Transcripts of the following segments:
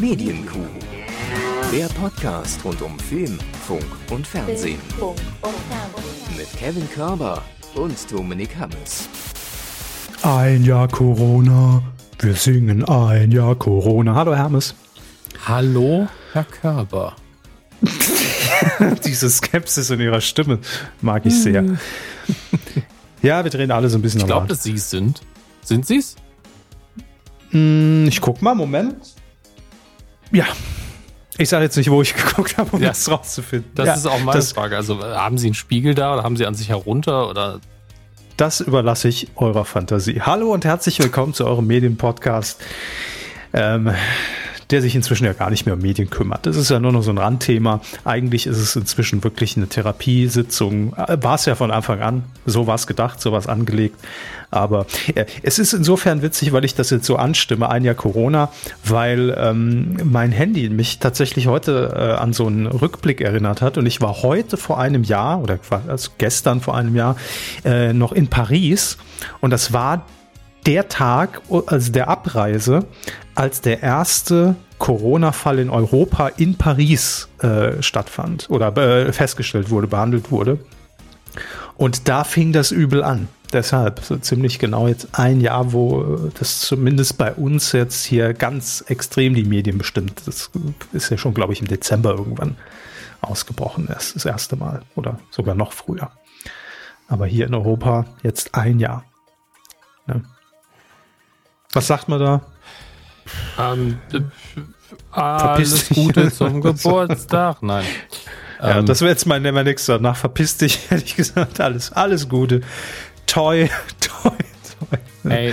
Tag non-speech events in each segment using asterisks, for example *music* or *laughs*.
Medienkuh. Der Podcast rund um Film, Funk und Fernsehen. Mit Kevin Körber und Dominik Hammes. Ein Jahr Corona. Wir singen ein Jahr Corona. Hallo Hermes. Hallo, Herr Körber. *laughs* Diese Skepsis in ihrer Stimme mag ich sehr. ja, wir drehen alle so ein bisschen Ich glaube, dass Sie es sind. Sind Sie es? Rad. Ich guck mal, Moment. Ja. Ich sage jetzt nicht, wo ich *laughs* geguckt habe, um Ja. das rauszufinden. Das ja, ist auch meine das, Frage. Also haben Sie einen Spiegel da oder haben Sie an sich herunter oder Das überlasse ich eurer Fantasie. Hallo und herzlich willkommen zu eurem Medienpodcast, ähm, der sich inzwischen ja gar nicht mehr um Medien kümmert. Das ist ja nur noch so ein Randthema. Eigentlich ist es inzwischen wirklich eine Therapiesitzung. Äh, War es ja von Anfang an. So war es gedacht, so war es angelegt. Aber äh, es ist insofern witzig, weil ich das jetzt so anstimme, ein Jahr Corona, weil ähm, mein Handy mich tatsächlich heute äh, an so einen Rückblick erinnert hat. Und ich war heute vor einem Jahr oder also gestern vor einem Jahr äh, noch in Paris. Und das war der Tag, also der Abreise, als der erste Corona-Fall in Europa in Paris äh, stattfand oder äh, festgestellt wurde, behandelt wurde. Und da fing das übel an. Deshalb so ziemlich genau jetzt ein Jahr, wo äh, das zumindest bei uns jetzt hier ganz extrem die Medien bestimmt. Das ist ja schon, glaube ich, im Dezember irgendwann ausgebrochen erst das erste Mal oder sogar noch früher. Aber hier in Europa jetzt ein Jahr. Was sagt man da? ähm, äh, Verpiss alles dich. Gute zum *laughs* *laughs* Geburtstag? Nein. Ja, Ähm, das wäre jetzt mein, mein nächster. Nach verpiss dich, *laughs* hätte ich gesagt, alles, alles Gute. Toi, toi, toi. Ey,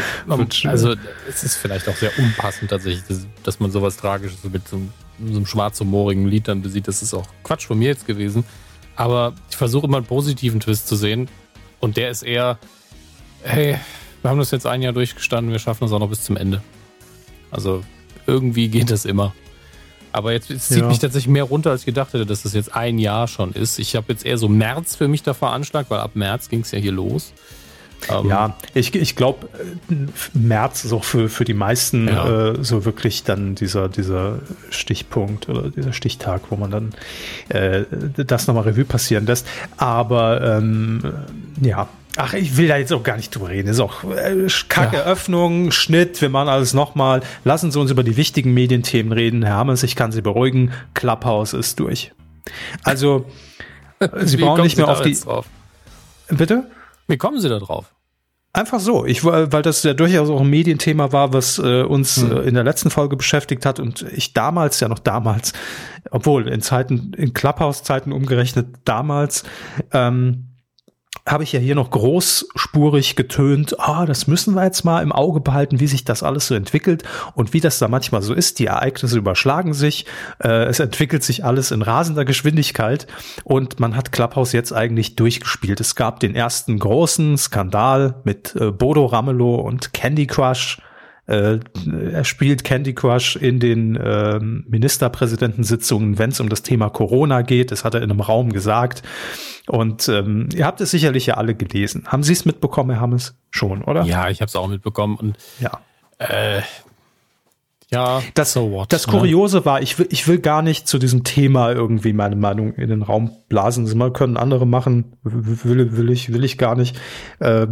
also es ist vielleicht auch sehr unpassend tatsächlich, dass, dass man sowas Tragisches mit so, einem- so einem schwarzhumorigen Lied dann besieht. Das ist auch Quatsch von mir jetzt gewesen. Aber ich versuche immer einen positiven Twist zu sehen. Und der ist eher, hey, wir haben das jetzt ein Jahr durchgestanden, wir schaffen das auch noch bis zum Ende. Also irgendwie geht das immer. Aber jetzt es zieht Ja. mich tatsächlich mehr runter, als ich gedacht hätte, dass das jetzt ein Jahr schon ist. Ich habe jetzt eher so März für mich da veranschlagt, weil ab März ging es ja hier los. Ähm, Ja, ich, ich glaube, März ist auch für, für die meisten Ja. äh, so wirklich dann dieser, dieser Stichpunkt oder dieser Stichtag, wo man dann äh, das nochmal Revue passieren lässt. Aber ähm, ja, ach, ich will da jetzt auch gar nicht drüber reden. Ist auch äh, kacke Ja. Öffnung, Schnitt, wir machen alles nochmal. Lassen Sie uns über die wichtigen Medienthemen reden. Herr Hammers, ich kann Sie beruhigen, Clubhouse ist durch. Also, *laughs* Sie brauchen nicht mehr da auf die. drauf? Bitte? Wie kommen Sie da drauf? Einfach so. Ich, weil weil das ja durchaus auch ein Medienthema war, was äh, uns Hm. äh, in der letzten Folge beschäftigt hat und ich damals ja noch damals, obwohl in Zeiten, in Clubhouse-Zeiten umgerechnet damals, ähm, habe ich ja hier noch großspurig getönt, ah, das müssen wir jetzt mal im Auge behalten, wie sich das alles so entwickelt und wie das da manchmal so ist. Die Ereignisse überschlagen sich, äh, es entwickelt sich alles in rasender Geschwindigkeit und man hat Clubhouse jetzt eigentlich durchgespielt. Es gab den ersten großen Skandal mit äh, Bodo Ramelow und Candy Crush. Äh, er spielt Candy Crush in den ähm, Ministerpräsidentensitzungen, wenn es um das Thema Corona geht. Das hat er in einem Raum gesagt. Und ähm, ihr habt es sicherlich ja alle gelesen. Haben Sie es mitbekommen, Herr Hammes? Schon, oder? Ja, ich habe es auch mitbekommen und ja. äh, ja, Das, so what, das ne? Kuriose war, ich will, ich will gar nicht zu diesem Thema irgendwie meine Meinung in den Raum blasen. Das mal können andere machen, will, will ich, will ich gar nicht. Äh,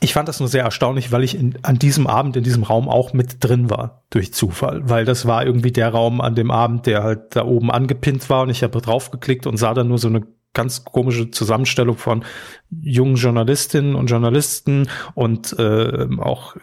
ich fand das nur sehr erstaunlich, weil ich in, an diesem Abend in diesem Raum auch mit drin war, durch Zufall. Weil das war irgendwie der Raum an dem Abend, der halt da oben angepinnt war und ich habe draufgeklickt und sah dann nur so eine ganz komische Zusammenstellung von jungen Journalistinnen und Journalisten und äh, auch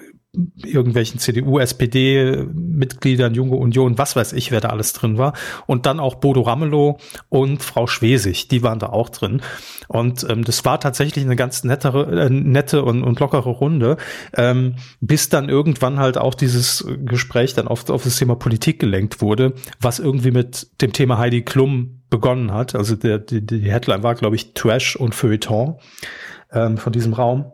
irgendwelchen CDU, SPD-Mitgliedern, Junge Union, was weiß ich, wer da alles drin war. Und dann auch Bodo Ramelow und Frau Schwesig, die waren da auch drin. Und ähm, das war tatsächlich eine ganz nettere, äh, nette und, und lockere Runde, ähm, bis dann irgendwann halt auch dieses Gespräch dann auf, auf das Thema Politik gelenkt wurde, was irgendwie mit dem Thema Heidi Klum begonnen hat. Also der, die, die Headline war, glaube ich, Trash und Feuilleton ähm, von diesem Raum.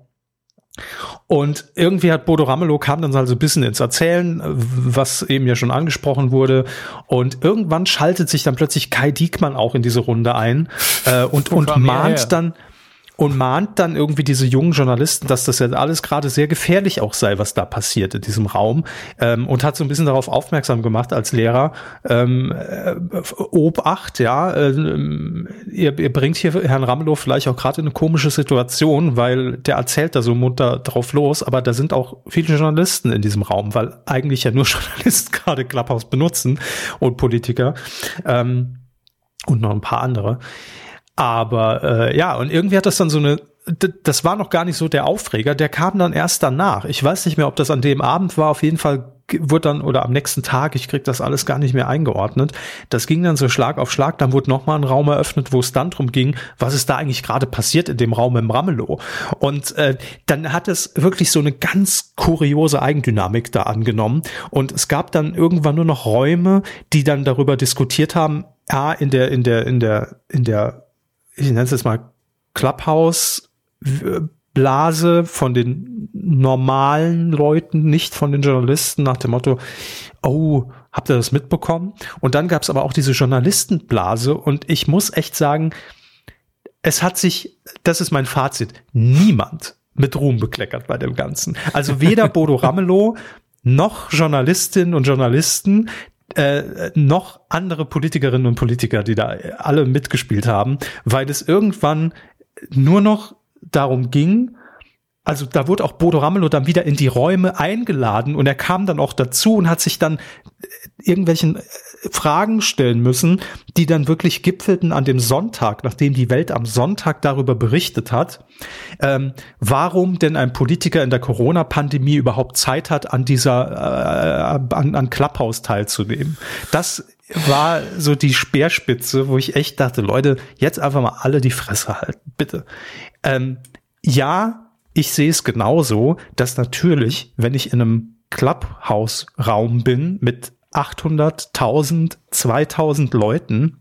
Und irgendwie hat Bodo Ramelow kam dann halt so ein bisschen ins Erzählen, was eben ja schon angesprochen wurde. Und irgendwann schaltet sich dann plötzlich Kai Diekmann auch in diese Runde ein äh, und, und er her? mahnt dann und mahnt dann irgendwie diese jungen Journalisten, dass das ja alles gerade sehr gefährlich auch sei, was da passiert in diesem Raum ähm, und hat so ein bisschen darauf aufmerksam gemacht als Lehrer, ähm, äh, Obacht, ja, äh, ihr, ihr bringt hier Herrn Ramelow vielleicht auch gerade in eine komische Situation, weil der erzählt da so munter drauf los, aber da sind auch viele Journalisten in diesem Raum, weil eigentlich ja nur *laughs* Journalisten gerade Clubhouse benutzen und Politiker ähm, und noch ein paar andere. Aber äh, ja, und irgendwie hat das dann so eine, das war noch gar nicht so der Aufreger, der kam dann erst danach. Ich weiß nicht mehr, ob das an dem Abend war, auf jeden Fall wurde dann oder am nächsten Tag, ich krieg das alles gar nicht mehr eingeordnet. Das ging dann so Schlag auf Schlag, dann wurde nochmal ein Raum eröffnet, wo es dann drum ging, was ist da eigentlich gerade passiert in dem Raum im Ramelow. Und äh, dann hat es wirklich so eine ganz kuriose Eigendynamik da angenommen. Und es gab dann irgendwann nur noch Räume, die dann darüber diskutiert haben, ja, in der, in der, in der, in der ich nenne es jetzt mal Clubhouse Blase von den normalen Leuten, nicht von den Journalisten nach dem Motto, oh, habt ihr das mitbekommen? Und dann gab es aber auch diese Journalistenblase und ich muss echt sagen, es hat sich, das ist mein Fazit, niemand mit Ruhm bekleckert bei dem Ganzen. Also weder Bodo *laughs* Ramelow noch Journalistinnen und Journalisten, äh, noch andere Politikerinnen und Politiker, die da alle mitgespielt haben, weil es irgendwann nur noch darum ging, also da wurde auch Bodo Ramelow dann wieder in die Räume eingeladen und er kam dann auch dazu und hat sich dann äh, irgendwelchen äh, Fragen stellen müssen, die dann wirklich gipfelten an dem Sonntag, nachdem die Welt am Sonntag darüber berichtet hat, ähm, warum denn ein Politiker in der Corona-Pandemie überhaupt Zeit hat, an dieser äh, an, an Clubhouse teilzunehmen. Das war so die Speerspitze, wo ich echt dachte, Leute, jetzt einfach mal alle die Fresse halten, bitte. Ähm, ja, ich sehe es genauso, dass natürlich, wenn ich in einem Clubhouse-Raum bin mit 800, 1000, 2000 Leuten,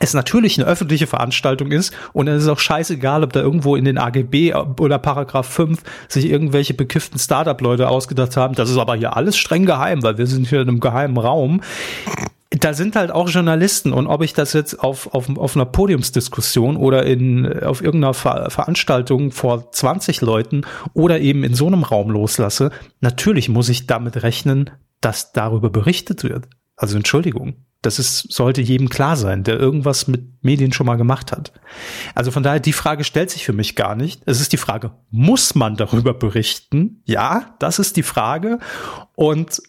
es natürlich eine öffentliche Veranstaltung ist und es ist auch scheißegal, ob da irgendwo in den AGB oder Paragraph 5 sich irgendwelche bekifften Startup-Leute ausgedacht haben. Das ist aber hier alles streng geheim, weil wir sind hier in einem geheimen Raum da sind halt auch Journalisten und ob ich das jetzt auf, auf, auf einer Podiumsdiskussion oder in, auf irgendeiner Ver Veranstaltung vor 20 Leuten oder eben in so einem Raum loslasse, natürlich muss ich damit rechnen, dass darüber berichtet wird. Also Entschuldigung. Das ist, sollte jedem klar sein, der irgendwas mit Medien schon mal gemacht hat. Also von daher, die Frage stellt sich für mich gar nicht. Es ist die Frage, muss man darüber berichten? Ja, das ist die Frage. Und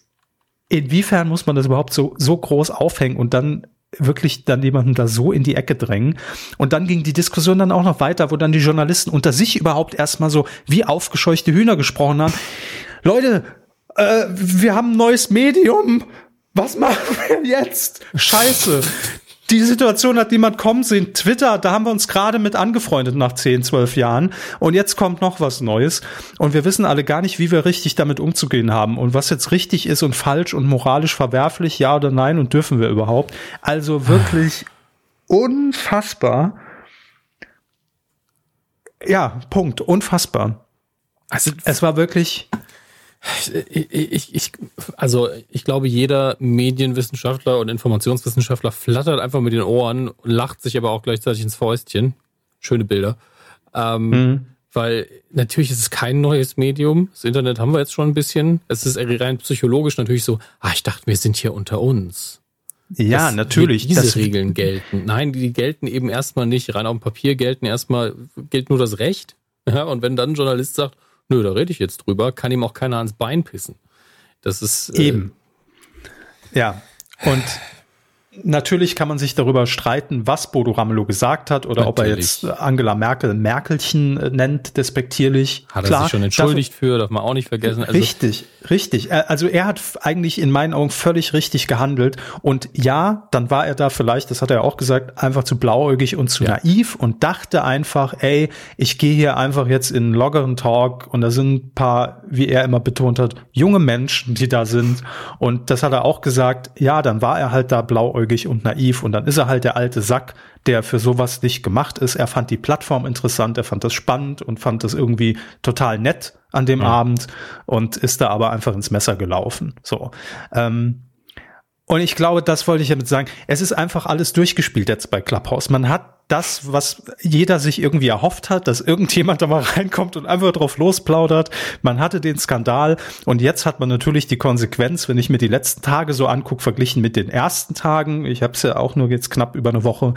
inwiefern muss man das überhaupt so, so groß aufhängen und dann wirklich dann jemanden da so in die Ecke drängen. Und dann ging die Diskussion dann auch noch weiter, wo dann die Journalisten unter sich überhaupt erstmal so wie aufgescheuchte Hühner gesprochen haben. Leute, äh, wir haben ein neues Medium. Was machen *laughs* wir jetzt? Scheiße die Situation hat niemand kommen sehen. Twitter, da haben wir uns gerade mit angefreundet nach 10, 12 Jahren. Und jetzt kommt noch was Neues. Und wir wissen alle gar nicht, wie wir richtig damit umzugehen haben und was jetzt richtig ist und falsch und moralisch verwerflich, ja oder nein und dürfen wir überhaupt. Also wirklich unfassbar. Ja, Punkt. Unfassbar. Also, es war wirklich ich, ich, ich, also ich glaube, jeder Medienwissenschaftler und Informationswissenschaftler flattert einfach mit den Ohren, lacht sich aber auch gleichzeitig ins Fäustchen. Schöne Bilder. Ähm, mhm. Weil natürlich ist es kein neues Medium. Das Internet haben wir jetzt schon ein bisschen. Es ist rein psychologisch natürlich so, ah, ich dachte, wir sind hier unter uns. Ja, das, natürlich. Diese das Regeln gelten. Nein, die gelten eben erstmal nicht. Rein auf dem Papier gelten erstmal, gilt nur das Recht. Ja, und wenn dann ein Journalist sagt, nö, da rede ich jetzt drüber, kann ihm auch keiner ans Bein pissen. Das ist. Äh, Eben. Ja. Und Natürlich kann man sich darüber streiten, was Bodo Ramelow gesagt hat oder Natürlich. ob er jetzt Angela Merkel Merkelchen äh, nennt, despektierlich. Hat er Klar, sich schon entschuldigt dafür, darf man auch nicht vergessen. Also richtig, richtig. Also er hat eigentlich in meinen Augen völlig richtig gehandelt. Und ja, dann war er da vielleicht, das hat er auch gesagt, einfach zu blauäugig und zu ja. naiv und dachte einfach, ey, ich gehe hier einfach jetzt in einen lockeren Talk und da sind ein paar, wie er immer betont hat, junge Menschen, die da sind. Und das hat er auch gesagt, ja, dann war er halt da blauäugig blauäugig und naiv und dann ist er halt der alte Sack, der für sowas nicht gemacht ist. Er fand die Plattform interessant, er fand das spannend und fand das irgendwie total nett an dem ja. Abend und ist da aber einfach ins Messer gelaufen. So. Ähm, Und ich glaube, das wollte ich damit sagen. Es ist einfach alles durchgespielt jetzt bei Clubhouse. Man hat das, was jeder sich irgendwie erhofft hat, dass irgendjemand *laughs* da mal reinkommt und einfach drauf losplaudert. Man hatte den Skandal und jetzt hat man natürlich die Konsequenz, wenn ich mir die letzten Tage so angucke, verglichen mit den ersten Tagen. Ich habe es ja auch nur jetzt knapp über eine Woche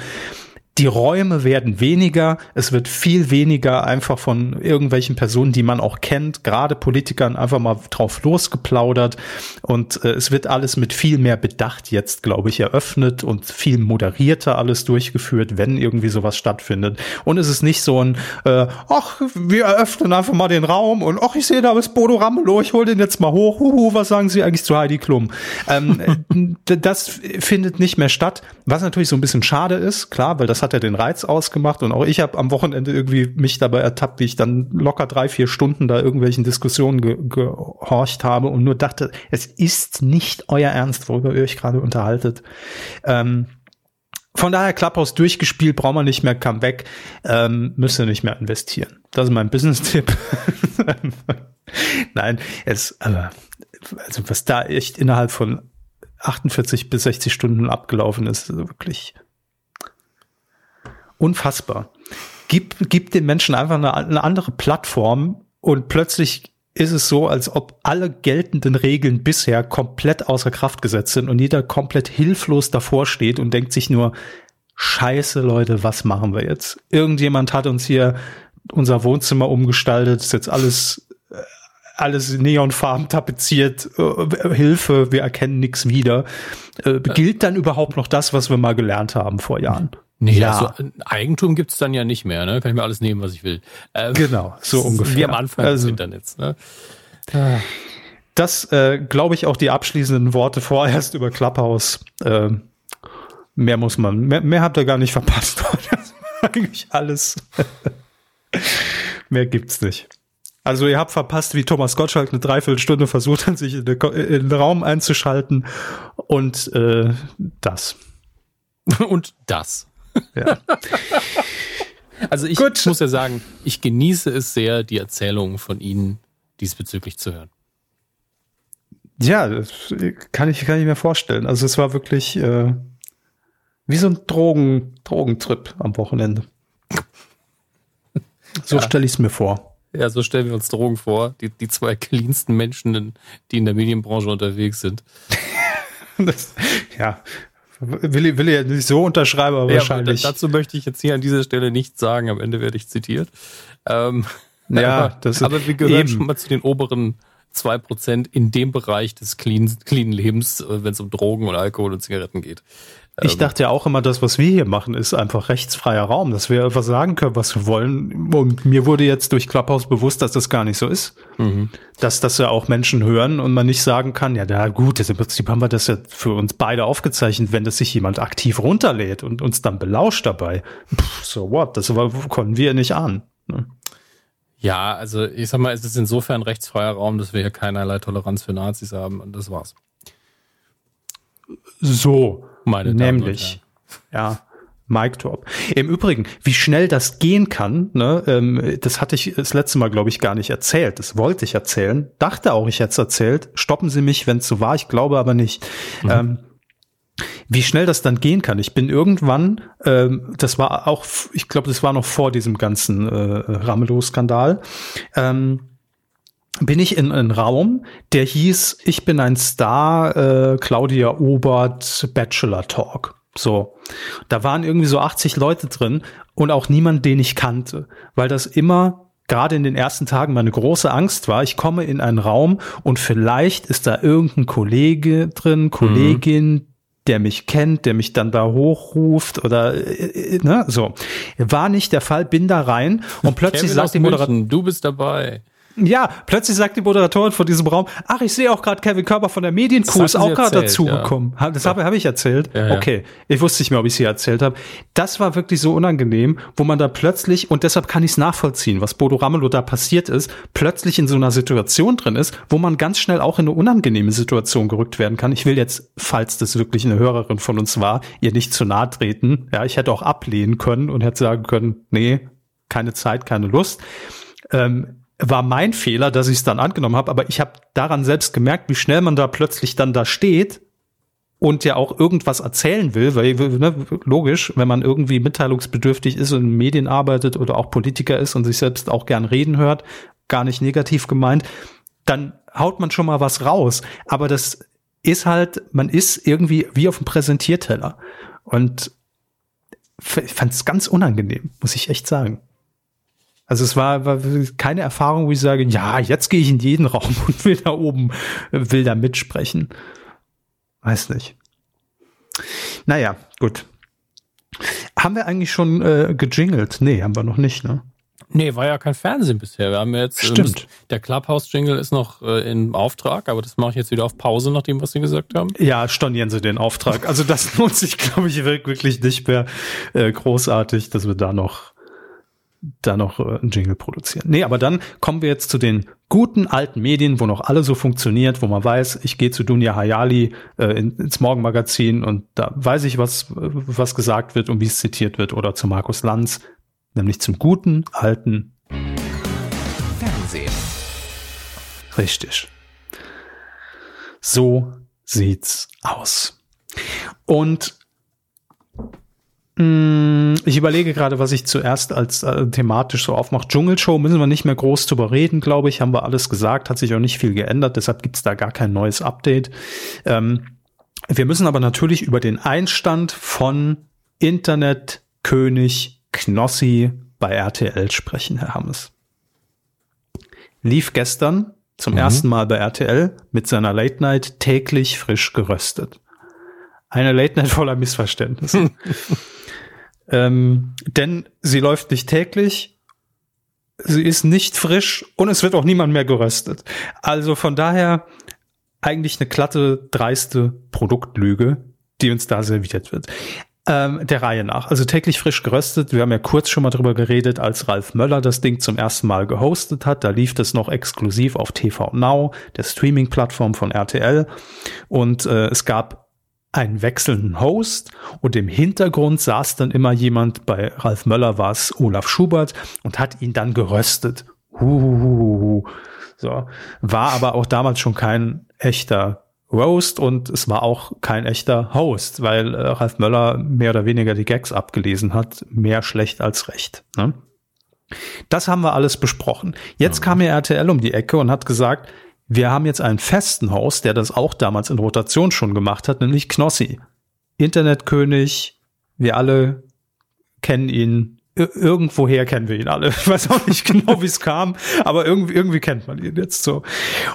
die Räume werden weniger, es wird viel weniger einfach von irgendwelchen Personen, die man auch kennt, gerade Politikern einfach mal drauf losgeplaudert und äh, es wird alles mit viel mehr Bedacht jetzt, glaube ich, eröffnet und viel moderierter alles durchgeführt, wenn irgendwie sowas stattfindet. Und es ist nicht so ein, äh, ach, wir eröffnen einfach mal den Raum und ach, ich sehe da ist Bodo Ramelow, ich hol den jetzt mal hoch. Huhu, was sagen Sie eigentlich zu Heidi Klum? Ähm, *laughs* das findet nicht mehr statt, was natürlich so ein bisschen schade ist, klar, weil das hat ja den Reiz ausgemacht und auch ich habe am Wochenende irgendwie mich dabei ertappt, wie ich dann locker drei, vier Stunden da irgendwelchen Diskussionen ge gehorcht habe und nur dachte, es ist nicht euer Ernst, worüber ihr euch gerade unterhaltet. Ähm, von daher Clubhouse durchgespielt, braucht man nicht mehr Comeback, ähm, müsst ihr nicht mehr investieren. Das ist mein Business-Tipp. *laughs* Nein, es, äh, also was da echt innerhalb von 48 bis 60 Stunden abgelaufen ist, also wirklich unfassbar. Gib, gib den Menschen einfach eine, eine andere Plattform und plötzlich ist es so, als ob alle geltenden Regeln bisher komplett außer Kraft gesetzt sind und jeder komplett hilflos davor steht und denkt sich nur, scheiße Leute, was machen wir jetzt? Irgendjemand hat uns hier unser Wohnzimmer umgestaltet, ist jetzt alles äh, alles neonfarben tapeziert, äh, Hilfe, wir erkennen nichts wieder. Äh, gilt dann überhaupt noch das, was wir mal gelernt haben vor Jahren? Nee, ja. also Eigentum gibt's dann ja nicht mehr, ne? Kann ich mir alles nehmen, was ich will. Ähm, genau, *laughs* so ungefähr. Wie am Anfang also, des Internets. Ne? Das, äh, glaube ich, auch die abschließenden Worte vorerst über Clubhouse. Äh, mehr muss man, mehr, mehr habt ihr gar nicht verpasst. *laughs* eigentlich alles. mehr gibt's nicht. Also ihr habt verpasst, wie Thomas Gottschalk eine Dreiviertelstunde versucht hat, sich in, den, in den Raum einzuschalten und äh, das. *laughs* und das. Ja. Also ich Gut. muss ja sagen, ich genieße es sehr, die Erzählungen von Ihnen diesbezüglich zu hören. Ja, das kann ich, kann ich mir vorstellen. Also es war wirklich äh, wie so ein Drogen, Drogentrip am Wochenende. So ja. stelle ich es mir vor. Ja, so stellen wir uns Drogen vor. Die, die zwei cleansten Menschen, die in der Medienbranche unterwegs sind. *laughs* das, ja, Will, ich, will ja nicht so unterschreiben, aber ja, wahrscheinlich. dazu möchte ich jetzt hier an dieser Stelle nichts sagen. Am Ende werde ich zitiert. Ähm, ja, *laughs* aber, das aber wir gehören eben. schon mal zu den oberen zwei Prozent in dem Bereich des clean, clean Lebens, äh, wenn es um Drogen und Alkohol und Zigaretten geht. Ich ähm, dachte ja auch immer, das, was wir hier machen, ist einfach rechtsfreier Raum, dass wir einfach sagen können, was wir wollen. Und mir wurde jetzt durch Clubhouse bewusst, dass das gar nicht so ist. Mhm. Dass das ja auch Menschen hören und man nicht sagen kann, ja, da gut, im Prinzip haben wir das ja für uns beide aufgezeichnet, wenn das sich jemand aktiv runterlädt und uns dann belauscht dabei. Pff, so what? Das konnten wir nicht an. Ne? Ja, also ich sag mal, es ist insofern rechtsfreier Raum, dass wir hier keinerlei Toleranz für Nazis haben und das war's. So. Meine Nämlich, ja. Mike Top. Im Übrigen, wie schnell das gehen kann, ne, ähm, das hatte ich das letzte Mal, glaube ich, gar nicht erzählt. Das wollte ich erzählen. Dachte auch, ich hätte es erzählt. Stoppen Sie mich, wenn es so war. Ich glaube aber nicht. Mhm. Ähm, wie schnell das dann gehen kann. Ich bin irgendwann, ähm, das war auch, ich glaube, das war noch vor diesem ganzen äh, Ramelow-Skandal. Ähm, bin ich in einen Raum, der hieß, ich bin ein Star, äh, Claudia Obert Bachelor Talk. So, da waren irgendwie so 80 Leute drin und auch niemand, den ich kannte, weil das immer gerade in den ersten Tagen meine große Angst war. Ich komme in einen Raum und vielleicht ist da irgendein Kollege drin, Kollegin, mhm. der mich kennt, der mich dann da hochruft oder äh, äh ne, so. War nicht der Fall, bin da rein und plötzlich sagt die Moderatorin, du bist dabei. Ja, plötzlich sagt die Moderatorin von diesem Raum, ach, ich sehe auch gerade Kevin Körper von der Medienkuh ist auch gerade dazugekommen. Ja. Das habe hab ich erzählt. Ja, ja. Okay, ich wusste nicht mehr, ob ich es hier erzählt habe. Das war wirklich so unangenehm, wo man da plötzlich, und deshalb kann ich es nachvollziehen, was Bodo Ramelow da passiert ist, plötzlich in so einer Situation drin ist, wo man ganz schnell auch in eine unangenehme Situation gerückt werden kann. Ich will jetzt, falls das wirklich eine Hörerin von uns war, ihr nicht zu nahe treten. Ja, ich hätte auch ablehnen können und hätte sagen können, nee, keine Zeit, keine Lust. Ähm, war mein Fehler, dass ich es dann angenommen habe, aber ich habe daran selbst gemerkt, wie schnell man da plötzlich dann da steht und ja auch irgendwas erzählen will, weil ne, logisch, wenn man irgendwie mitteilungsbedürftig ist und in Medien arbeitet oder auch Politiker ist und sich selbst auch gern reden hört, gar nicht negativ gemeint, dann haut man schon mal was raus. Aber das ist halt, man ist irgendwie wie auf dem Präsentierteller. Und ich fand es ganz unangenehm, muss ich echt sagen. Also es war, war keine Erfahrung, wo ich sage, ja, jetzt gehe ich in jeden Raum und will da oben, will da mitsprechen. Weiß nicht. Naja, gut. Haben wir eigentlich schon äh, gejingelt? Nee, haben wir noch nicht, ne? Nee, war ja kein Fernsehen bisher. Wir haben jetzt ähm, Stimmt. der Clubhouse-Jingle ist noch äh, in Auftrag, aber das mache ich jetzt wieder auf Pause, nachdem was Sie gesagt haben. Ja, stornieren Sie den Auftrag. Also das *laughs* lohnt sich, glaube ich, wirklich nicht mehr äh, großartig, dass wir da noch da noch äh, einen Jingle produzieren. Nee, aber dann kommen wir jetzt zu den guten alten Medien, wo noch alles so funktioniert, wo man weiß, ich gehe zu Dunja Hayali äh, in, ins Morgenmagazin und da weiß ich, was, was gesagt wird und wie es zitiert wird oder zu Markus Lanz, nämlich zum guten alten Fernsehen. Richtig. So sieht's aus. Und ich überlege gerade, was ich zuerst als äh, thematisch so aufmache. Dschungelshow müssen wir nicht mehr groß drüber reden, glaube ich. Haben wir alles gesagt, hat sich auch nicht viel geändert, deshalb gibt's da gar kein neues Update. Ähm, wir müssen aber natürlich über den Einstand von Internetkönig Knossi bei RTL sprechen, Herr Hammes. Lief gestern zum mhm. ersten Mal bei RTL mit seiner Late Night täglich frisch geröstet. Eine Late Night voller Missverständnisse. *laughs* Ähm, denn sie läuft nicht täglich, sie ist nicht frisch und es wird auch niemand mehr geröstet. Also von daher eigentlich eine glatte, dreiste Produktlüge, die uns da serviert wird. Ähm, der Reihe nach. Also täglich frisch geröstet. Wir haben ja kurz schon mal drüber geredet, als Ralf Möller das Ding zum ersten Mal gehostet hat. Da lief das noch exklusiv auf TV Now, der Streaming-Plattform von RTL. Und äh, es gab einen wechselnden Host und im Hintergrund saß dann immer jemand, bei Ralf Möller war es Olaf Schubert und hat ihn dann geröstet. Huhuhuhu. So. War aber auch damals schon kein echter Roast und es war auch kein echter Host, weil äh, Ralf Möller mehr oder weniger die Gags abgelesen hat, mehr schlecht als recht. Ne? Das haben wir alles besprochen. Jetzt ja. kam ja RTL um die Ecke und hat gesagt, wir haben jetzt einen festen Host, der das auch damals in Rotation schon gemacht hat, nämlich Knossi. Internetkönig, wir alle kennen ihn. Irgendwoher kennen wir ihn alle. *laughs* Ich weiß auch nicht genau, wie es kam, aber irgendwie, irgendwie kennt man ihn jetzt so.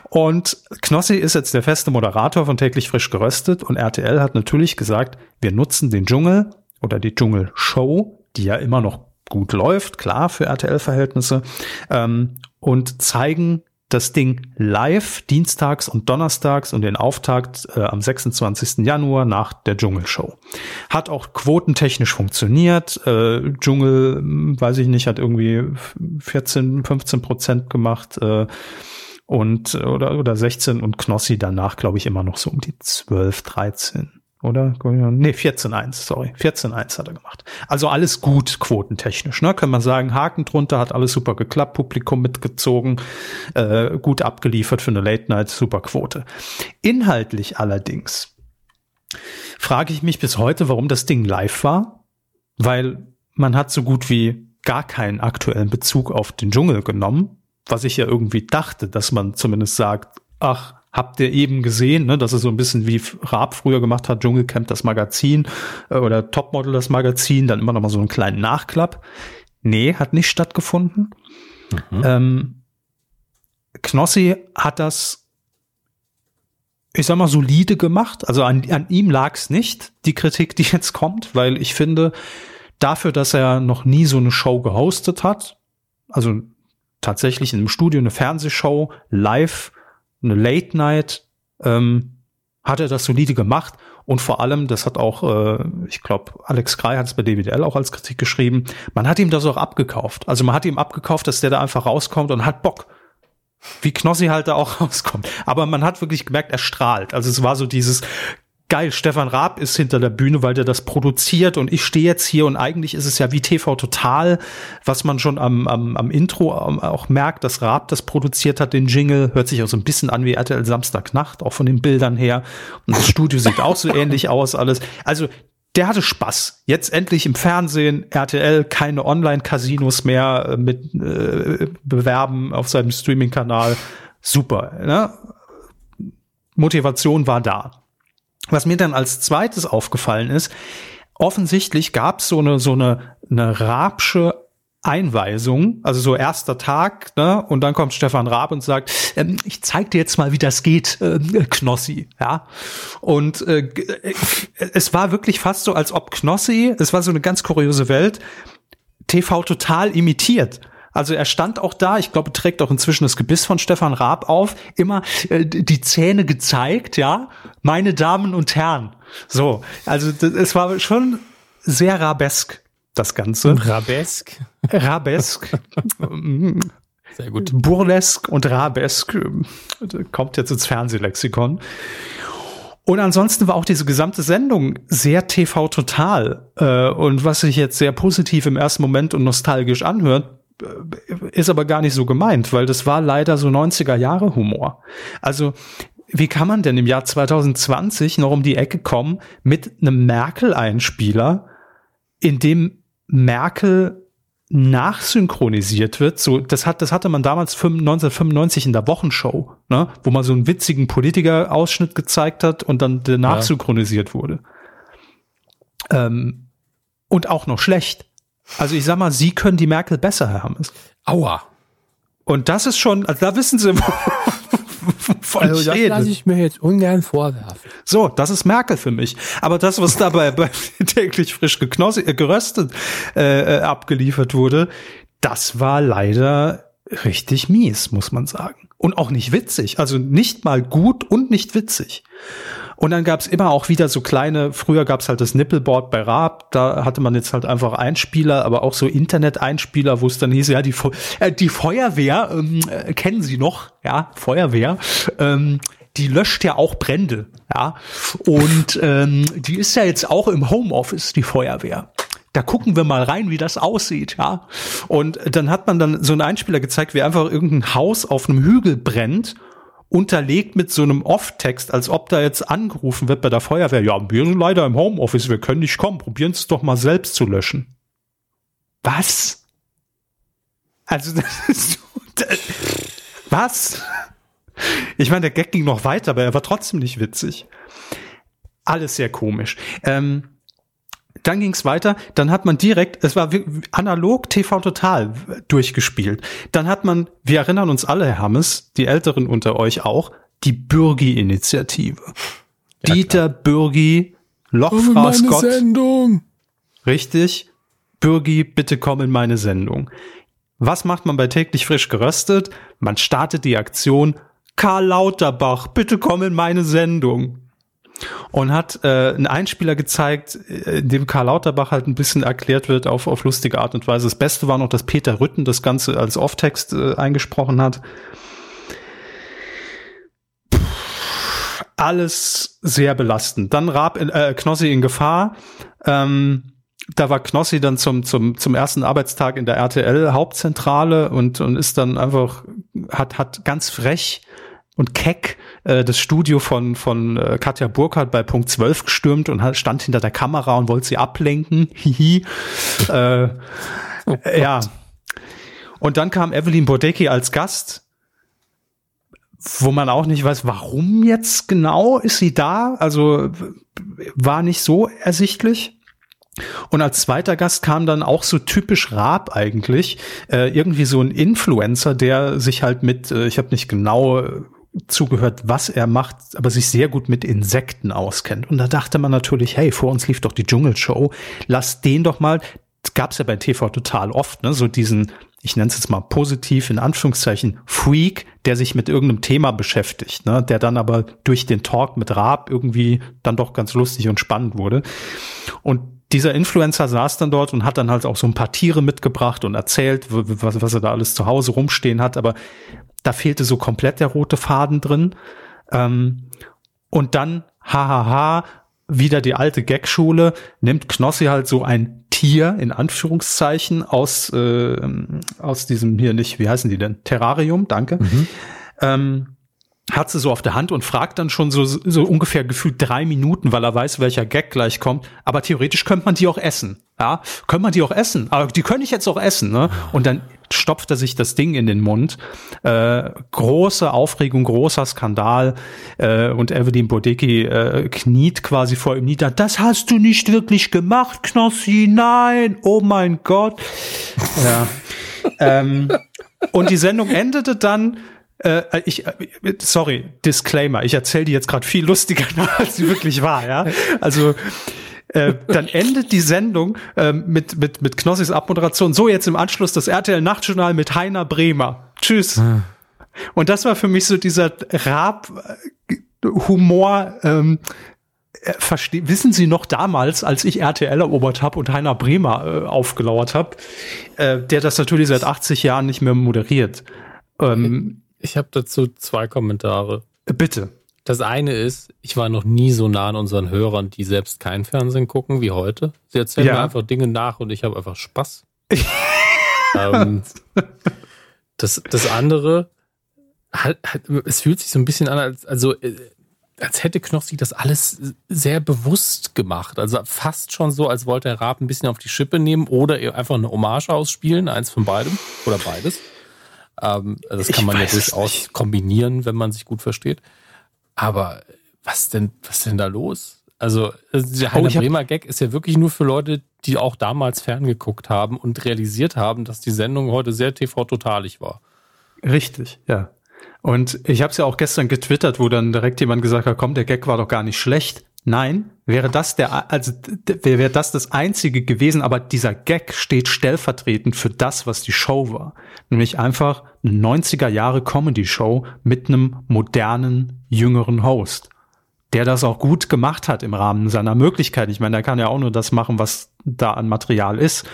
Und Knossi ist jetzt der feste Moderator von täglich frisch geröstet und RTL hat natürlich gesagt, wir nutzen den Dschungel oder die Dschungel-Show, die ja immer noch gut läuft, klar für RTL-Verhältnisse, ähm, und zeigen das Ding live dienstags und donnerstags und den Auftakt äh, am 26. Januar nach der Dschungelshow. Hat auch quotentechnisch funktioniert. Äh, Dschungel, hm, weiß ich nicht, hat irgendwie 14, 15 Prozent gemacht. Äh, und oder oder 16 und Knossi danach glaube ich immer noch so um die 12, 13 oder? Nee, 14-1, sorry. 14-1 hat er gemacht. Also alles gut quotentechnisch, ne? Kann man sagen, Haken drunter, hat alles super geklappt, Publikum mitgezogen, äh, gut abgeliefert für eine Late Night, super Quote. Inhaltlich allerdings frage ich mich bis heute, warum das Ding live war, weil man hat so gut wie gar keinen aktuellen Bezug auf den Dschungel genommen, was ich ja irgendwie dachte, dass man zumindest sagt, ach, habt ihr eben gesehen, ne, dass es so ein bisschen wie Raab früher gemacht hat, Dschungelcamp das Magazin äh, oder Topmodel das Magazin, dann immer noch mal so einen kleinen Nachklapp. Nee, hat nicht stattgefunden. Mhm. Ähm, Knossi hat das, ich sag mal, solide gemacht. Also an, an ihm lag es nicht, die Kritik, die jetzt kommt, weil ich finde, dafür, dass er noch nie so eine Show gehostet hat, also tatsächlich in einem Studio eine Fernsehshow live eine Late Night, ähm, hat er das solide gemacht und vor allem, das hat auch, äh, ich glaube, Alex Krei hat es bei DWDL auch als Kritik geschrieben, man hat ihm das auch abgekauft. Also man hat ihm abgekauft, dass der da einfach rauskommt und hat Bock. Wie Knossi halt da auch *laughs* rauskommt. Aber man hat wirklich gemerkt, er strahlt. Also es war so dieses geil, Stefan Raab ist hinter der Bühne, weil der das produziert und ich stehe jetzt hier und eigentlich ist es ja wie TV Total, was man schon am, am, am Intro auch merkt, dass Raab das produziert hat, den Jingle, hört sich auch so ein bisschen an wie RTL Samstagnacht, auch von den Bildern her und das Studio sieht auch so ähnlich aus alles. Also der hatte Spaß. Jetzt endlich im Fernsehen, RTL, keine Online-Casinos mehr äh, mit äh, Bewerben auf seinem Streaming-Kanal. Super. Ne? Motivation war da. Was mir dann als zweites aufgefallen ist, offensichtlich gab es so eine, so eine, eine Rabsche Einweisung, also so erster Tag, ne? Und dann kommt Stefan Raab und sagt, ähm, ich zeig dir jetzt mal, wie das geht, äh, Knossi, ja. Und äh, es war wirklich fast so, als ob Knossi, es war so eine ganz kuriose Welt, TV total imitiert. Also er stand auch da, ich glaube, trägt auch inzwischen das Gebiss von Stefan Raab auf, immer äh, die Zähne gezeigt, ja, meine Damen und Herren. So, also es war schon sehr rabesk, das Ganze. Rabesk? Rabesk. *laughs* Sehr gut. Burlesk und Rabesk äh, kommt jetzt ins Fernsehlexikon. Und ansonsten war auch diese gesamte Sendung sehr TV total. Äh, und was sich jetzt sehr positiv im ersten Moment und nostalgisch anhört, ist aber gar nicht so gemeint, weil das war leider so 90er Jahre Humor. Also wie kann man denn im Jahr 2020 noch um die Ecke kommen mit einem Merkel-Einspieler, in dem Merkel nachsynchronisiert wird. So, das hat, das hatte man damals 1995 in der Wochenshow, ne, wo man so einen witzigen Politiker-Ausschnitt gezeigt hat und dann der nachsynchronisiert ja. wurde. Ähm, und auch noch schlecht. Also ich sag mal, Sie können die Merkel besser, Herr Hammes. Aua. Und das ist schon, also da wissen Sie, *laughs* von also das lasse ich mir jetzt ungern vorwerfen. So, das ist Merkel für mich. Aber das, was dabei *laughs* bei täglich frisch äh, geröstet äh, äh, abgeliefert wurde, das war leider richtig mies, muss man sagen. Und auch nicht witzig. Also nicht mal gut und nicht witzig. Und dann gab's immer auch wieder so kleine, früher gab's halt das Nippelboard bei Raab, da hatte man jetzt halt einfach Einspieler, aber auch so Internet-Einspieler, wo es dann hieß, ja, die, äh, die Feuerwehr, ähm, äh, kennen Sie noch, ja, Feuerwehr, ähm, die löscht ja auch Brände, ja. Und ähm, die ist ja jetzt auch im Homeoffice, die Feuerwehr da gucken wir mal rein, wie das aussieht, ja. Und dann hat man dann so einen Einspieler gezeigt, wie einfach irgendein Haus auf einem Hügel brennt unterlegt mit so einem Off-Text, als ob da jetzt angerufen wird bei der Feuerwehr. Ja, wir sind leider im Homeoffice, wir können nicht kommen. Probieren Sie es doch mal selbst zu löschen. Was? Also, *laughs* das ist so, das, was? Ich meine, der Gag ging noch weiter, aber er war trotzdem nicht witzig. Alles sehr komisch. Ähm, dann ging es weiter, dann hat man direkt, es war analog TV Total durchgespielt. Dann hat man, wir erinnern uns alle, Herr Hammes, die Älteren unter euch auch, die Bürgi-Initiative. Ja, Dieter klar. Bürgi, Lochfrau Scott. Sendung. Richtig. Bürgi, bitte komm in meine Sendung. Was macht man bei täglich frisch geröstet? Man startet die Aktion Karl Lauterbach, bitte komm in meine Sendung und hat äh, einen Einspieler gezeigt, äh, in dem Karl Lauterbach halt ein bisschen erklärt wird auf, auf lustige Art und Weise. Das Beste war noch, dass Peter Rütten das Ganze als Off-Text äh, eingesprochen hat. alles sehr belastend. Dann Raab in, äh, Knossi in Gefahr. Ähm, da war Knossi dann zum, zum, zum ersten Arbeitstag in der RTL Hauptzentrale und, und ist dann einfach, hat, hat ganz frech und keck äh, das Studio von, von äh, Katja Burkhardt bei Punkt 12 gestürmt und hat, stand hinter der Kamera und wollte sie ablenken. *laughs* Hihi. äh, oh ja. Und dann kam Evelyn Bodecki als Gast, wo man auch nicht weiß, warum jetzt genau ist sie da. Also war nicht so ersichtlich. Und als zweiter Gast kam dann auch so typisch Raab eigentlich, äh, irgendwie so ein Influencer, der sich halt mit, äh, ich habe nicht genau zugehört, was er macht, aber sich sehr gut mit Insekten auskennt. Und da dachte man natürlich, hey, vor uns lief doch die Dschungelshow, lass den doch mal, das gab's ja bei TV total oft, ne, so diesen, ich nenne es jetzt mal positiv, in Anführungszeichen, Freak, der sich mit irgendeinem Thema beschäftigt, ne, der dann aber durch den Talk mit Raab irgendwie dann doch ganz lustig und spannend wurde. Und dieser Influencer saß dann dort und hat dann halt auch so ein paar Tiere mitgebracht und erzählt, was, was er da alles zu Hause rumstehen hat. Aber da fehlte so komplett der rote Faden drin. Ähm, und dann hahaha, wieder die alte Gagschule, nimmt Knossi halt so ein Tier in Anführungszeichen aus äh, aus diesem hier nicht, wie heißen die denn? Terrarium, danke. Mhm. Ähm, hat sie so auf der Hand und fragt dann schon so, so ungefähr gefühlt drei Minuten, weil er weiß, welcher Gag gleich kommt. Aber theoretisch könnte man die auch essen. Ja, könnte man die auch essen. Aber die könnte ich jetzt auch essen. Ne? Und dann stopft er sich das Ding in den Mund. Äh, große Aufregung, großer Skandal. Äh, und Evelyn Bodecki äh, kniet quasi vor ihm nieder. Das hast du nicht wirklich gemacht, Knossi. Nein. Oh mein Gott. Ja. ähm, und die Sendung endete dann äh, ich, äh, sorry, Disclaimer, ich erzähle die jetzt gerade viel lustiger, *laughs* als sie wirklich war, ja. Also äh, dann endet die Sendung äh, mit, mit, mit Knossis Abmoderation. So, jetzt im Anschluss das RTL Nachtjournal mit Heiner Bremer. Tschüss. Ah. Und das war für mich so dieser Rab-Humor, ähm, äh, verste wissen Sie noch damals, als ich RTL erobert habe und Heiner Bremer äh, aufgelauert habe, äh, der das natürlich seit 80 Jahren nicht mehr moderiert. Ähm, ich habe dazu zwei Kommentare. Bitte. Das eine ist, ich war noch nie so nah an unseren Hörern, die selbst kein Fernsehen gucken wie heute. Sie erzählen ja. mir einfach Dinge nach und ich habe einfach Spaß. *laughs* ähm, das, das andere, halt, halt, es fühlt sich so ein bisschen an, als, also, äh, als hätte Knossi das alles sehr bewusst gemacht. Also fast schon so, als wollte er Raab ein bisschen auf die Schippe nehmen oder einfach eine Hommage ausspielen, eins von beidem oder beides. Ähm, das kann ich man ja durchaus kombinieren, wenn man sich gut versteht. Aber was denn, was denn da los? Also, der Heiner oh, Bremer Gag ist ja wirklich nur für Leute, die auch damals ferngeguckt haben und realisiert haben, dass die Sendung heute sehr TV-totalig war. Richtig, ja. Und ich habe es ja auch gestern getwittert, wo dann direkt jemand gesagt hat, komm, der Gag war doch gar nicht schlecht. Nein, wäre das der, also wäre das das einzige gewesen, aber dieser Gag steht stellvertretend für das, was die Show war. Nämlich einfach eine 90er Jahre Comedy Show mit einem modernen, jüngeren Host der das auch gut gemacht hat im Rahmen seiner Möglichkeiten. Ich meine, er kann ja auch nur das machen, was da an Material ist.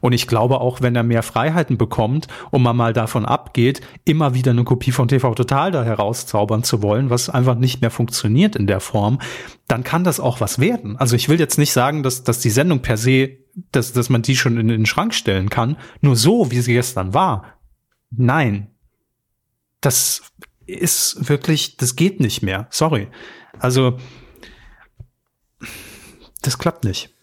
Und ich glaube auch, wenn er mehr Freiheiten bekommt und man mal davon abgeht, immer wieder eine Kopie von TV Total da herauszaubern zu wollen, was einfach nicht mehr funktioniert in der Form, dann kann das auch was werden. Also ich will jetzt nicht sagen, dass, dass die Sendung per se, dass, dass man die schon in den Schrank stellen kann. Nur so, wie sie gestern war. Nein. Das ist wirklich, das geht nicht mehr. Sorry. Also, das klappt nicht.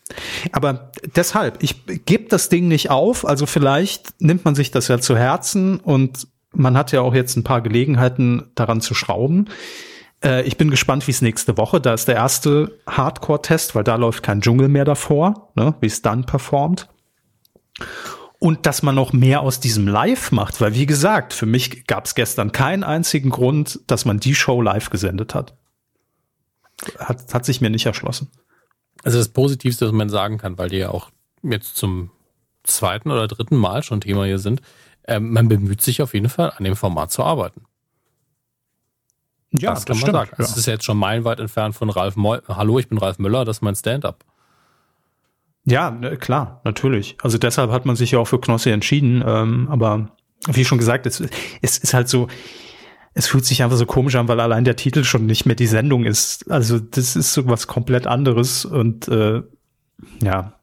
Aber deshalb, ich gebe das Ding nicht auf. Also vielleicht nimmt man sich das ja zu Herzen und man hat ja auch jetzt ein paar Gelegenheiten daran zu schrauben. Äh, ich bin gespannt, wie es nächste Woche, da ist der erste Hardcore-Test, weil da läuft kein Dschungel mehr davor, ne, wie es dann performt. Und dass man noch mehr aus diesem Live macht, weil wie gesagt, für mich gab es gestern keinen einzigen Grund, dass man die Show live gesendet hat hat, hat sich mir nicht erschlossen. Also das Positivste, was man sagen kann, weil die ja auch jetzt zum zweiten oder dritten Mal schon Thema hier sind, äh, man bemüht sich auf jeden Fall an dem Format zu arbeiten. Ja, das kann das man stimmt, sagen. Also ja. Es ist jetzt schon meilenweit entfernt von Ralf Moll. Hallo, ich bin Ralf Müller, das ist mein Stand-up. Ja, ne, klar, natürlich. Also deshalb hat man sich ja auch für Knossi entschieden. Ähm, aber wie schon gesagt, es, es ist halt so, es fühlt sich einfach so komisch an, weil allein der Titel schon nicht mehr die Sendung ist. Also das ist so was komplett anderes und äh, ja.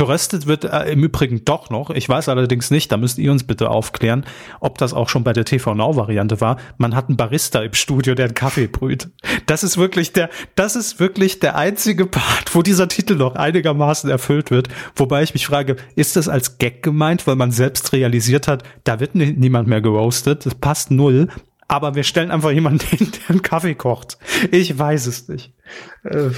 Geröstet wird äh, im Übrigen doch noch. Ich weiß allerdings nicht, da müsst ihr uns bitte aufklären, ob das auch schon bei der TV Now Variante war. Man hat einen Barista im Studio, der einen Kaffee brüht. Das ist wirklich der, das ist wirklich der einzige Part, wo dieser Titel noch einigermaßen erfüllt wird. Wobei ich mich frage, ist das als Gag gemeint, weil man selbst realisiert hat, da wird niemand mehr geroastet. Das passt null. Aber wir stellen einfach jemanden *laughs* hin, der einen Kaffee kocht. Ich weiß es nicht. Äh,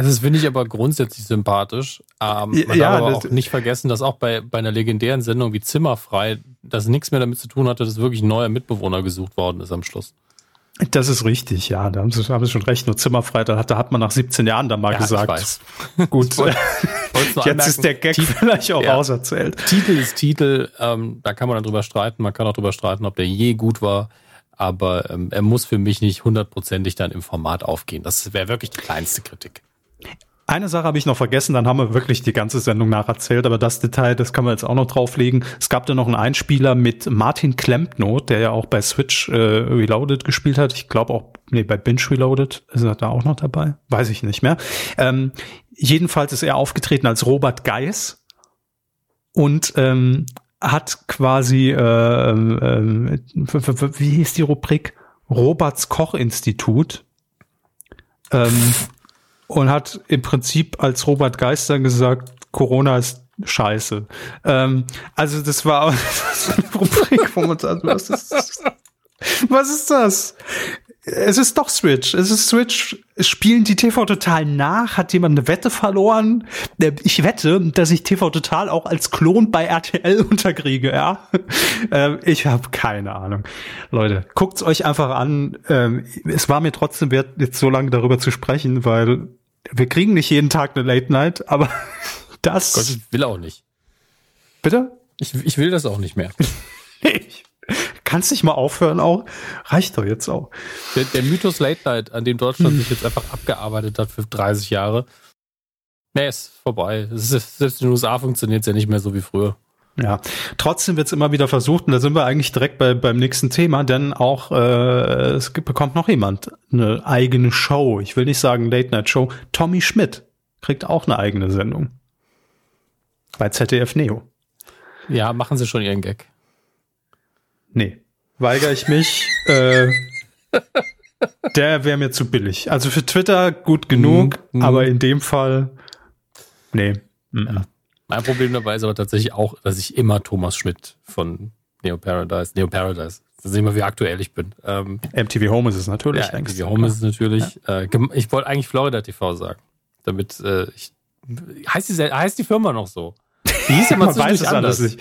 also das finde ich aber grundsätzlich sympathisch. Ähm, man ja, darf aber auch nicht vergessen, dass auch bei, bei einer legendären Sendung wie Zimmerfrei das nichts mehr damit zu tun hatte, dass wirklich ein neuer Mitbewohner gesucht worden ist am Schluss. Das ist richtig, ja, da haben Sie, haben Sie schon recht. Nur Zimmerfrei, da hat, da hat man nach 17 Jahren dann mal ja, gesagt. Ich weiß. Gut, *laughs* wollte, *laughs* jetzt ist der Gag Titel, vielleicht auch ja, auserzählt. Titel ist Titel, ähm, da kann man dann drüber streiten. Man kann auch drüber streiten, ob der je gut war. Aber ähm, er muss für mich nicht hundertprozentig dann im Format aufgehen. Das wäre wirklich die kleinste Kritik. Eine Sache habe ich noch vergessen, dann haben wir wirklich die ganze Sendung nacherzählt, aber das Detail, das kann man jetzt auch noch drauflegen. Es gab da noch einen Einspieler mit Martin Klempno, der ja auch bei Switch äh, Reloaded gespielt hat. Ich glaube auch nee, bei Binge Reloaded ist er da auch noch dabei. Weiß ich nicht mehr. Ähm, jedenfalls ist er aufgetreten als Robert Geis und ähm, hat quasi, äh, äh, wie hieß die Rubrik? Roberts Koch Institut. Ähm, und hat im Prinzip als Robert Geister gesagt, Corona ist scheiße. Ähm, also das war *laughs* eine Rubrik, wo man sagt, was ist das? Was ist das? Es ist doch Switch. Es ist Switch. Spielen die TV Total nach? Hat jemand eine Wette verloren? Äh, ich wette, dass ich TV Total auch als Klon bei RTL *laughs* unterkriege, ja. Ähm, ich habe keine Ahnung. Leute, guckt's euch einfach an. Ähm, es war mir trotzdem wert, jetzt so lange darüber zu sprechen, weil wir kriegen nicht jeden Tag eine Late Night, aber *laughs* das. Gott, ich will auch nicht. Bitte? Ich, ich will das auch nicht mehr. *laughs* ich Kannst nicht mal aufhören auch? Reicht doch jetzt auch. Der, der Mythos Late Night, an dem Deutschland hm. sich jetzt einfach abgearbeitet hat für 30 Jahre, nee, ist vorbei. Ist, selbst in den USA funktioniert es ja nicht mehr so wie früher. Ja, trotzdem wird es immer wieder versucht, und da sind wir eigentlich direkt bei, beim nächsten Thema, denn auch äh, es bekommt noch jemand eine eigene Show. Ich will nicht sagen Late Night Show. Tommy Schmidt kriegt auch eine eigene Sendung. Bei ZDF Neo. Ja, machen sie schon ihren Gag. Nee, weigere ich mich. äh, der wäre mir zu billig. Also für Twitter gut genug, mm, aber in dem Fall, nee. Ja. Mein Problem dabei ist aber tatsächlich auch, dass ich immer Thomas Schmidt von Neo Paradise, Neo Paradise, da sehen wir, wie aktuell ich bin. Ähm, MTV Home ist es natürlich. Ja, MTV Home ist es natürlich. Ja. Äh, ich wollte eigentlich Florida TV sagen, damit äh, ich, heißt die, heißt die Firma noch so? Die hieß *laughs* ja mal weiß es anders. Nicht.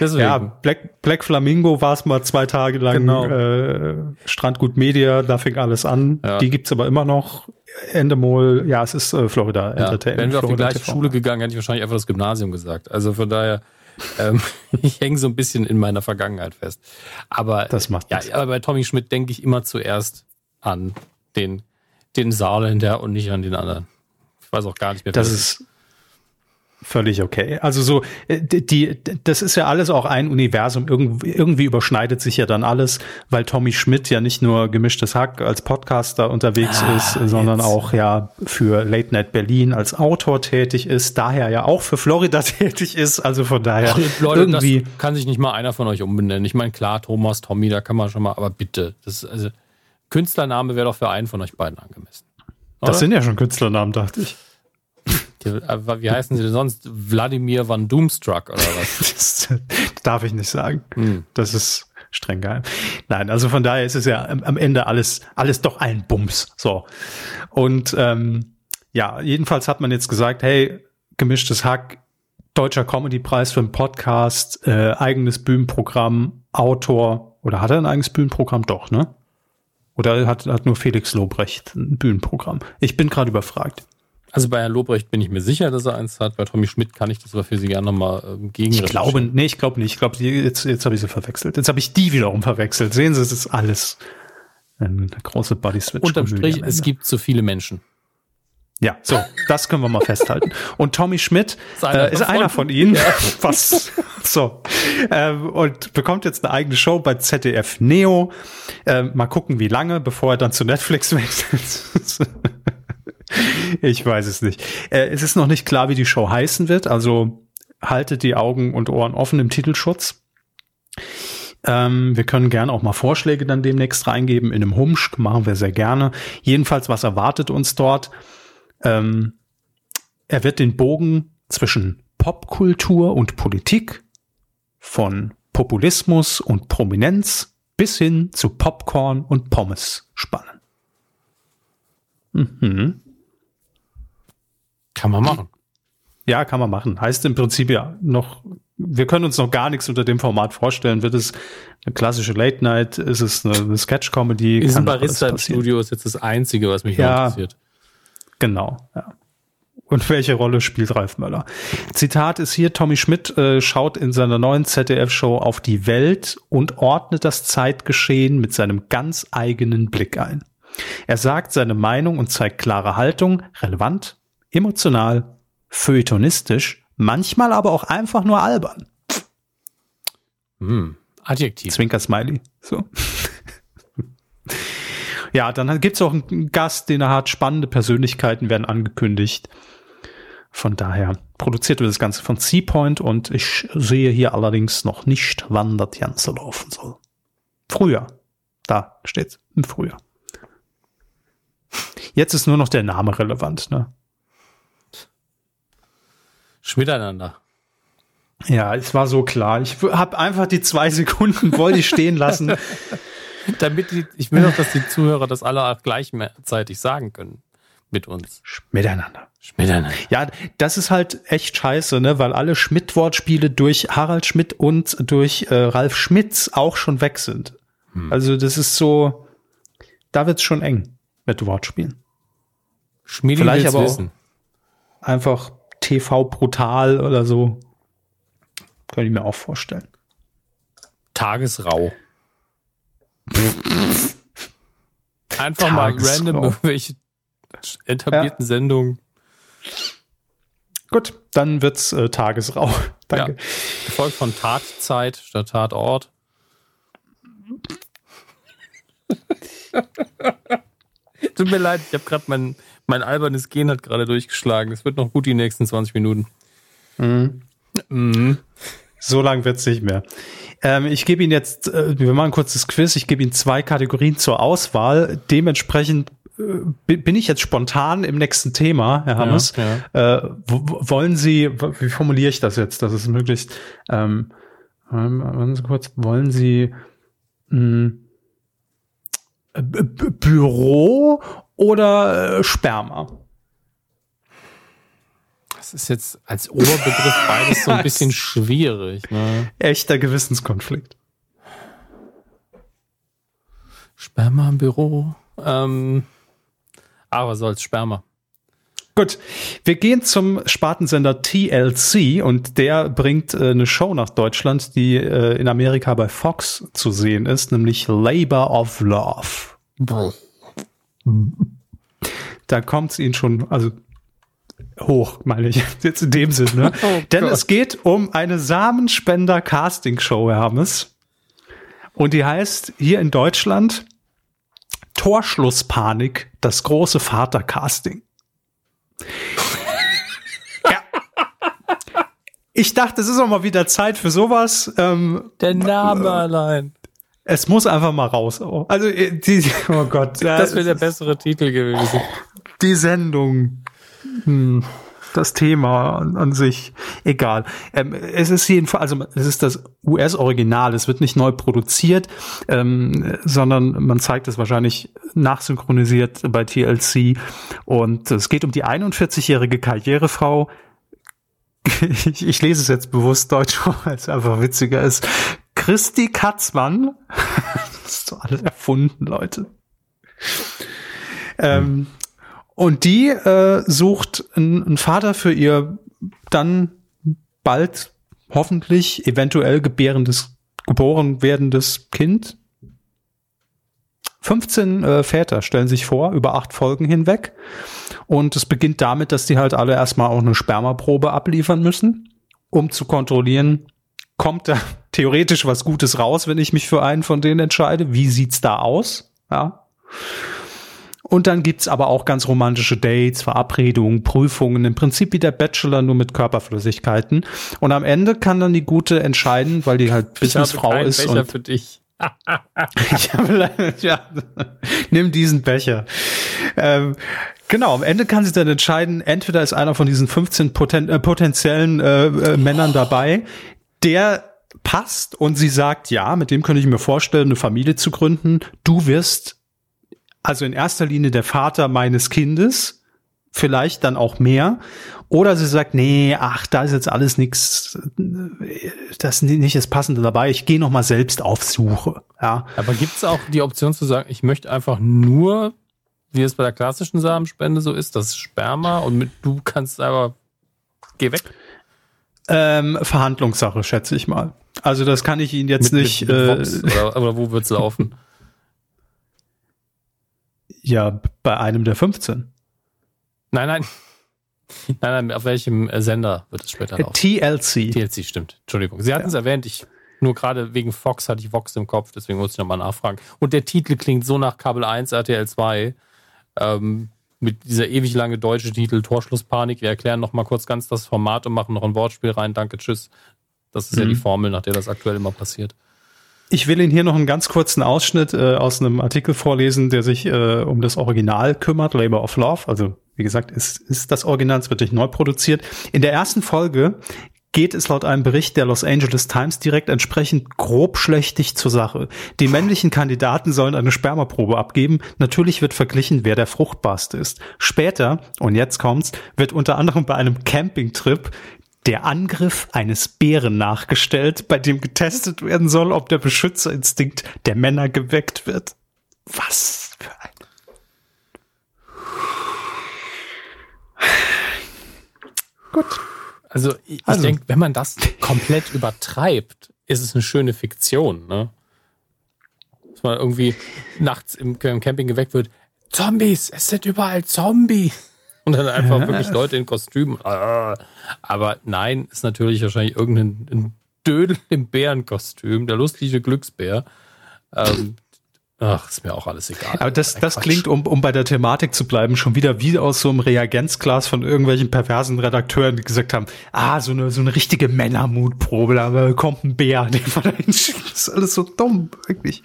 Deswegen. Ja, Black, Black Flamingo war es mal zwei Tage lang genau. äh, Strandgut Media, da fing alles an. Ja. Die gibt's aber immer noch. Endemol, ja, es ist äh, Florida ja. Entertainment. Wenn wir auf die gleiche TV. Schule gegangen, hätte ich wahrscheinlich einfach das Gymnasium gesagt. Also von daher, ähm, *laughs* *laughs* ich hänge so ein bisschen in meiner Vergangenheit fest. Aber, das macht ja, aber bei Tommy Schmidt denke ich immer zuerst an den, den Saarländer und nicht an den anderen. Ich weiß auch gar nicht mehr. Das ist, völlig okay. Also so, äh, die, das ist ja alles auch ein Universum. Irgendwie, irgendwie überschneidet sich ja dann alles, weil Tommy Schmidt ja nicht nur gemischtes Hack als Podcaster unterwegs ah, ist, sondern jetzt. auch ja für Late Night Berlin als Autor tätig ist, daher ja auch für Florida *laughs* tätig ist. Also von daher Ach, Leute, irgendwie kann sich nicht mal einer von euch umbenennen. Ich meine, klar, Thomas, Tommy, da kann man schon mal, aber bitte, das also Künstlername wäre doch für einen von euch beiden angemessen. Oder? Das sind ja schon Künstlernamen, dachte ich. Äh, wie heißen sie denn sonst? Wladimir van Doomstruck oder was? *laughs* das darf ich nicht sagen. Hm. Das ist streng geheim. Nein, also von daher ist es ja am Ende alles, alles doch ein Bums. So. Und ähm, ja, jedenfalls hat man jetzt gesagt, hey, gemischtes Hack, deutscher Comedy-Preis für einen Podcast, äh, eigenes Bühnenprogramm, Autor, oder hat er ein eigenes Bühnenprogramm? Doch, ne? Oder hat, hat nur Felix Lobrecht ein Bühnenprogramm? Ich bin gerade überfragt. Also bei Herrn Lobrecht bin ich mir sicher, dass er eins hat. Bei Tommy Schmidt kann ich das aber für Sie gerne nochmal ähm, gegen. Ich glaube, nee, ich glaube nicht. Ich glaube, jetzt, jetzt habe ich sie verwechselt. Jetzt habe ich die wiederum verwechselt. Sehen Sie, es ist alles eine große Body Switch. Unterm Strich, es gibt zu viele Menschen. Ja, so, das können wir mal festhalten. Und Tommy Schmidt ist einer, äh, ist einer von ihnen. Ja. *laughs* Was? So. Ähm, und bekommt jetzt eine eigene Show bei ZDF Neo. Ähm, mal gucken, wie lange, bevor er dann zu Netflix *laughs* wechselt. Ich weiß es nicht. Äh, es ist noch nicht klar, wie die Show heißen wird. Also haltet die Augen und Ohren offen im Titelschutz. Ähm, wir können gerne auch mal Vorschläge dann demnächst reingeben in einem Humsch. Machen wir sehr gerne. Jedenfalls, was erwartet uns dort? Ähm, er wird den Bogen zwischen Popkultur und Politik von Populismus und Prominenz bis hin zu Popcorn und Pommes spannen. Mhm. Kann man machen. Ja, kann man machen. Heißt im Prinzip ja noch, wir können uns noch gar nichts unter dem Format vorstellen. Wird es eine klassische Late Night? Ist es eine, eine Sketch-Comedy? Ist ein Barista im Studio ist jetzt das Einzige, was mich ja, interessiert. Genau, ja. Und welche Rolle spielt Ralf Möller? Zitat ist hier, Tommy Schmidt äh, schaut in seiner neuen ZDF-Show auf die Welt und ordnet das Zeitgeschehen mit seinem ganz eigenen Blick ein. Er sagt seine Meinung und zeigt klare Haltung, relevant, emotional, feuilletonistisch, manchmal aber auch einfach nur albern. Hm, Adjektiv. Zwinker Smiley. So. Ja, dann gibt's auch einen Gast, den er hat. Spannende Persönlichkeiten werden angekündigt. Von daher produziert wird das Ganze von Seapoint und ich sehe hier allerdings noch nicht, wann das Ganze laufen soll. Frühjahr. Da steht's. Im Frühjahr. Jetzt ist nur noch der Name relevant, ne? Schmiteinander. Ja, es war so klar. Ich habe einfach die zwei Sekunden wollte ich stehen lassen. *laughs* Damit die, ich will doch, dass die Zuhörer das alle auch gleichzeitig sagen können mit uns. Miteinander. Miteinander. Ja, das ist halt echt scheiße, ne, weil alle Schmidt-Wortspiele durch Harald Schmidt und durch äh, Ralf Schmitz auch schon weg sind. Hm. Also das ist so, da wird's schon eng mit Wortspielen. Schmiedi Vielleicht aber wissen. einfach TV brutal oder so. Könnte ich mir auch vorstellen. Tagesrau. *laughs* Einfach mal random irgendwelche etablierten ja. Sendungen. Gut, dann wird's äh, Tagesrau. *laughs* Danke. Ja. Gefolgt von Tatzeit statt Tatort. *laughs* Tut mir leid, ich habe gerade mein, mein albernes Gen hat gerade durchgeschlagen. Es wird noch gut die nächsten 20 Minuten. Mhm. Mhm. So lang wird's nicht mehr. Ähm, ich gebe Ihnen jetzt, äh, wir machen ein kurzes Quiz, ich gebe Ihnen zwei Kategorien zur Auswahl. Dementsprechend äh, bin ich jetzt spontan im nächsten Thema, Herr Hammes. Ja, ja. Äh, wollen Sie, wie formuliere ich das jetzt, dass es möglichst, ähm, warten Sie kurz, wollen Sie mh, hm, Büro oder äh, Sperma? Das ist jetzt als Oberbegriff beides so ein bisschen *laughs* schwierig. Ne? Echter Gewissenskonflikt. Sperma im Büro. Ähm, aber soll's Sperma. Gut, wir gehen zum Spartensender TLC und der bringt äh, eine Show nach Deutschland, die äh, in Amerika bei Fox zu sehen ist, nämlich Labor of Love. Da kommt es ihnen schon, also hoch, meine ich *laughs* jetzt in dem Sinne. Ne? Oh Denn es geht um eine Samenspender-Casting-Show, Herr Hammes. Und die heißt hier in Deutschland Torschlusspanik, das große Vater-Casting. *laughs* ja. Ich dachte, es ist auch mal wieder Zeit für sowas. Ähm, Der Name äh, allein. Es muss einfach mal raus. Also, äh, die, *laughs* oh Gott. *laughs* Das wäre der bessere Titel gewesen. Die Sendung. Hm das Thema an, an sich. Egal. Ähm, es ist jedenfalls, also es ist das US-Original. Es wird nicht neu produziert, ähm, sondern man zeigt es wahrscheinlich nachsynchronisiert bei TLC. Und es geht um die 41-jährige Karrierefrau. *laughs* Ich, ich lese es jetzt bewusst deutsch, weil es einfach witziger ist. Christi Katzmann. *laughs* das ist so alles erfunden, Leute. Ähm, und die äh, sucht einen Vater für ihr dann bald hoffentlich eventuell gebärendes, geboren werdendes Kind. 15 äh, Väter stellen sich vor, über acht Folgen hinweg. Und es beginnt damit, dass die halt alle erstmal auch eine Spermaprobe abliefern müssen, um zu kontrollieren, kommt da theoretisch was Gutes raus, wenn ich mich für einen von denen entscheide? Wie sieht's da aus? Ja. Und dann gibt's aber auch ganz romantische Dates, Verabredungen, Prüfungen, im Prinzip wie der Bachelor nur mit Körperflüssigkeiten. Und am Ende kann dann die Gute entscheiden, weil die halt Businessfrau ist. Becher und für dich. *laughs* ich habe, ja, nimm diesen Becher. Ähm, genau, am Ende kann sie dann entscheiden, entweder ist einer von diesen 15 poten äh, potenziellen äh, äh, Männern dabei, der passt und sie sagt, ja, mit dem könnte ich mir vorstellen, eine Familie zu gründen. Du wirst also in erster Linie der Vater meines Kindes, vielleicht dann auch mehr. Oder sie sagt, nee, ach, da ist jetzt alles nichts, das ist nicht das Passende dabei. Ich gehe noch mal selbst auf Suche. Ja. Aber gibt es auch die Option zu sagen, ich möchte einfach nur, wie es bei der klassischen Samenspende so ist, das Sperma und mit, du kannst aber geh weg? Ähm, Verhandlungssache, schätze ich mal. Also das kann ich Ihnen jetzt mit, nicht. Mit, mit äh, oder, oder wo wird's laufen? *laughs* Ja, bei einem der 15. Nein, nein. *laughs* Nein, nein, auf welchem äh, Sender wird es später laufen? TLC. TLC, stimmt. Entschuldigung. Sie hatten es ja. erwähnt, ich Nur gerade wegen Fox hatte ich Vox im Kopf, deswegen muss ich nochmal nachfragen. Und der Titel klingt so nach Kabel 1, RTL 2. Ähm, mit dieser ewig lange deutsche Titel Torschlusspanik. Wir erklären nochmal kurz ganz das Format und machen noch ein Wortspiel rein. Danke, tschüss. Das ist mhm. ja die mhm. Formel, nach der das aktuell immer passiert. Ich will Ihnen hier noch einen ganz kurzen Ausschnitt äh, aus einem Artikel vorlesen, der sich äh, um das Original kümmert, Labor of Love. Also wie gesagt, ist, ist das Original, es wird nicht neu produziert. In der ersten Folge geht es laut einem Bericht der Los Angeles Times direkt entsprechend grobschlächtig zur Sache. Die männlichen Kandidaten sollen eine Spermaprobe abgeben. Natürlich wird verglichen, wer der fruchtbarste ist. Später, und jetzt kommt's, wird unter anderem bei einem Campingtrip der Angriff eines Bären nachgestellt, bei dem getestet werden soll, ob der Beschützerinstinkt der Männer geweckt wird. Was für ein. Gut. Also ich, also. denke, wenn man das komplett übertreibt, ist es eine schöne Fiktion, ne? Dass man irgendwie nachts im, im Camping geweckt wird, Zombies, es sind überall Zombies. Und dann einfach ja. wirklich Leute in Kostümen. Aber nein, ist natürlich wahrscheinlich irgendein Dödel im Bärenkostüm, der lustige Glücksbär. Ähm, Ach, ist mir auch alles egal. Aber das, das klingt, um, um bei der Thematik zu bleiben, schon wieder wie aus so einem Reagenzglas von irgendwelchen perversen Redakteuren, die gesagt haben, ah, so eine, so eine richtige Männermutprobe, da kommt ein Bär, den wir da hinschicken. Das ist alles so dumm, wirklich.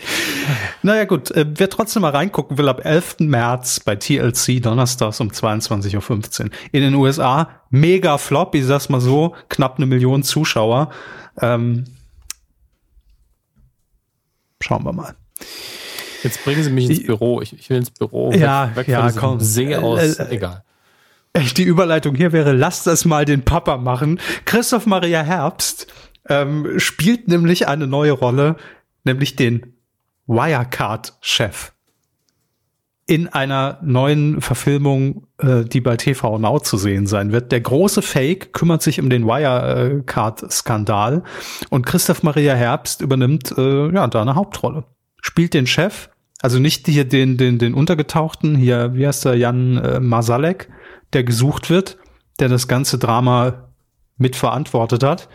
Naja, gut, äh, wer trotzdem mal reingucken will, ab 11. März bei TLC, donnerstags um 22.15 Uhr. In den USA, mega flop, ich sag's mal so, knapp eine Million Zuschauer. Ähm, schauen wir mal. Jetzt bringen Sie mich ins Büro. Ich, ich will ins Büro. Ja, weg, weg ja, komm. See aus. Äh, äh, Egal. Die Überleitung hier wäre, lasst das mal den Papa machen. Christoph Maria Herbst ähm, spielt nämlich eine neue Rolle, nämlich den Wirecard-Chef in einer neuen Verfilmung, äh, die bei TV Now zu sehen sein wird. Der große Fake kümmert sich um den Wirecard-Skandal und Christoph Maria Herbst übernimmt äh, ja da eine Hauptrolle. Spielt den Chef also nicht hier den, den, den Untergetauchten, hier, wie heißt der, Jan äh, Masalek, der gesucht wird, der das ganze Drama mitverantwortet hat,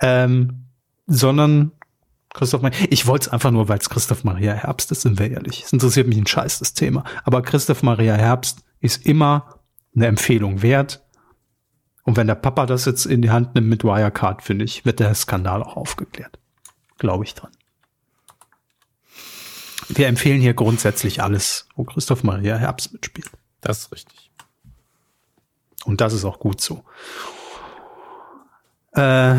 ähm, sondern Christoph Maria. Ich wollte es einfach nur, weil es Christoph Maria Herbst ist, sind wir ehrlich. Es interessiert mich ein Scheiß, das Thema. Aber Christoph Maria Herbst ist immer eine Empfehlung wert. Und wenn der Papa das jetzt in die Hand nimmt mit Wirecard, finde ich, wird der Skandal auch aufgeklärt. Glaube ich dran. Wir empfehlen hier grundsätzlich alles, wo Christoph Maria Herbst mitspielt. Das ist richtig. Und das ist auch gut so. Äh,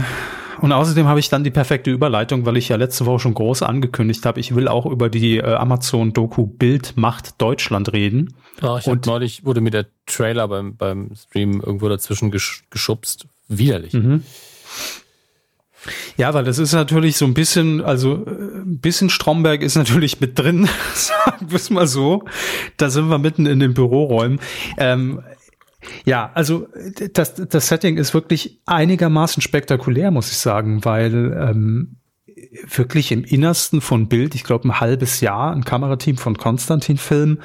und außerdem habe ich dann die perfekte Überleitung, weil ich ja letzte Woche schon groß angekündigt habe, ich will auch über die äh, Amazon-Doku Bild macht Deutschland reden. Oh, ich und neulich wurde mir der Trailer beim, beim Stream irgendwo dazwischen geschubst. Widerlich. Mhm. Ja, weil das ist natürlich so ein bisschen, also äh, ein bisschen Stromberg ist natürlich mit drin, *laughs* sagen wir es mal so. Da sind wir mitten in den Büroräumen. Ähm, ja, also das, das Setting ist wirklich einigermaßen spektakulär, muss ich sagen, weil ähm, wirklich im Innersten von Bild, ich glaube ein halbes Jahr, ein Kamerateam von Konstantin Film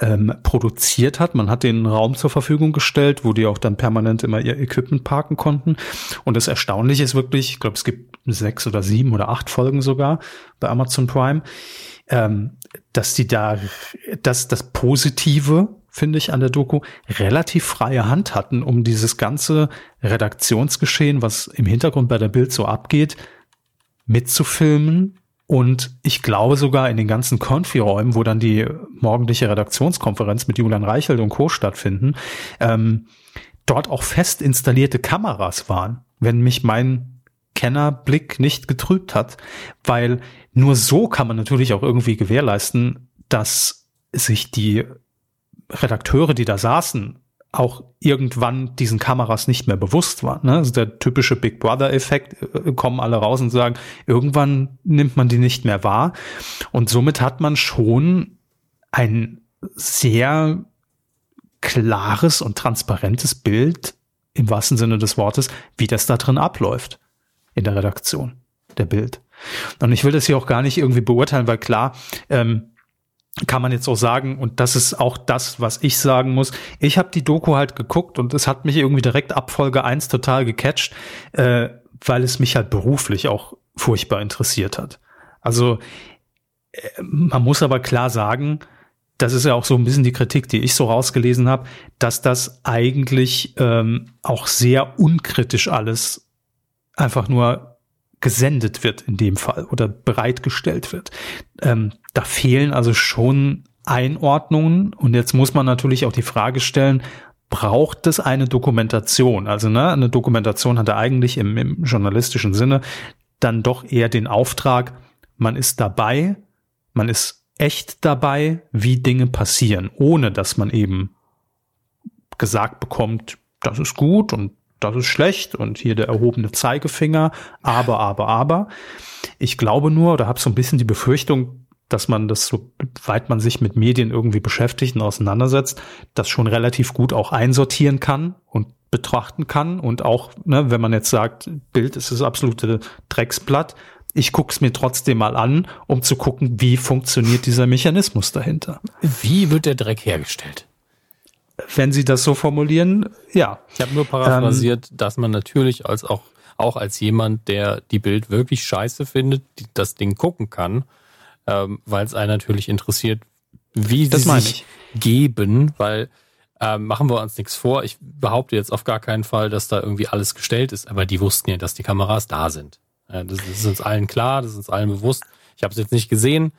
ähm, produziert hat. Man hat den Raum zur Verfügung gestellt, wo die auch dann permanent immer ihr Equipment parken konnten. Und das Erstaunliche ist wirklich, ich glaube, es gibt sechs oder sieben oder acht Folgen sogar bei Amazon Prime, ähm, dass die da, dass das Positive finde ich, an der Doku relativ freie Hand hatten, um dieses ganze Redaktionsgeschehen, was im Hintergrund bei der Bild so abgeht, mitzufilmen und ich glaube sogar in den ganzen Konfi-Räumen, wo dann die morgendliche Redaktionskonferenz mit Julian Reichelt und Co. stattfinden, ähm, dort auch fest installierte Kameras waren, wenn mich mein Kennerblick nicht getrübt hat, weil nur so kann man natürlich auch irgendwie gewährleisten, dass sich die Redakteure, die da saßen, auch irgendwann diesen Kameras nicht mehr bewusst war. Ne? Also der typische Big Brother-Effekt, äh, kommen alle raus und sagen, irgendwann nimmt man die nicht mehr wahr. Und somit hat man schon ein sehr klares und transparentes Bild im wahrsten Sinne des Wortes, wie das da drin abläuft in der Redaktion der Bild. Und ich will das hier auch gar nicht irgendwie beurteilen, weil klar, ähm, kann man jetzt auch sagen, und das ist auch das, was ich sagen muss. Ich habe die Doku halt geguckt und es hat mich irgendwie direkt ab Folge 1 total gecatcht, äh, weil es mich halt beruflich auch furchtbar interessiert hat. Also äh, man muss aber klar sagen, das ist ja auch so ein bisschen die Kritik, die ich so rausgelesen habe, dass das eigentlich ähm, auch sehr unkritisch alles einfach nur gesendet wird in dem Fall oder bereitgestellt wird. Ähm, da fehlen also schon Einordnungen und jetzt muss man natürlich auch die Frage stellen, braucht es eine Dokumentation? Also ne, eine Dokumentation hat er eigentlich im, im journalistischen Sinne dann doch eher den Auftrag, man ist dabei, man ist echt dabei, wie Dinge passieren, ohne dass man eben gesagt bekommt, das ist gut und das ist schlecht und hier der erhobene Zeigefinger, aber, aber, aber. Ich glaube nur oder habe so ein bisschen die Befürchtung, dass man das, so weit man sich mit Medien irgendwie beschäftigt und auseinandersetzt, das schon relativ gut auch einsortieren kann und betrachten kann. Und auch, ne, wenn man jetzt sagt, Bild ist das absolute Drecksblatt, ich guck's mir trotzdem mal an, um zu gucken, wie funktioniert dieser Mechanismus dahinter. Wie wird der Dreck hergestellt? Wenn Sie das so formulieren, ja. Ich habe nur paraphrasiert, ähm, dass man natürlich als auch, auch als jemand, der die Bild wirklich scheiße findet, die, das Ding gucken kann, ähm, weil es einen natürlich interessiert, wie das sie sich ich. geben, weil ähm, machen wir uns nichts vor. Ich behaupte jetzt auf gar keinen Fall, dass da irgendwie alles gestellt ist, aber die wussten ja, dass die Kameras da sind. Ja, das, das, ist uns allen klar, das ist uns allen bewusst. Ich habe es jetzt nicht gesehen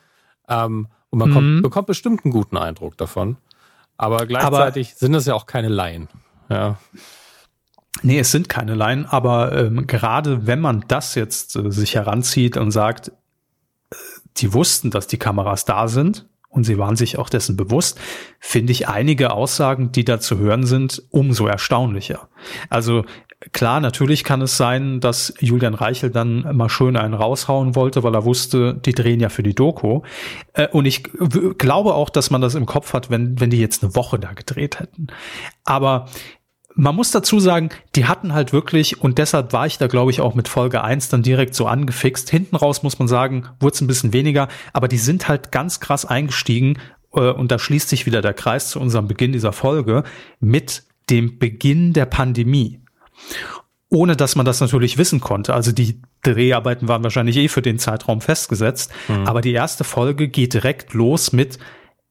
ähm, und man mhm. kommt, bekommt bestimmt einen guten Eindruck davon. Aber gleichzeitig aber, sind es ja auch keine Laien. Ja. Nee, es sind keine Laien, aber ähm, gerade wenn man das jetzt äh, sich heranzieht und sagt, die wussten, dass die Kameras da sind und sie waren sich auch dessen bewusst, finde ich einige Aussagen, die da zu hören sind, umso erstaunlicher. Also Klar, natürlich kann es sein, dass Julian Reichel dann mal schön einen raushauen wollte, weil er wusste, die drehen ja für die Doku. Äh, und ich glaube auch, dass man das im Kopf hat, wenn, wenn die jetzt eine Woche da gedreht hätten. Aber man muss dazu sagen, die hatten halt wirklich, und deshalb war ich da, glaube ich, auch mit Folge 1 dann direkt so angefixt. Hinten raus muss man sagen, wurde es ein bisschen weniger, aber die sind halt ganz krass eingestiegen, äh, und da schließt sich wieder der Kreis zu unserem Beginn dieser Folge, mit dem Beginn der Pandemie ohne dass man das natürlich wissen konnte. Also die Dreharbeiten waren wahrscheinlich eh für den Zeitraum festgesetzt. Mhm. Aber die erste Folge geht direkt los mit,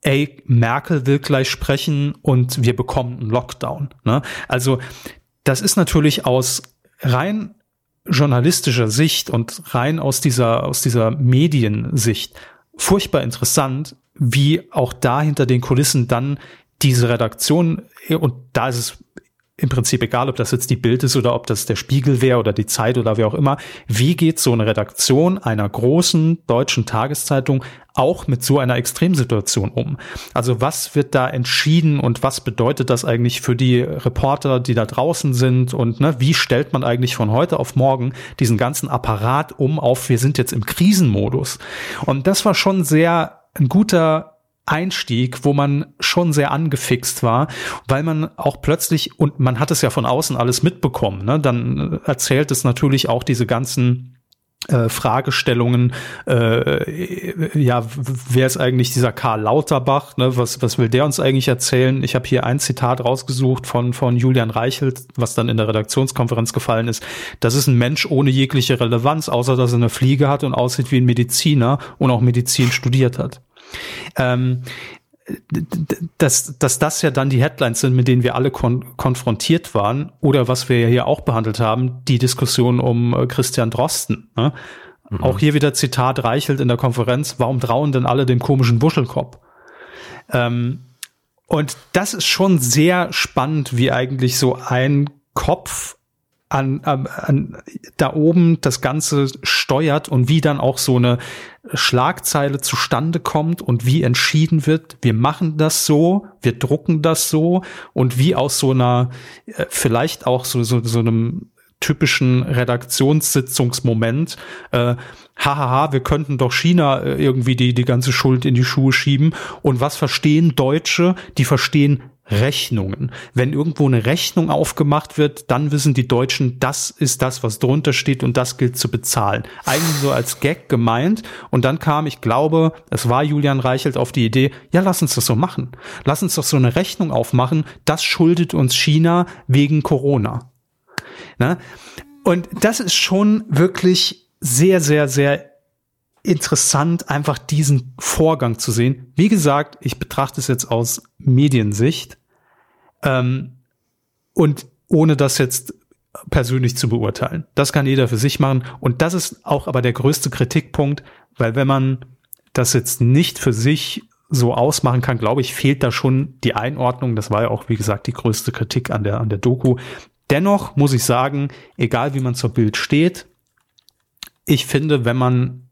ey, Merkel will gleich sprechen und wir bekommen einen Lockdown. Ne? Also das ist natürlich aus rein journalistischer Sicht und rein aus dieser, aus dieser Mediensicht furchtbar interessant, wie auch da hinter den Kulissen dann diese Redaktion, und da ist es im Prinzip egal, ob das jetzt die Bild ist oder ob das der Spiegel wäre oder die Zeit oder wer auch immer. Wie geht so eine Redaktion einer großen deutschen Tageszeitung auch mit so einer Extremsituation um? Also was wird da entschieden und was bedeutet das eigentlich für die Reporter, die da draußen sind und ne, wie stellt man eigentlich von heute auf morgen diesen ganzen Apparat um auf, wir sind jetzt im Krisenmodus? Und das war schon sehr ein guter Einstieg, wo man schon sehr angefixt war, weil man auch plötzlich, und man hat es ja von außen alles mitbekommen, ne? dann erzählt es natürlich auch diese ganzen äh, Fragestellungen, äh, ja, wer ist eigentlich dieser Karl Lauterbach, ne? was, was will der uns eigentlich erzählen? Ich habe hier ein Zitat rausgesucht von, von Julian Reichelt, was dann in der Redaktionskonferenz gefallen ist. Das ist ein Mensch ohne jegliche Relevanz, außer dass er eine Fliege hat und aussieht wie ein Mediziner und auch Medizin studiert hat. Ähm, dass, dass das ja dann die Headlines sind, mit denen wir alle kon konfrontiert waren, oder was wir ja hier auch behandelt haben, die Diskussion um äh, Christian Drosten. Ne? Mhm. Auch hier wieder Zitat Reichelt in der Konferenz, warum trauen denn alle dem komischen Buschelkopf? Ähm, und das ist schon sehr spannend, wie eigentlich so ein Kopf an, an, an da oben das Ganze steuert und wie dann auch so eine Schlagzeile zustande kommt und wie entschieden wird, wir machen das so, wir drucken das so und wie aus so einer äh, vielleicht auch so so, so einem typischen Redaktionssitzungsmoment, äh, hahaha, wir könnten doch China äh, irgendwie die, die ganze Schuld in die Schuhe schieben. Und was verstehen Deutsche? Die verstehen Rechnungen. Wenn irgendwo eine Rechnung aufgemacht wird, dann wissen die Deutschen, das ist das, was drunter steht und das gilt zu bezahlen. Eigentlich so als Gag gemeint. Und dann kam, ich glaube, es war Julian Reichelt auf die Idee, ja, lass uns das so machen. Lass uns doch so eine Rechnung aufmachen. Das schuldet uns China wegen Corona. Ne? Und das ist schon wirklich sehr, sehr, sehr interessant, einfach diesen Vorgang zu sehen. Wie gesagt, ich betrachte es jetzt aus Mediensicht ähm, und ohne das jetzt persönlich zu beurteilen. Das kann jeder für sich machen. Und das ist auch aber der größte Kritikpunkt, weil wenn man das jetzt nicht für sich so ausmachen kann, glaube ich, fehlt da schon die Einordnung. Das war ja auch, wie gesagt, die größte Kritik an der, an der Doku. Dennoch muss ich sagen, egal wie man zur Bild steht, ich finde, wenn man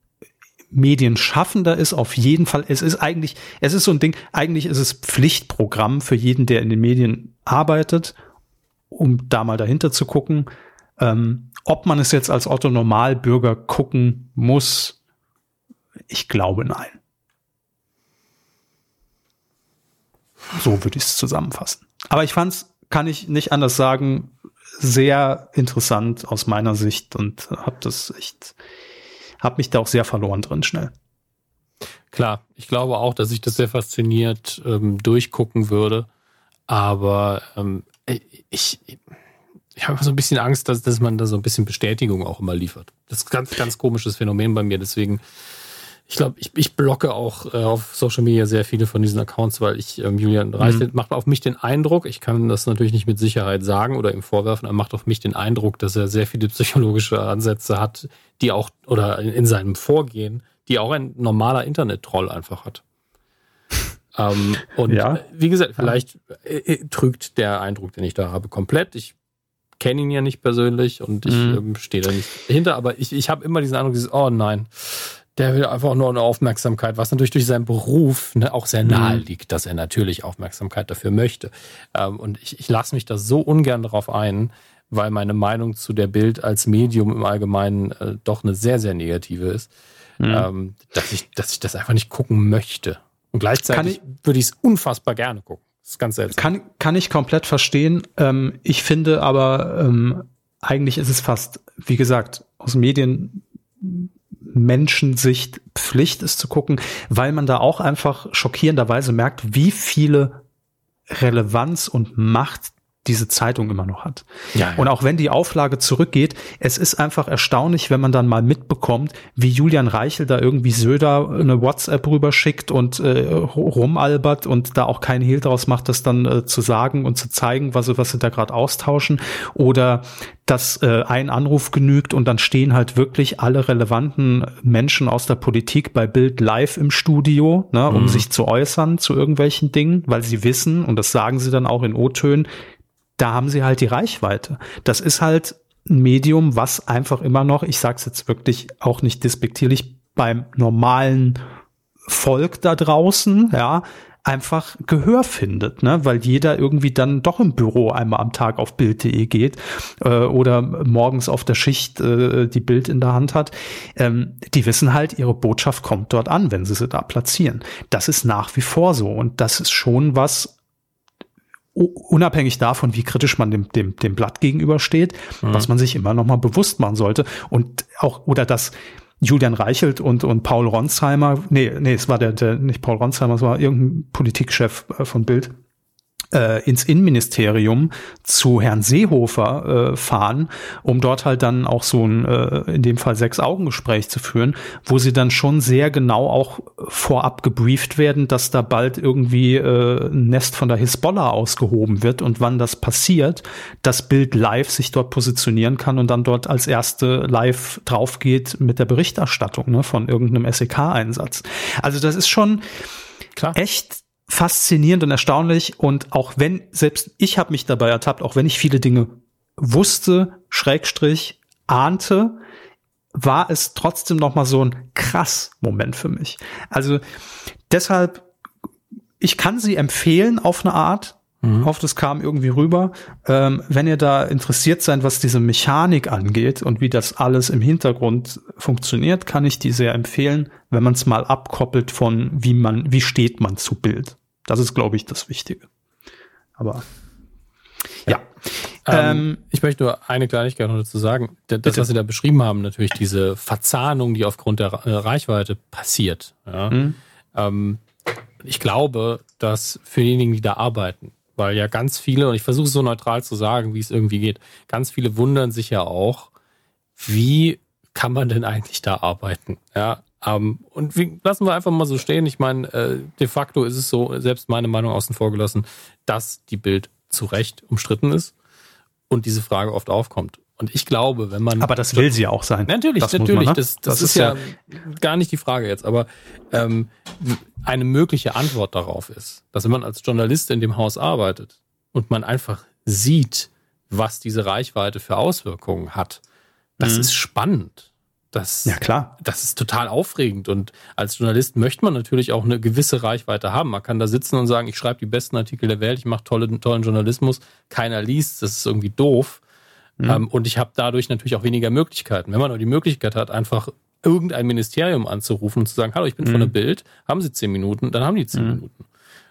Medienschaffender ist, auf jeden Fall, es ist eigentlich, es ist so ein Ding, eigentlich ist es Pflichtprogramm für jeden, der in den Medien arbeitet, um da mal dahinter zu gucken. Ähm, ob man es jetzt als Otto Normalbürger gucken muss, ich glaube nein. So würde ich es zusammenfassen. Aber ich fand es, kann ich nicht anders sagen, sehr interessant aus meiner Sicht und habe das echt, habe mich da auch sehr verloren drin schnell. Klar, ich glaube auch, dass ich das sehr fasziniert ähm, durchgucken würde, aber ähm, ich, ich habe so ein bisschen Angst, dass, dass man da so ein bisschen Bestätigung auch immer liefert. Das ist ganz, ganz komisches Phänomen bei mir, deswegen ich glaube, ich, ich blocke auch äh, auf Social Media sehr viele von diesen Accounts, weil ich ähm, Julian Reichelt mhm. macht auf mich den Eindruck, ich kann das natürlich nicht mit Sicherheit sagen oder ihm vorwerfen, er macht auf mich den Eindruck, dass er sehr viele psychologische Ansätze hat, die auch, oder in, in seinem Vorgehen, die auch ein normaler Internet-Troll einfach hat. *laughs* ähm, und ja. wie gesagt, vielleicht äh, äh, trügt der Eindruck, den ich da habe, komplett. Ich kenne ihn ja nicht persönlich und ich mhm. ähm, stehe da nicht hinter, aber ich, ich habe immer diesen Eindruck, dieses, oh nein, der will einfach nur eine Aufmerksamkeit, was natürlich durch seinen Beruf ne, auch sehr nahe mhm. liegt, dass er natürlich Aufmerksamkeit dafür möchte. Ähm, und ich, ich lasse mich da so ungern darauf ein, weil meine Meinung zu der Bild als Medium im Allgemeinen äh, doch eine sehr, sehr negative ist, mhm. ähm, dass, ich, dass ich das einfach nicht gucken möchte. Und gleichzeitig ich, würde ich es unfassbar gerne gucken. Das ist ganz seltsam. Kann, kann ich komplett verstehen. Ähm, ich finde aber, ähm, eigentlich ist es fast, wie gesagt, aus Medien Menschensicht Pflicht ist zu gucken, weil man da auch einfach schockierenderweise merkt, wie viele Relevanz und Macht diese Zeitung immer noch hat. Ja, ja. Und auch wenn die Auflage zurückgeht, es ist einfach erstaunlich, wenn man dann mal mitbekommt, wie Julian Reichel da irgendwie Söder eine WhatsApp rüberschickt und äh, rumalbert und da auch kein Hehl draus macht, das dann äh, zu sagen und zu zeigen, was, sie was sie da gerade austauschen. Oder dass äh, ein Anruf genügt und dann stehen halt wirklich alle relevanten Menschen aus der Politik bei Bild live im Studio, ne, um mhm. sich zu äußern zu irgendwelchen Dingen, weil sie wissen, und das sagen sie dann auch in O-Tönen, da haben sie halt die Reichweite. Das ist halt ein Medium, was einfach immer noch, ich sage es jetzt wirklich auch nicht despektierlich, beim normalen Volk da draußen, ja, einfach Gehör findet, ne? weil jeder irgendwie dann doch im Büro einmal am Tag auf Bild.de geht äh, oder morgens auf der Schicht äh, die Bild in der Hand hat. Ähm, die wissen halt, ihre Botschaft kommt dort an, wenn sie sie da platzieren. Das ist nach wie vor so und das ist schon was, unabhängig davon, wie kritisch man dem, dem, dem Blatt gegenübersteht, mhm. was man sich immer noch mal bewusst machen sollte. Und auch, oder dass Julian Reichelt und, und Paul Ronsheimer, nee, nee, es war der, der, nicht Paul Ronsheimer, es war irgendein Politikchef äh, von Bild, ins Innenministerium zu Herrn Seehofer äh, fahren, um dort halt dann auch so ein, äh, in dem Fall Sechs-Augen-Gespräch zu führen, wo sie dann schon sehr genau auch vorab gebrieft werden, dass da bald irgendwie äh, ein Nest von der Hisbollah ausgehoben wird und wann das passiert, das Bild live sich dort positionieren kann und dann dort als erste live draufgeht mit der Berichterstattung ne, von irgendeinem SEK-Einsatz. Also das ist schon Klar. echt faszinierend und erstaunlich und auch wenn, selbst ich habe mich dabei ertappt, auch wenn ich viele Dinge wusste, Schrägstrich, ahnte, war es trotzdem noch mal so ein krass Moment für mich. Also deshalb, ich kann sie empfehlen auf eine Art. Mhm. Hoffe, das kam irgendwie rüber. Ähm, wenn ihr da interessiert seid, was diese Mechanik angeht und wie das alles im Hintergrund funktioniert, kann ich die sehr empfehlen, wenn man es mal abkoppelt von wie man, wie steht man zu Bild. Das ist, glaube ich, das Wichtige. Aber ja. Ähm, ähm, ich möchte nur eine Kleinigkeit noch dazu sagen. Das, bitte. was Sie da beschrieben haben, natürlich diese Verzahnung, die aufgrund der äh, Reichweite passiert. Ja. Mhm. Ähm, ich glaube, dass für diejenigen, die da arbeiten, weil ja ganz viele, und ich versuche so neutral zu sagen, wie es irgendwie geht, ganz viele wundern sich ja auch, wie kann man denn eigentlich da arbeiten? Ja, ähm, und wie, lassen wir einfach mal so stehen. Ich meine, äh, de facto ist es so, selbst meine Meinung außen vor gelassen, dass die Bild zu Recht umstritten ist und diese Frage oft aufkommt. Und ich glaube, wenn man. Aber das will sie auch sein. Natürlich, das natürlich. Man, ne? das, das, das, ist, ja, gar nicht die Frage jetzt. Aber ähm, eine mögliche Antwort darauf ist, dass wenn man als Journalist in dem Haus arbeitet und man einfach sieht, was diese Reichweite für Auswirkungen hat, das mhm. ist spannend. Das, ja, klar. Das ist total aufregend. Und als Journalist möchte man natürlich auch eine gewisse Reichweite haben. Man kann da sitzen und sagen, ich schreibe die besten Artikel der Welt, ich mache tolle, tollen Journalismus, keiner liest, das ist irgendwie doof. Mhm. Ähm, und ich habe dadurch natürlich auch weniger Möglichkeiten. Wenn man nur die Möglichkeit hat, einfach irgendein Ministerium anzurufen und zu sagen, hallo, ich bin mhm. von der Bild, haben Sie zehn Minuten, dann haben die zehn mhm. Minuten.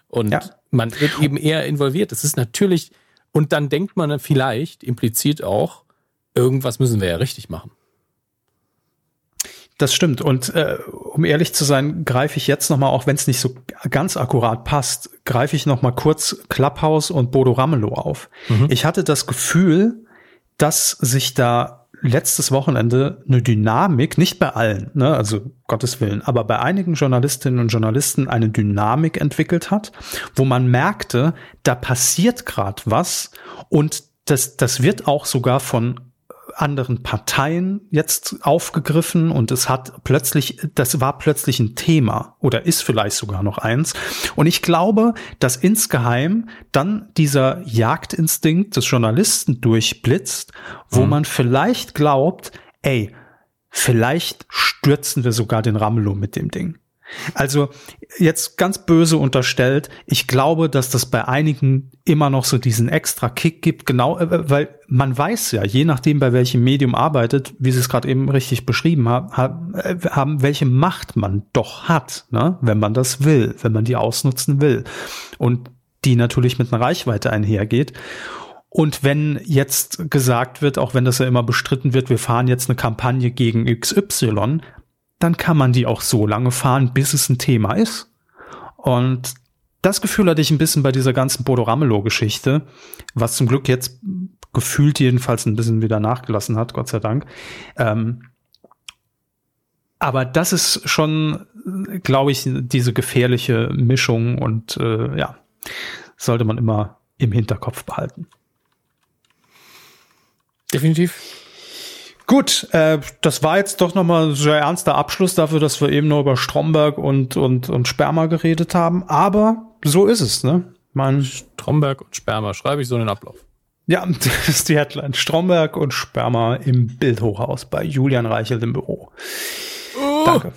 Und ja. man wird eben eher involviert. Das ist natürlich, und dann denkt man vielleicht implizit auch, irgendwas müssen wir ja richtig machen. Das stimmt. Und äh, um ehrlich zu sein, greife ich jetzt nochmal, auch wenn es nicht so ganz akkurat passt, greife ich nochmal kurz Clubhouse und Bodo Ramelow auf. Mhm. Ich hatte das Gefühl, dass sich da letztes Wochenende eine Dynamik, nicht bei allen, ne, also Gottes Willen, aber bei einigen Journalistinnen und Journalisten eine Dynamik entwickelt hat, wo man merkte, da passiert gerade was und das, das wird auch sogar von anderen Parteien jetzt aufgegriffen und es hat plötzlich, das war plötzlich ein Thema oder ist vielleicht sogar noch eins. Und ich glaube, dass insgeheim dann dieser Jagdinstinkt des Journalisten durchblitzt, wo mhm. man vielleicht glaubt, ey, vielleicht stürzen wir sogar den Ramelow mit dem Ding. Also jetzt ganz böse unterstellt, ich glaube, dass das bei einigen immer noch so diesen extra Kick gibt, genau, äh, weil man weiß ja, je nachdem, bei welchem Medium arbeitet, wie Sie es gerade eben richtig beschrieben haben, äh, haben, welche Macht man doch hat, ne, wenn man das will, wenn man die ausnutzen will. Und die natürlich mit einer Reichweite einhergeht. Und wenn jetzt gesagt wird, auch wenn das ja immer bestritten wird, wir fahren jetzt eine Kampagne gegen XY, dann kann man die auch so lange fahren, bis es ein Thema ist. Und das Gefühl hatte ich ein bisschen bei dieser ganzen Bodo Ramelow-Geschichte, was zum Glück jetzt gefühlt jedenfalls ein bisschen wieder nachgelassen hat, Gott sei Dank. Ähm, aber das ist schon, glaube ich, diese gefährliche Mischung und äh, ja, sollte man immer im Hinterkopf behalten. Definitiv. Gut, äh, das war jetzt doch nochmal ein sehr ernster Abschluss dafür, dass wir eben nur über Stromberg und, und, und Sperma geredet haben. Aber so ist es, ne? Man Stromberg und Sperma, schreibe ich so in den Ablauf. Ja, *laughs* das ist die Headline. Stromberg und Sperma im Bildhochhaus bei Julian Reichelt im Büro. Oh. Danke.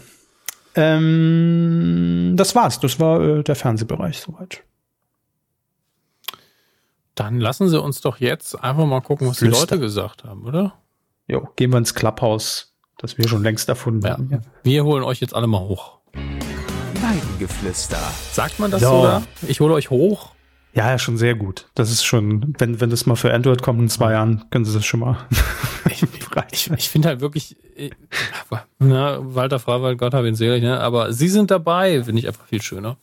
Ähm, das war's. Das war äh, der Fernsehbereich soweit. Dann lassen Sie uns doch jetzt einfach mal gucken, was Flüster. die Leute gesagt haben, oder? Jo, gehen wir ins Clubhouse, das wir schon längst erfunden ja. haben. Ja. Wir holen euch jetzt alle mal hoch. Weidengeflüster. Sagt man das ja. so? Oder? Ich hole euch hoch. Ja, ja, schon sehr gut. Das ist schon, wenn, wenn das mal für Android kommt in zwei Jahren, können sie das schon mal. *laughs* ich ich, ich finde halt wirklich, äh, na, Walter Freiwald, Gott hab ihn selig, ne? aber sie sind dabei, finde ich einfach viel schöner.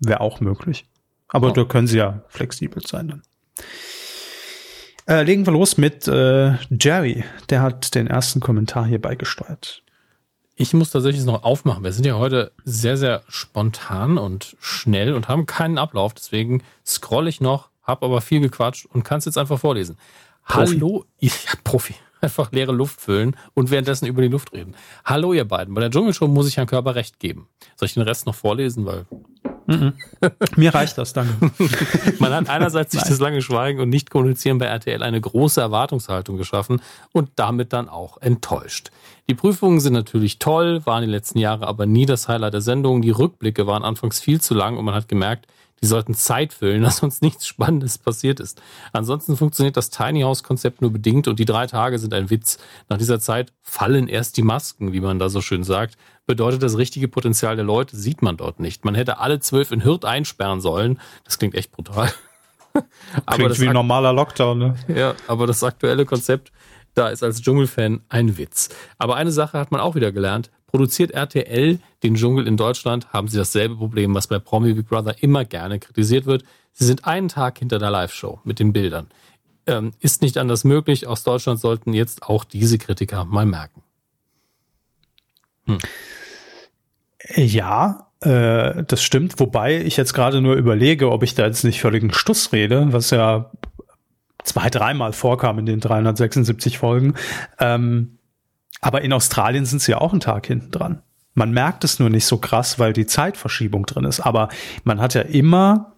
Wäre auch möglich. Aber oh. da können sie ja flexibel sein dann. Äh, legen wir los mit äh, Jerry. Der hat den ersten Kommentar hier beigesteuert. Ich muss tatsächlich noch aufmachen. Wir sind ja heute sehr, sehr spontan und schnell und haben keinen Ablauf. Deswegen scroll ich noch, habe aber viel gequatscht und kann es jetzt einfach vorlesen. Profi. Hallo, ja, Profi. *laughs* Einfach leere Luft füllen und währenddessen über die Luft reden. Hallo, ihr beiden. Bei der Dschungelshow muss ich Herrn Körper recht geben. Soll ich den Rest noch vorlesen? Weil Mhm. *laughs* Mir reicht das, danke. *laughs* Man hat einerseits sich das lange Schweigen und Nicht-Kommunizieren bei RTL eine große Erwartungshaltung geschaffen und damit dann auch enttäuscht. Die Prüfungen sind natürlich toll, waren die letzten Jahre aber nie das Highlight der Sendung. Die Rückblicke waren anfangs viel zu lang und man hat gemerkt, die sollten Zeit füllen, *laughs* dass uns nichts Spannendes passiert ist. Ansonsten funktioniert das Tiny House Konzept nur bedingt und die drei Tage sind ein Witz. Nach dieser Zeit fallen erst die Masken, wie man da so schön sagt. Bedeutet, das richtige Potenzial der Leute sieht man dort nicht. Man hätte alle zwölf in Hirt einsperren sollen. Das klingt echt brutal. aber klingt wie ein normaler Lockdown, ne? Ja, aber das aktuelle Konzept, da ist als Dschungelfan ein Witz. Aber eine Sache hat man auch wieder gelernt. Produziert RTL den Dschungel in Deutschland, haben sie dasselbe Problem, was bei Promi Big Brother immer gerne kritisiert wird. Sie sind einen Tag hinter der Live-Show mit den Bildern. ähm, ist nicht anders möglich. Aus Deutschland sollten jetzt auch diese Kritiker mal merken. Hm. Ja, äh, das stimmt. Wobei ich jetzt gerade nur überlege, ob ich da jetzt nicht völligen Stuss rede, was ja zwei, dreimal vorkam in den 376 Folgen. Ähm, aber in Australien sind sie ja auch einen Tag hinten dran. Man merkt es nur nicht so krass, weil die Zeitverschiebung drin ist. Aber man hat ja immer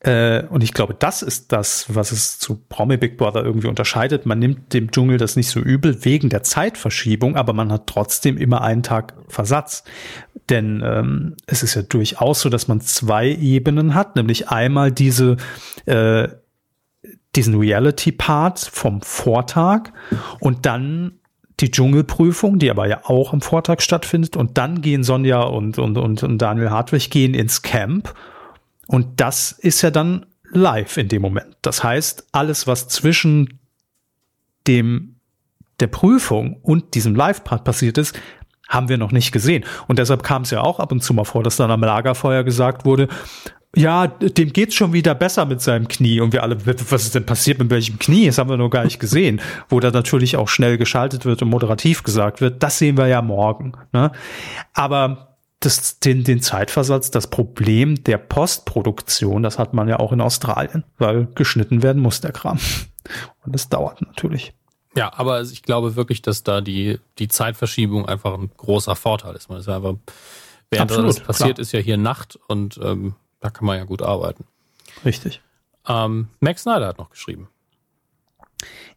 äh, und ich glaube, das ist das, was es zu Promi Big Brother irgendwie unterscheidet. Man nimmt dem Dschungel das nicht so übel wegen der Zeitverschiebung, aber man hat trotzdem immer einen Tag Versatz. Denn ähm, es ist ja durchaus so, dass man zwei Ebenen hat, nämlich einmal diese äh, diesen Reality-Part vom Vortag und dann die Dschungelprüfung, die aber ja auch am Vortag stattfindet. Und dann gehen Sonja und, und, und, und Daniel Hartwig gehen ins Camp und das ist ja dann live in dem Moment. Das heißt, alles, was zwischen dem, der Prüfung und diesem Live-Part passiert ist, haben wir noch nicht gesehen. Und deshalb kam es ja auch ab und zu mal vor, dass dann am Lagerfeuer gesagt wurde, ja, dem geht's schon wieder besser mit seinem Knie. Und wir alle, was ist denn passiert mit welchem Knie? Das haben wir noch gar nicht gesehen. Wo da natürlich auch schnell geschaltet wird und moderativ gesagt wird, das sehen wir ja morgen. Ne? Aber das, den, den Zeitversatz, das Problem der Postproduktion, das hat man ja auch in Australien, weil geschnitten werden muss der Kram. Und das dauert natürlich. Ja, aber ich glaube wirklich, dass da die, die Zeitverschiebung einfach ein großer Vorteil ist. Man ist ja einfach, während Absolut, das passiert, klar. ist ja hier Nacht und ähm, da kann man ja gut arbeiten. Richtig. Ähm, Max Snyder hat noch geschrieben.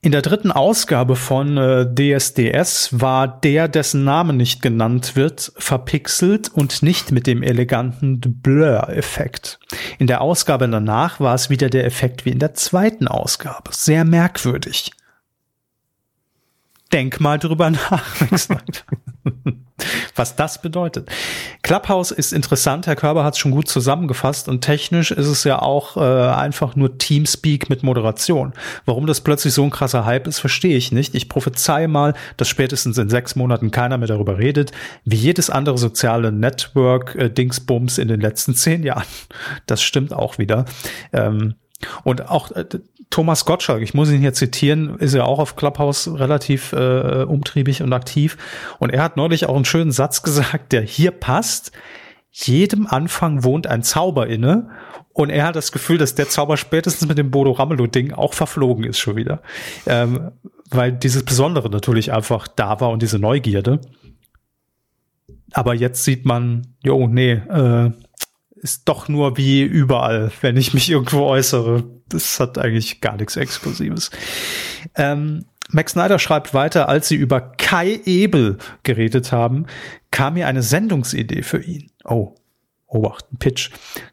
In der dritten Ausgabe von äh, DSDS war der, dessen Name nicht genannt wird, verpixelt und nicht mit dem eleganten Blur-Effekt. In der Ausgabe danach war es wieder der Effekt wie in der zweiten Ausgabe. Sehr merkwürdig. Denk mal drüber nach. *laughs* was das bedeutet. Clubhouse ist interessant, Herr Körber hat es schon gut zusammengefasst und technisch ist es ja auch äh, einfach nur Teamspeak mit Moderation. Warum das plötzlich so ein krasser Hype ist, verstehe ich nicht. Ich prophezei mal, dass spätestens in sechs Monaten keiner mehr darüber redet, wie jedes andere soziale Network-Dingsbums äh, in den letzten zehn Jahren. Das stimmt auch wieder. Ähm, und auch äh, Thomas Gottschalk, ich muss ihn hier zitieren, ist ja auch auf Clubhouse relativ äh, umtriebig und aktiv. Und er hat neulich auch einen schönen Satz *laughs* gesagt, der hier passt. Jedem Anfang wohnt ein Zauber inne. Und er hat das Gefühl, dass der Zauber spätestens mit dem Bodo Ramelow-Ding auch verflogen ist schon wieder. Ähm, weil dieses Besondere natürlich einfach da war und diese Neugierde. Aber jetzt sieht man, jo, nee, äh, ist doch nur wie überall, wenn ich mich irgendwo äußere. Das hat eigentlich gar nichts Exklusives. Ähm, Max Snyder schreibt weiter, als sie über Kai Ebel geredet haben, kam mir eine Sendungsidee für ihn. Oh, Obacht, ein Pitch.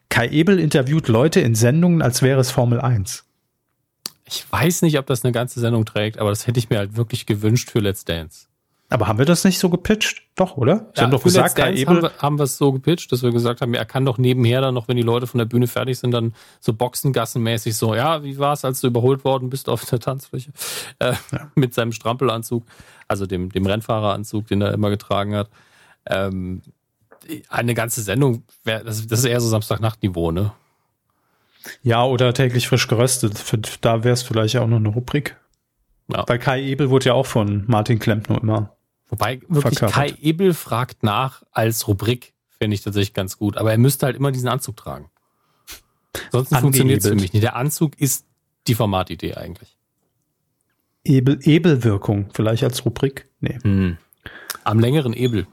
Kai Ebel interviewt Leute in Sendungen, als wäre es Formel 1. Ich weiß nicht, ob das eine ganze Sendung trägt, aber das hätte ich mir halt wirklich gewünscht für Let's Dance. Aber haben wir das nicht so gepitcht? Doch, oder? Sie ja, haben doch gesagt, Kai Ebel haben wir, haben wir es so gepitcht, dass wir gesagt haben, er kann doch nebenher dann noch, wenn die Leute von der Bühne fertig sind, dann so Boxengassenmäßig so, ja, wie war es, als du überholt worden bist auf der Tanzfläche äh, ja. mit seinem Strampelanzug, also dem, dem Rennfahreranzug, den er immer getragen hat. Ähm, eine ganze Sendung, wär, das, das ist eher so Samstagnachtniveau, ne? Ja, oder täglich frisch geröstet. Für, da wäre es vielleicht auch noch eine Rubrik. Ja. Weil Kai Ebel wurde ja auch von Martin Klempner immer Wobei wirklich verkörpert. Kai Ebel fragt nach als Rubrik, finde ich tatsächlich ganz gut. Aber er müsste halt immer diesen Anzug tragen. Sonst funktioniert es für mich nicht. Der Anzug ist die Formatidee eigentlich. Ebel, Ebelwirkung, vielleicht als Rubrik? Nee. Hm. Am längeren Ebel.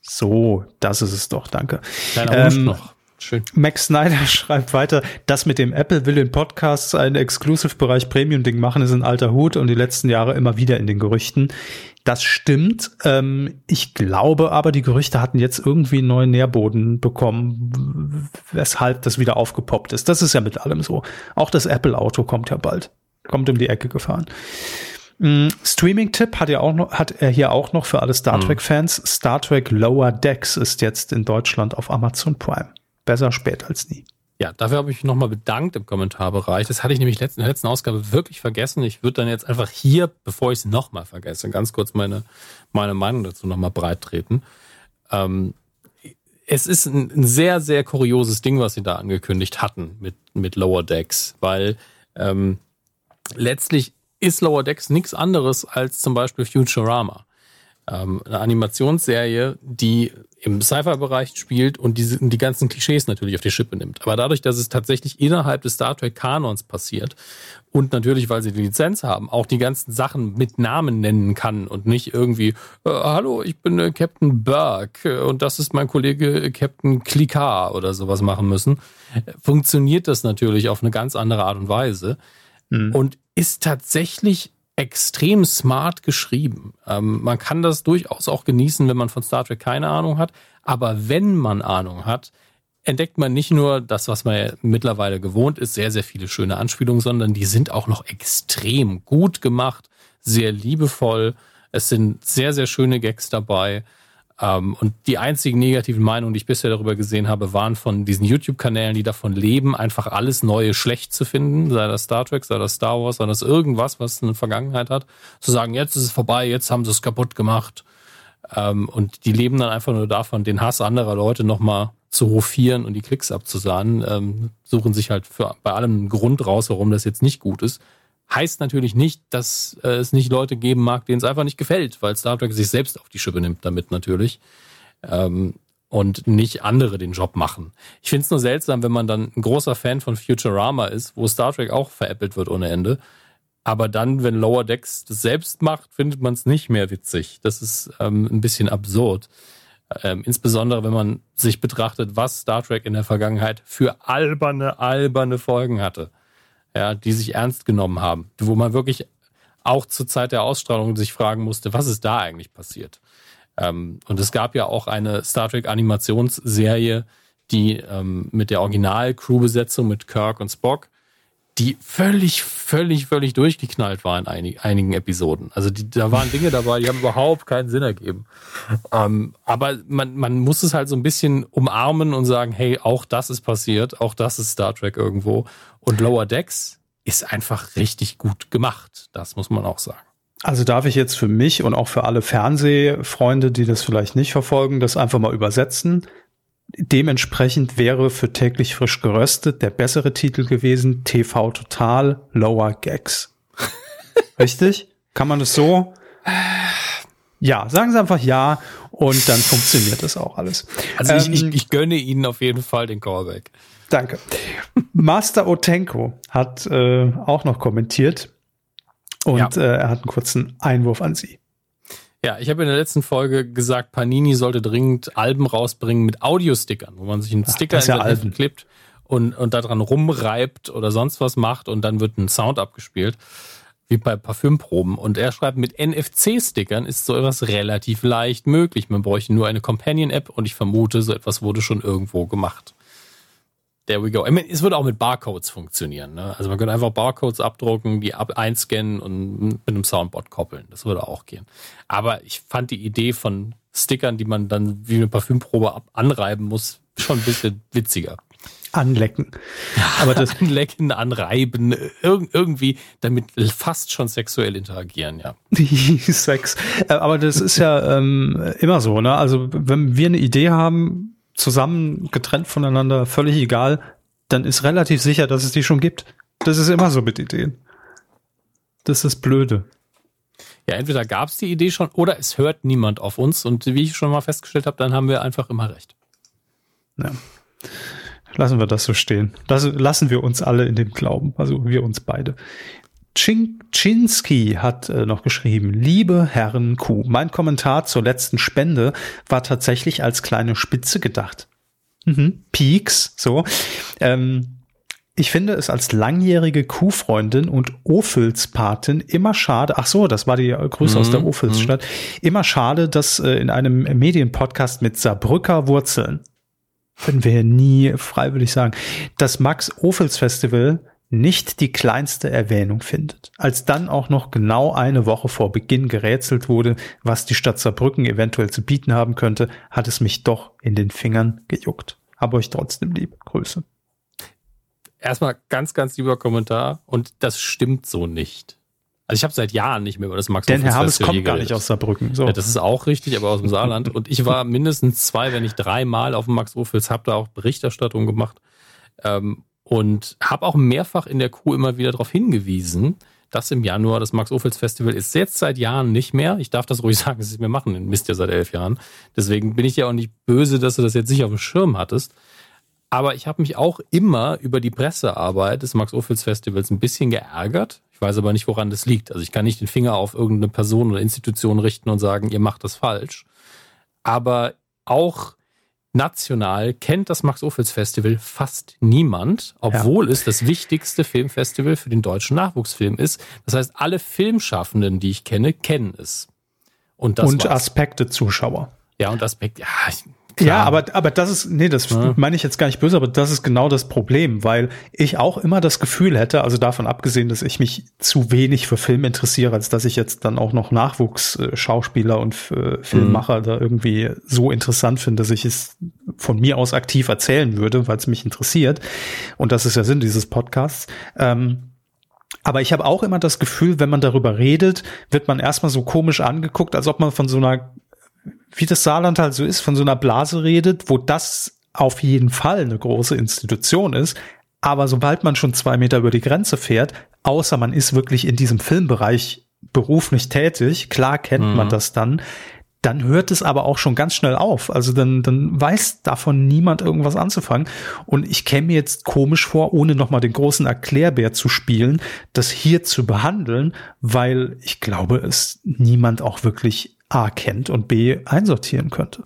So, das ist es doch, danke. Kleiner ähm, noch. Schön. Max Snyder *laughs* schreibt weiter, das mit dem Apple will in Podcasts einen Exclusive-Bereich Premium-Ding machen, ist ein alter Hut und die letzten Jahre immer wieder in den Gerüchten. Das stimmt. Ähm, ich glaube aber, die Gerüchte hatten jetzt irgendwie einen neuen Nährboden bekommen, weshalb das wieder aufgepoppt ist. Das ist ja mit allem so. Auch das Apple-Auto kommt ja bald. Kommt um die Ecke gefahren. Mm, Streaming-Tipp hat er auch noch, hat er hier auch noch für alle Star mhm. Trek-Fans. Star Trek Lower Decks ist jetzt in Deutschland auf Amazon Prime. Besser spät als nie. Ja, dafür habe ich mich nochmal bedankt im Kommentarbereich. Das hatte ich nämlich in der letzten Ausgabe wirklich vergessen. Ich würde dann jetzt einfach hier, bevor ich es nochmal vergesse, ganz kurz meine, meine Meinung dazu nochmal breit treten. Ähm, es ist ein, ein, sehr, sehr kurioses Ding, was sie da angekündigt hatten mit, mit Lower Decks, weil ähm, letztlich ist Lower Decks nichts anderes als zum Beispiel Futurama. Ähm, eine Animationsserie, die im Sci-Fi-Bereich spielt und diese, die ganzen Klischees natürlich auf die Schippe nimmt. Aber dadurch, dass es tatsächlich innerhalb des Star Trek-Kanons passiert und natürlich, weil sie die Lizenz haben, auch die ganzen Sachen mit Namen nennen kann und nicht irgendwie, äh, hallo, ich bin äh, Captain Burke äh, und das ist mein Kollege äh, Captain Klikar oder sowas machen müssen, funktioniert das natürlich auf eine ganz andere Art und Weise mhm. und ist tatsächlich extrem smart geschrieben. Ähm, man kann das durchaus auch genießen, wenn man von Star Trek keine Ahnung hat. Aber wenn man Ahnung hat, entdeckt man nicht nur das, was man mittlerweile gewohnt ist, sehr, sehr viele schöne Anspielungen, sondern die sind auch noch extrem gut gemacht, sehr liebevoll. Es sind sehr, sehr schöne Gags dabei. Ähm, und die einzigen negativen Meinungen, die ich bisher darüber gesehen habe, waren von diesen YouTube-Kanälen, die davon leben, einfach alles Neue schlecht zu finden, sei das Star Trek, sei das Star Wars, sei das irgendwas, was eine Vergangenheit hat, zu sagen, jetzt ist es vorbei, jetzt haben sie es kaputt gemacht. Ähm, und die leben dann einfach nur davon, den Hass anderer Leute nochmal zu hofieren und die Klicks abzusahnen, ähm, suchen sich halt für, bei allem einen Grund raus, warum das jetzt nicht gut ist. Heißt natürlich nicht, dass äh, es nicht Leute geben mag, denen es einfach nicht gefällt, weil Star Trek sich selbst auf die Schippe nimmt damit natürlich. Ähm, und nicht andere den Job machen. Ich finde es nur seltsam, wenn man dann ein großer Fan von Futurama ist, wo Star Trek auch veräppelt wird ohne Ende. Aber dann, wenn Lower Decks das selbst macht, findet man es nicht mehr witzig. Das ist ähm, ein bisschen absurd. Ähm, insbesondere, wenn man sich betrachtet, was Star Trek in der Vergangenheit für alberne, alberne Folgen hatte ja, die sich ernst genommen haben, wo man wirklich auch zur Zeit der Ausstrahlung sich fragen musste, was ist da eigentlich passiert? Ähm, und es gab ja auch eine Star Trek Animationsserie, die ähm, mit der Original-Crew-Besetzung mit Kirk und Spock, die völlig, völlig, völlig durchgeknallt war in einig, einigen Episoden. Also die, da waren Dinge dabei, die haben überhaupt keinen Sinn ergeben. Ähm, aber man, man muss es halt so ein bisschen umarmen und sagen, hey, auch das ist passiert, auch das ist Star Trek irgendwo. Und Lower Decks ist einfach richtig gut gemacht. Das muss man auch sagen. Also darf ich jetzt für mich und auch für alle Fernsehfreunde, die das vielleicht nicht verfolgen, das einfach mal übersetzen. Dementsprechend wäre für täglich frisch geröstet der bessere Titel gewesen TV Total Lower Gags. *laughs* Richtig? Kann man das so? Ja, sagen Sie einfach ja und dann funktioniert das auch alles. Also ich, ähm, ich, ich gönne Ihnen auf jeden Fall den Callback. Danke. Master Otenko hat äh, auch noch kommentiert und ja. äh, er hat einen kurzen Einwurf an Sie. Ja, ich habe in der letzten Folge gesagt, Panini sollte dringend Alben rausbringen mit Audiostickern, wo man sich einen Sticker Ach, in ja klippt und, und daran rumreibt oder sonst was macht und dann wird ein Sound abgespielt, wie bei Parfümproben. Und er schreibt, mit NFC-Stickern ist so etwas relativ leicht möglich. Man bräuchte nur eine Companion-App und ich vermute, so etwas wurde schon irgendwo gemacht. There we go. I mean, es würde auch mit Barcodes funktionieren. Ne? Also man könnte einfach Barcodes abdrucken, die ab einscannen und mit einem Soundboard koppeln. Das würde auch gehen. Aber ich fand die Idee von Stickern, die man dann wie eine Parfümprobe ab anreiben muss, schon ein bisschen witziger. Anlecken. *laughs* Aber das Anlecken, Anreiben, irg irgendwie damit fast schon sexuell interagieren, ja. *laughs* Sex. Äh, aber das ist ja ähm, immer so, ne? Also wenn wir eine Idee haben, zusammen, getrennt voneinander, völlig egal, dann ist relativ sicher, dass es die schon gibt. Das ist immer so mit Ideen. Das ist blöde. Ja, entweder gab es die Idee schon oder es hört niemand auf uns und wie ich schon mal festgestellt habe, dann haben wir einfach immer recht. Ja. Lassen wir das so stehen. Das lassen wir uns alle in dem Glauben, also wir uns beide. Czynski hat äh, noch geschrieben, liebe Herren Q, mein Kommentar zur letzten Spende war tatsächlich als kleine Spitze gedacht. Mhm. Peaks, so. Ähm, ich finde es als langjährige Kuhfreundin und Ophülspatin immer schade, ach so, das war die Grüße mhm, aus der mhm. immer schade, dass äh, in einem Medienpodcast mit Saarbrücker Wurzeln, würden wir nie freiwillig sagen, das Max Ophüls Festival nicht die kleinste Erwähnung findet. Als dann auch noch genau eine Woche vor Beginn gerätselt wurde, was die Stadt Saarbrücken eventuell zu bieten haben könnte, hat es mich doch in den Fingern gejuckt. Aber euch trotzdem lieb. Grüße. Erstmal ganz, ganz lieber Kommentar und das stimmt so nicht. Also ich habe seit Jahren nicht mehr über das Max Denn Herr Hammes kommt gar nicht aus Saarbrücken. So. Ja, das ist auch richtig, aber aus dem Saarland. Und ich war mindestens zwei, wenn nicht dreimal auf dem Max Ophüls, habe da auch Berichterstattung gemacht. Ähm, und habe auch mehrfach in der Kuh immer wieder darauf hingewiesen, das im Januar, das Max-Ophüls-Festival, ist jetzt seit Jahren nicht mehr. Ich darf das ruhig *laughs* sagen, dass sie mir machen, den Mist ja seit elf Jahren. Deswegen bin ich ja auch nicht böse, dass du das jetzt nicht auf dem Schirm hattest. Aber ich habe mich auch immer über die Pressearbeit des Max-Ophüls-Festivals ein bisschen geärgert. Ich weiß aber nicht, woran das liegt. Also ich kann nicht den Finger auf irgendeine Person oder Institution richten und sagen, ihr macht das falsch. Aber auch national kennt das Max-Ophüls-Festival fast niemand, obwohl ja. es das wichtigste Filmfestival für den deutschen Nachwuchsfilm ist. Das heißt, alle Filmschaffenden, die ich kenne, kennen es. Und, das und Aspekte Zuschauer. Ja, und Aspekte, ja, Klar. Ja, aber, aber das ist, nee, das ja. meine ich jetzt gar nicht böse, aber das ist genau das Problem, weil ich auch immer das Gefühl hätte, also davon abgesehen, dass ich mich zu wenig für Film interessiere, als dass ich jetzt dann auch noch Nachwuchsschauspieler und äh, Filmmacher mhm. da irgendwie so interessant finde, dass ich es von mir aus aktiv erzählen würde, weil es mich interessiert. Und das ist ja Sinn dieses Podcasts. Ähm, aber ich habe auch immer das Gefühl, wenn man darüber redet, wird man erstmal so komisch angeguckt, als ob man von so einer wie das Saarland halt so ist, von so einer Blase redet, wo das auf jeden Fall eine große Institution ist. Aber sobald man schon zwei Meter über die Grenze fährt, außer man ist wirklich in diesem Filmbereich beruflich tätig, klar kennt mhm. man das dann, dann hört es aber auch schon ganz schnell auf. Also dann, dann weiß davon niemand irgendwas anzufangen. Und ich käme mir jetzt komisch vor, ohne nochmal den großen Erklärbär zu spielen, das hier zu behandeln, weil ich glaube, es niemand auch wirklich A kennt und B einsortieren könnte.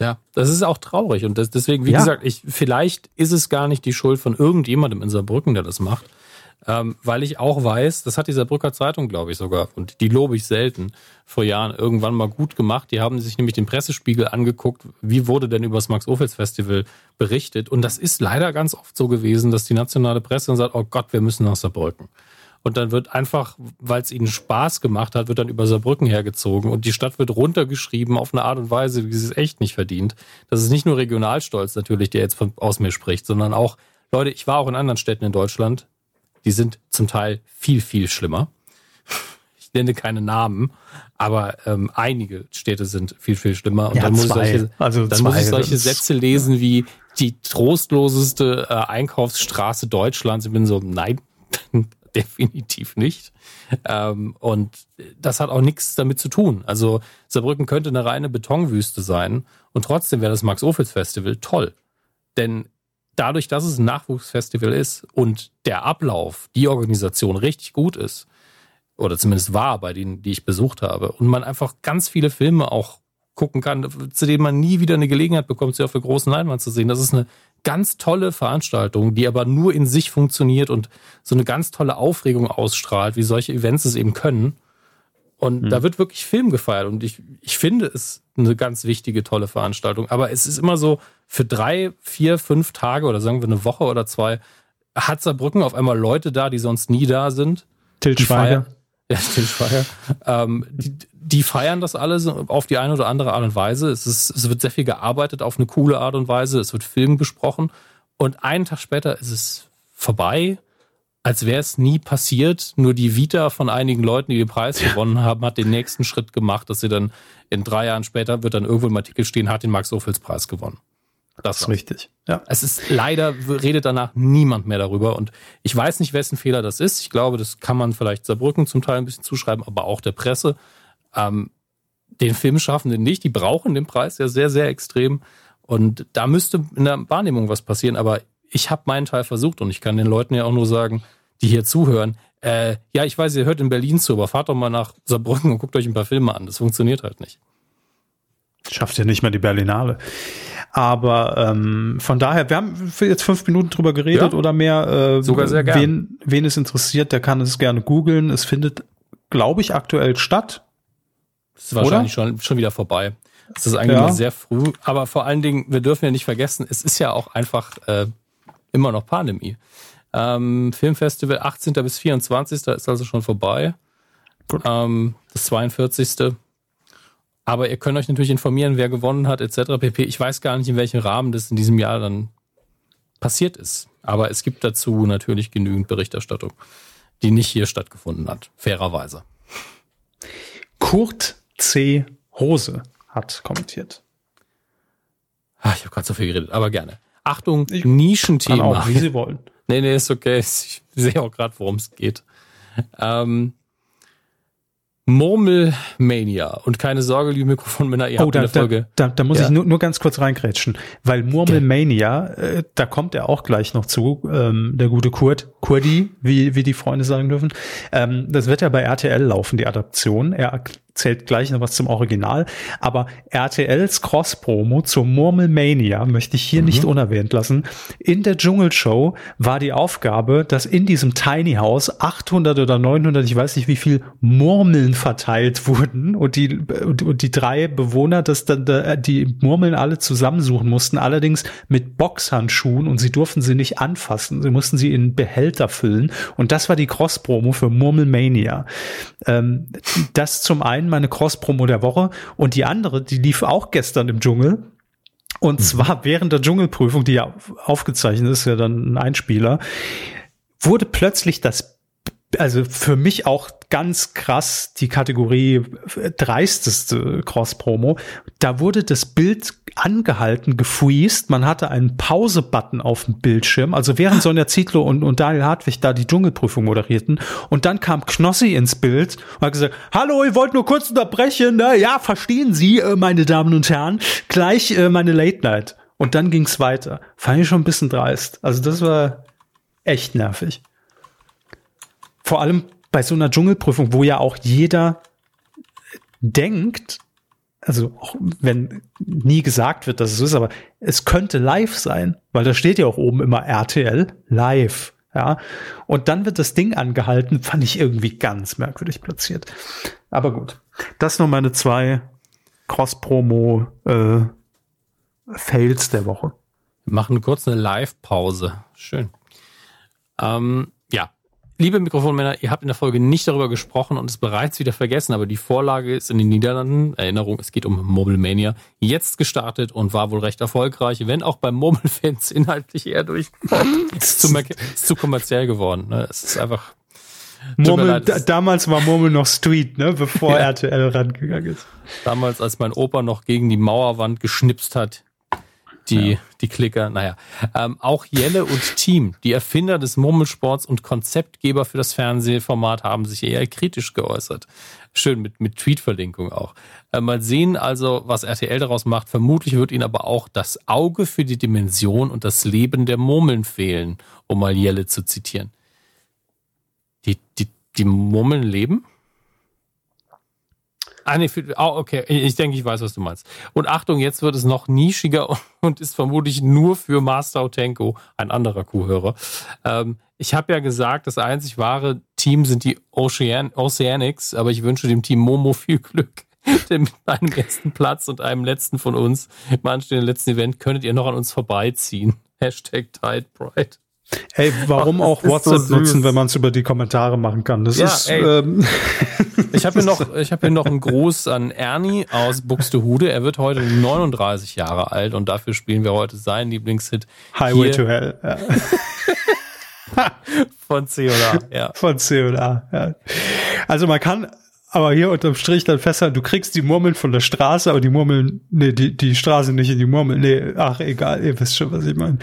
Ja, das ist auch traurig. Und das, deswegen, wie ja. gesagt, ich, vielleicht ist es gar nicht die Schuld von irgendjemandem in Saarbrücken, der das macht. Ähm, weil ich auch weiß, das hat die Saarbrücker Zeitung, glaube ich, sogar, und die lobe ich selten, vor Jahren irgendwann mal gut gemacht. Die haben sich nämlich den Pressespiegel angeguckt, wie wurde denn über das Max-Ophels-Festival berichtet. Und das ist leider ganz oft so gewesen, dass die nationale Presse dann sagt, oh Gott, wir müssen nach Saarbrücken und dann wird einfach, weil es ihnen Spaß gemacht hat, wird dann über Saarbrücken hergezogen und die Stadt wird runtergeschrieben auf eine Art und Weise, wie sie es echt nicht verdient. Das ist nicht nur Regionalstolz natürlich, der jetzt von, aus mir spricht, sondern auch, Leute, ich war auch in anderen Städten in Deutschland, die sind zum Teil viel, viel schlimmer. Ich nenne keine Namen, aber ähm, einige Städte sind viel, viel schlimmer. Und ja, dann muss ich solche, also dann muss ich solche Sätze lesen wie die trostloseste äh, Einkaufsstraße Deutschlands. Ich bin so, nein, *laughs* *laughs* definitiv nicht. Ähm, und das hat auch nichts damit zu tun. Also Saarbrücken könnte eine reine Betonwüste sein und trotzdem wäre das Max-Ophüls-Festival toll. Denn dadurch, dass es ein Nachwuchsfestival ist und der Ablauf, die Organisation richtig gut ist, oder zumindest war bei denen, die ich besucht habe, und man einfach ganz viele Filme auch gucken kann, zu denen man nie wieder eine Gelegenheit bekommt, sie auf der großen Leinwand zu sehen. Das ist eine ganz tolle Veranstaltung, die aber nur in sich funktioniert und so eine ganz tolle Aufregung ausstrahlt, wie solche Events es eben können. Und mhm. da wird wirklich Film gefeiert. Und ich, ich finde es eine ganz wichtige, tolle Veranstaltung. Aber es ist immer so, für drei, vier, fünf Tage oder sagen wir eine Woche oder zwei, hat Saarbrücken auf einmal Leute da, die sonst nie da sind. Til Schweiger. Ja, Til Schweiger. ähm, die, die feiern das alles auf die eine oder andere Art und Weise. Es, ist, es wird sehr viel gearbeitet auf eine coole Art und Weise. Es wird Film besprochen. Und einen Tag später ist es vorbei, als wäre es nie passiert. Nur die Vita von einigen Leuten, die den Preis gewonnen haben, hat den nächsten Schritt gemacht, dass sie dann in drei Jahren später wird dann irgendwo im Artikel stehen, hat den Max-Ophüls-Preis gewonnen. Das, ist richtig. Ja. Es ist leider redet danach niemand mehr darüber und ich weiß nicht, wessen Fehler das ist. Ich glaube, das kann man vielleicht Saarbrücken zum Teil ein bisschen zuschreiben, aber auch der Presse ähm, den Filmschaffenden nicht. Die brauchen den Preis ja sehr, sehr extrem. Und da müsste in der Wahrnehmung was passieren. Aber ich habe meinen Teil versucht und ich kann den Leuten ja auch nur sagen, die hier zuhören, äh, ja, ich weiß, ihr hört in Berlin zu, aber fahrt doch mal nach Saarbrücken und guckt euch ein paar Filme an. Das funktioniert halt nicht. Schafft ja nicht mehr die Berlinale. Aber ähm, von daher, wir haben jetzt fünf Minuten drüber geredet ja, oder mehr. Äh, Sogar sehr gerne. Wen, wen es interessiert, der kann es gerne googeln. Es findet, glaube ich, aktuell statt. Das ist wahrscheinlich schon, schon wieder vorbei. Es ist eigentlich ja. noch sehr früh. Aber vor allen Dingen, wir dürfen ja nicht vergessen, es ist ja auch einfach äh, immer noch Pandemie. Ähm, Filmfestival 18. bis 24. ist also schon vorbei. Ähm, das 42. Aber ihr könnt euch natürlich informieren, wer gewonnen hat, etc. pp. Ich weiß gar nicht, in welchem Rahmen das in diesem Jahr dann passiert ist. Aber es gibt dazu natürlich genügend Berichterstattung, die nicht hier stattgefunden hat, fairerweise. Kurt C. Rose hat kommentiert. Ach, ich habe gerade so viel geredet, aber gerne. Achtung, ich Nischenthema. Kann auch, wie Sie wollen. *laughs* nee, nee, ist okay. Ich sehe auch gerade, worum es geht. Ähm, Murmelmania. Und keine Sorge, liebe Mikrofonmänner, ihr oh, habt da, in der Folge. Da, da, da muss ja. ich nur, nur ganz kurz reingrätschen, weil Murmelmania, äh, da kommt er auch gleich noch zu, ähm, der gute Kurt, Kurdi, wie, wie die Freunde sagen dürfen. Ähm, das wird ja bei RTL laufen, die Adaption. Er zählt gleich noch was zum Original. Aber RTLs Cross-Promo zur Murmelmania möchte ich hier mhm. nicht unerwähnt lassen. In der Dschungelshow war die Aufgabe, dass in diesem Tiny House 800 oder 900, ich weiß nicht wie viel, Murmeln verteilt wurden und die, und, die drei Bewohner, das dann, die Murmeln alle zusammensuchen mussten, allerdings mit Boxhandschuhen und sie durften sie nicht anfassen. Sie mussten sie in Behälter füllen. Und das war die Cross-Promo für Murmelmania. Ähm, das zum einen einen meine Cross-Promo der Woche und die andere, die lief auch gestern im Dschungel. Und mhm. zwar während der Dschungelprüfung, die ja aufgezeichnet ist, ja dann ein Einspieler, wurde plötzlich das also für mich auch ganz krass die Kategorie dreisteste Cross-Promo. Da wurde das Bild angehalten, gefreezed. Man hatte einen Pause-Button auf dem Bildschirm. Also während Sonja Zietlow und, und Daniel Hartwig da die Dschungelprüfung moderierten. Und dann kam Knossi ins Bild und hat gesagt, hallo, ich wollte nur kurz unterbrechen. Ne? Ja, verstehen Sie, äh, meine Damen und Herren, gleich äh, meine Late Night. Und dann ging's weiter. Fand ich schon ein bisschen dreist. Also das war echt nervig vor allem bei so einer Dschungelprüfung, wo ja auch jeder denkt, also auch wenn nie gesagt wird, dass es so ist, aber es könnte live sein, weil da steht ja auch oben immer RTL live. Ja, und dann wird das Ding angehalten, fand ich irgendwie ganz merkwürdig platziert. Aber gut, das nur meine zwei Cross-Promo äh, Fails der Woche. Wir machen kurz eine Live-Pause. Schön. Ähm, Liebe Mikrofonmänner, ihr habt in der Folge nicht darüber gesprochen und es bereits wieder vergessen, aber die Vorlage ist in den Niederlanden, Erinnerung, es geht um Mobile Mania, jetzt gestartet und war wohl recht erfolgreich, wenn auch beim Murmelfans inhaltlich eher durchgekommen. *laughs* ist, zu, ist zu kommerziell geworden. Ne? Es ist einfach. Murmel, damals war Murmel noch Street, ne, bevor *laughs* ja. RTL rangegangen ist. Damals, als mein Opa noch gegen die Mauerwand geschnipst hat, die, ja. die Klicker, naja. Ähm, auch Jelle und Team, die Erfinder des Murmelsports und Konzeptgeber für das Fernsehformat, haben sich eher kritisch geäußert. Schön mit, mit Tweet-Verlinkung auch. Äh, mal sehen also, was RTL daraus macht. Vermutlich wird ihnen aber auch das Auge für die Dimension und das Leben der Murmeln fehlen, um mal Jelle zu zitieren. Die, die, die Murmeln leben? Ah, nee, für, oh, okay. Ich denke, ich weiß, was du meinst. Und Achtung, jetzt wird es noch nischiger *laughs* und ist vermutlich nur für Master Otenko, ein anderer Kuhhörer. Ähm, ich habe ja gesagt, das einzig wahre Team sind die Ocean Oceanics, aber ich wünsche dem Team Momo viel Glück. *laughs* Denn mit einem ersten Platz und einem letzten von uns im anstehenden letzten Event könntet ihr noch an uns vorbeiziehen. *laughs* Hashtag Tide. Ey, warum Ach, auch WhatsApp so nutzen, wenn man es über die Kommentare machen kann? Das ja, ist. Ähm *laughs* ich habe hier noch, ich habe hier noch einen Gruß an Ernie aus Buxtehude. Er wird heute 39 Jahre alt und dafür spielen wir heute seinen Lieblingshit. Highway to Hell. Ja. *laughs* Von C und A, ja. Von C und A, ja. Also man kann aber hier unterm Strich dann festhalten, du kriegst die Murmeln von der Straße, aber die Murmeln, nee, die, die Straße nicht in die Murmeln. Nee, ach egal, ihr wisst schon, was ich meine.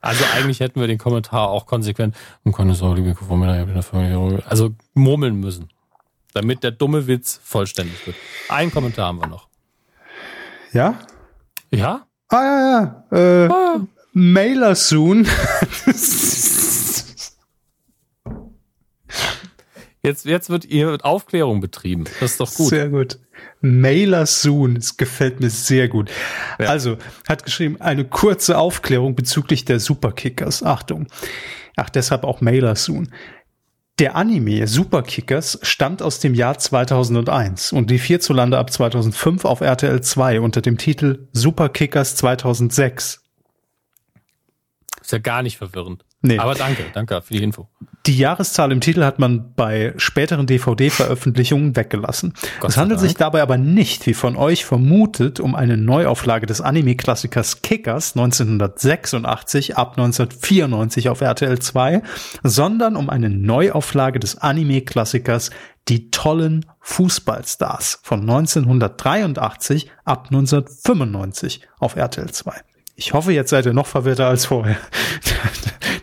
Also eigentlich hätten wir den Kommentar auch konsequent und keine Sorge, liebe also murmeln müssen, damit der dumme Witz vollständig wird. Ein Kommentar haben wir noch. Ja? Ja? Ah ja, ja. Äh, ah. Mailer soon. Jetzt, jetzt wird ihr Aufklärung betrieben. Das ist doch gut. Sehr gut. Mailer Soon, es gefällt mir sehr gut. Ja. Also, hat geschrieben, eine kurze Aufklärung bezüglich der Superkickers. Achtung. Ach, deshalb auch Mailer Soon. Der Anime Superkickers stammt aus dem Jahr 2001 und lief hierzulande ab 2005 auf RTL 2 unter dem Titel Superkickers 2006. Ist ja gar nicht verwirrend. Nee. Aber danke, danke für die Info. Die Jahreszahl im Titel hat man bei späteren DVD-Veröffentlichungen weggelassen. Gott es handelt sich dabei aber nicht, wie von euch vermutet, um eine Neuauflage des Anime-Klassikers Kickers 1986 ab 1994 auf RTL 2, sondern um eine Neuauflage des Anime-Klassikers Die tollen Fußballstars von 1983 ab 1995 auf RTL 2. Ich hoffe, jetzt seid ihr noch verwirrter als vorher.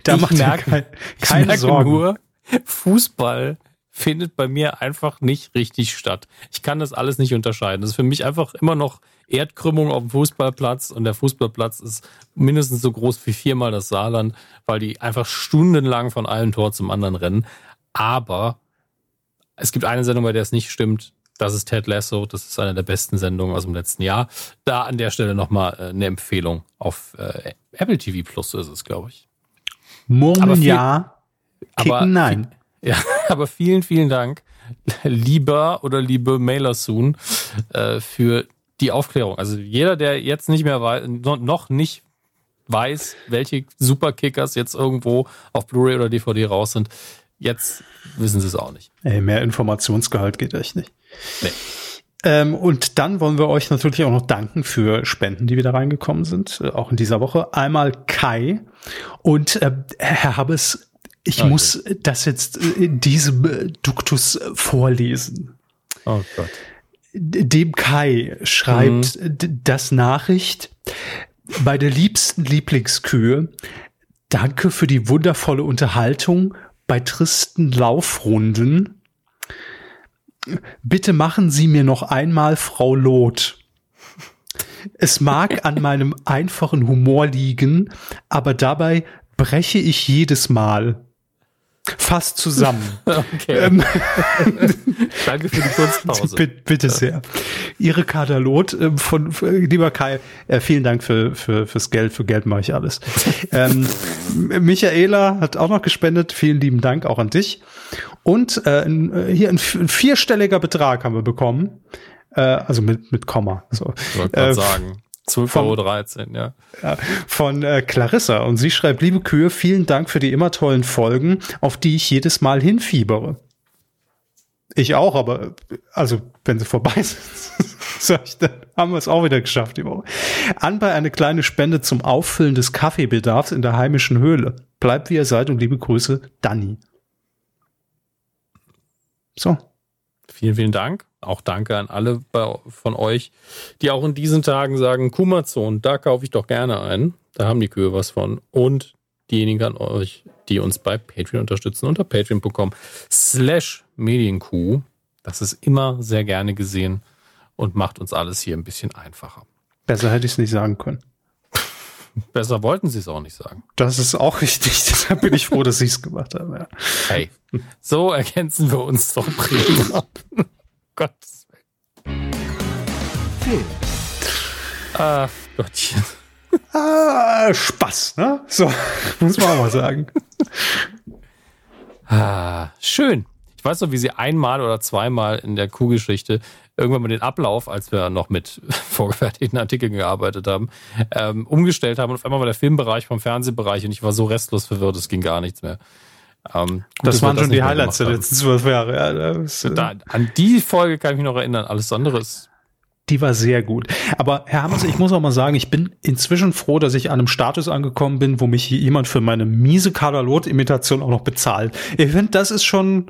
Da ich macht merke, kein, keine ich merke Sorgen. nur, Fußball findet bei mir einfach nicht richtig statt. Ich kann das alles nicht unterscheiden. Das ist für mich einfach immer noch Erdkrümmung auf dem Fußballplatz und der Fußballplatz ist mindestens so groß wie viermal das Saarland, weil die einfach stundenlang von einem Tor zum anderen rennen. Aber es gibt eine Sendung, bei der es nicht stimmt. Das ist Ted Lasso. Das ist eine der besten Sendungen aus dem letzten Jahr. Da an der Stelle nochmal äh, eine Empfehlung auf äh, Apple TV Plus ist es, glaube ich. Murmeln ja, aber nein. *laughs* Ja, aber vielen, vielen Dank, lieber oder liebe Mailer Soon, äh, für die Aufklärung. Also jeder, der jetzt nicht mehr weiß, noch nicht weiß, welche Superkickers jetzt irgendwo auf Blu-ray oder DVD raus sind, jetzt wissen sie es auch nicht. Ey, mehr Informationsgehalt geht echt nicht. Nee. Ähm, und dann wollen wir euch natürlich auch noch danken für Spenden, die wieder reingekommen sind, äh, auch in dieser Woche. Einmal Kai und äh, Herr Habes, ich okay. muss das jetzt in diesem äh, Duktus äh, vorlesen. Oh Gott. Dem Kai schreibt mhm. das Nachricht bei der liebsten Lieblingskühe. Danke für die wundervolle Unterhaltung bei tristen Laufrunden. Bitte machen Sie mir noch einmal Frau Loth. Es mag an meinem einfachen Humor liegen, aber dabei breche ich jedes Mal fast zusammen. *laughs* Okay. Ähm, *laughs* Danke für die Kurzpause. Bitte, bitte sehr. Ihre Katalot äh, von, lieber Kai, äh, vielen Dank für, für, fürs Geld. Für Geld mache ich alles. ähm, Michaela hat auch noch gespendet. Vielen lieben Dank auch an dich. Und äh, äh hier ein, ein vierstelliger Betrag haben wir bekommen. Äh, also mit, mit Komma. So. Ich wollte äh, sagen. 12,13 Euro, ja. ja. Von äh, Clarissa. Und sie schreibt, liebe Kühe, vielen Dank für die immer tollen Folgen, auf die ich jedes Mal hinfiebere. Ich auch, aber also wenn sie vorbei *laughs* sind, sag ich, dann haben wir es auch wieder geschafft die Woche. Anbei eine kleine Spende zum Auffüllen des Kaffeebedarfs in der heimischen Höhle. Bleibt wie ihr seid und liebe Grüße, Danny. So. Vielen, vielen Dank. Auch danke an alle von euch, die auch in diesen Tagen sagen, Kumazon, da kaufe ich doch gerne ein. Da haben die Kühe was von. Und diejenigen an euch, die uns bei Patreon unterstützen, unter patreon.com slash medienkuh. Das ist immer sehr gerne gesehen und macht uns alles hier ein bisschen einfacher. Besser hätte ich es nicht sagen können. *laughs* Besser wollten sie es auch nicht sagen. Das ist auch richtig. *laughs* Deshalb bin ich froh, dass sie es gemacht haben. Ja. Hey, so ergänzen wir uns doch prima. *laughs* Gottes Willen. Film. Ach Gottchen. Ah, Spaß, ne? So, *laughs* muss man auch mal sagen. Ah, schön. Ich weiß noch, wie sie einmal oder zweimal in der Kuhgeschichte irgendwann mal den Ablauf, als wir noch mit *laughs* vorgefertigten Artikeln gearbeitet haben, ähm, umgestellt haben. Und auf einmal war der Filmbereich vom Fernsehbereich und ich war so restlos verwirrt, es ging gar nichts mehr. Ähm, gut, das waren schon die Highlights der letzten zwölf Jahre. Ja, das, äh da, an die Folge kann ich mich noch erinnern. Alles andere ist die war sehr gut. Aber Herr Hammers, ich muss auch mal sagen, ich bin inzwischen froh, dass ich an einem Status angekommen bin, wo mich jemand für meine miese Kaderlot-Imitation auch noch bezahlt. Ich finde, das ist schon,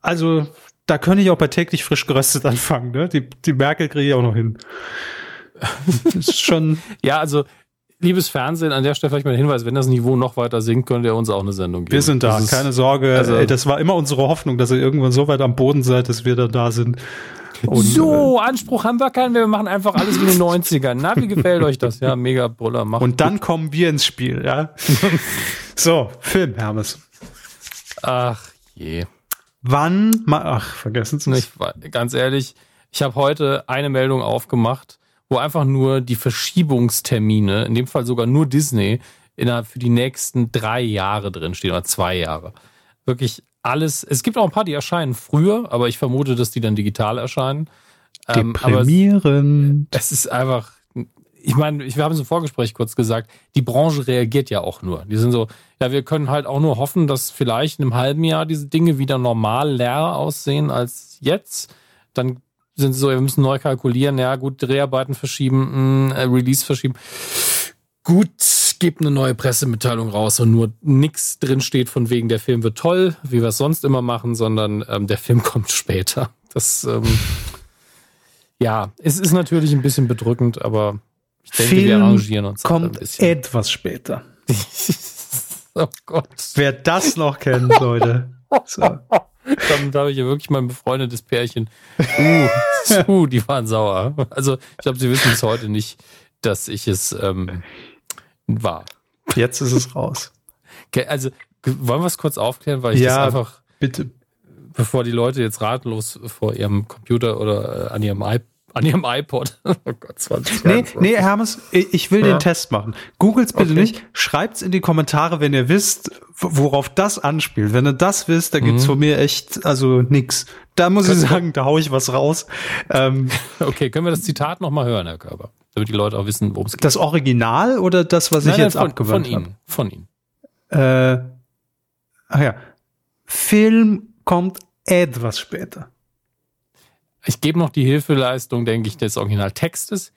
also, da könnte ich auch bei täglich frisch geröstet anfangen, ne? Die, die Merkel kriege ich auch noch hin. *laughs* das ist schon. ja, also, liebes Fernsehen, an der Stelle vielleicht mal ein Hinweis, wenn das Niveau noch weiter sinkt, könnt ihr uns auch eine Sendung geben. Wir sind da, ist, keine Sorge. Also, Ey, das war immer unsere Hoffnung, dass ihr irgendwann so weit am Boden seid, dass wir dann da sind. Und, so, äh, Anspruch haben wir keinen, wir machen einfach alles wie in den 90ern. Na, wie gefällt euch das? Ja, mega Brüller. Macht und dann gut. kommen wir ins Spiel, ja. *laughs* so, Film, Hermes. Ach je. Wann? Ach, vergessen Sie es. Ganz ehrlich, ich habe heute eine Meldung aufgemacht wo einfach nur die Verschiebungstermine, in dem Fall sogar nur Disney, innerhalb für die nächsten drei Jahre drinstehen oder zwei Jahre. Wirklich alles. Es gibt auch ein paar, die erscheinen früher, aber ich vermute, dass die dann digital erscheinen. Deprimierend. Ähm, es, es ist einfach, ich meine, wir haben es im Vorgespräch kurz gesagt, die Branche reagiert ja auch nur. Die sind so, ja, wir können halt auch nur hoffen, dass vielleicht in einem halben Jahr diese Dinge wieder normal leer aussehen als jetzt. Dann sind so, wir müssen neu kalkulieren, ja gut, Dreharbeiten verschieben, mh, mm, äh, Release verschieben. Gut, gebt eine neue Pressemitteilung raus und nur nichts drin steht von wegen, der Film wird toll, wie wir es sonst immer machen, sondern ähm, der Film *laughs* kommt später. Das, ähm, ja, es ist natürlich ein bisschen bedrückend, aber Ich denke, Film wir arrangieren uns kommt etwas später. *laughs* oh Gott. Wer das noch kennt, Leute. So. *laughs* Dann habe ich ja wirklich mein befreundetes Pärchen. Uh, *laughs* uh, die waren sauer. Also, ich glaube, sie wissen bis heute nicht, dass ich es ähm, war. Jetzt ist es raus. Okay, also, wollen wir es kurz aufklären, weil ich ja, das einfach. Bitte. Bevor die Leute jetzt ratlos vor ihrem Computer oder äh, an ihrem iPad an ihrem iPod. *laughs* Oh Gott, 20 Nee, nee, Hermes, ich will ja. den Test machen. Googles bitte okay. nicht. Schreibt's in die Kommentare, wenn ihr wisst, worauf das anspielt. Wenn ihr das wisst, da gibt's mhm. von mir echt, also nix. Da muss Können ich sagen, da hau ich was raus. Ähm, *laughs* okay, können wir das Zitat nochmal hören, Herr Körper? Damit die Leute auch wissen, worum es geht. Das Original oder das, was nein, ich jetzt nein, von, abgewöhnt habe? Von Ihnen. Von Ihnen. Äh, ach ja. Film kommt etwas später. Ich gebe noch die Hilfeleistung, denke ich, des Originaltextes.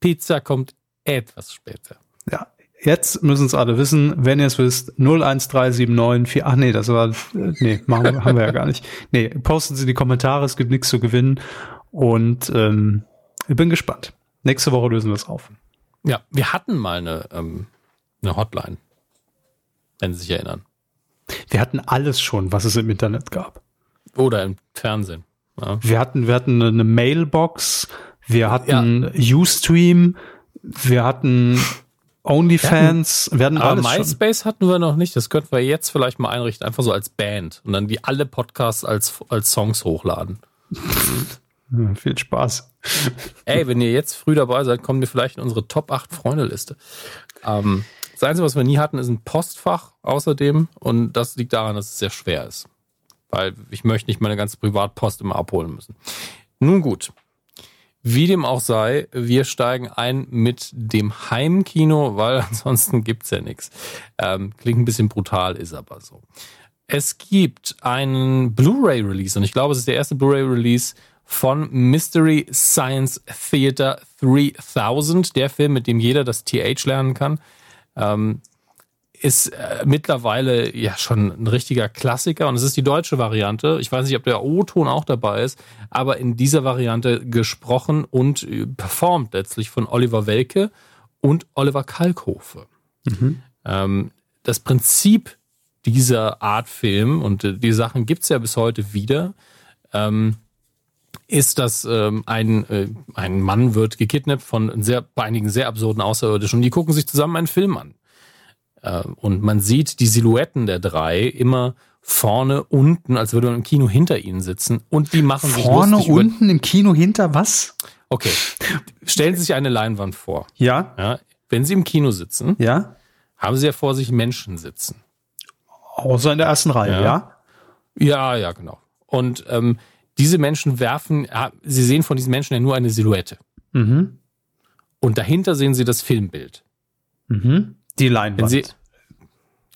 Pizza kommt etwas später. Ja, jetzt müssen es alle wissen. Wenn ihr es wisst, 01379, ach nee, das war, nee, machen, haben wir ja gar nicht. Nee, posten Sie die Kommentare, es gibt nichts zu gewinnen. Und ähm, ich bin gespannt. Nächste Woche lösen wir es auf. Ja, wir hatten mal eine, ähm, eine Hotline, wenn Sie sich erinnern. Wir hatten alles schon, was es im Internet gab. Oder im Fernsehen. Ja. Wir hatten, wir hatten eine Mailbox, wir hatten ja. Ustream, wir hatten OnlyFans, wir hatten, wir hatten Aber MySpace schon. hatten wir noch nicht. Das könnten wir jetzt vielleicht mal einrichten, einfach so als Band und dann die alle Podcasts als, als Songs hochladen. Viel Spaß. Ey, wenn ihr jetzt früh dabei seid, kommt ihr vielleicht in unsere Top 8 Freunde-Liste. Ähm, das Einzige, was wir nie hatten, ist ein Postfach außerdem und das liegt daran, dass es sehr schwer ist weil ich möchte nicht meine ganze Privatpost immer abholen müssen. Nun gut. Wie dem auch sei, wir steigen ein mit dem Heimkino, weil *laughs* ansonsten gibt's ja nichts. Ähm, klingt ein bisschen brutal, ist aber so. Es gibt einen Blu-ray-Release und ich glaube, es ist der erste Blu-ray-Release von Mystery Science Theater 3000, der Film, mit dem jeder das TH lernen kann. Ähm, ist äh, mittlerweile ja schon ein richtiger Klassiker und es ist die deutsche Variante. Ich weiß nicht, ob der O-Ton auch dabei ist, aber in dieser Variante gesprochen und äh, performt letztlich von Oliver Welke und Oliver Kalkhofe. Mhm. Ähm, das Prinzip dieser Art Film und äh, die Sachen gibt's ja bis heute wieder. Ähm, ist, dass ähm, ein, äh, ein Mann wird gekidnappt von sehr, bei einigen sehr absurden Außerirdischen und die gucken sich zusammen einen Film an. Äh, und man sieht die Silhouetten der drei immer vorne, unten, als würde man im Kino hinter ihnen sitzen. Und die machen sich Vorne, unten, im Kino hinter was? Okay. Stellen Sie sich eine Leinwand vor. Ja. ja. Wenn Sie im Kino sitzen, ja. haben Sie ja vor sich Menschen sitzen. Außer in der ersten Reihe, ja? Ja, ja, ja genau. Und ähm, diese Menschen werfen, Sie sehen von diesen Menschen ja nur eine Silhouette. Mhm. Und dahinter sehen Sie das Filmbild. Mhm. Die Leinwand. Sie,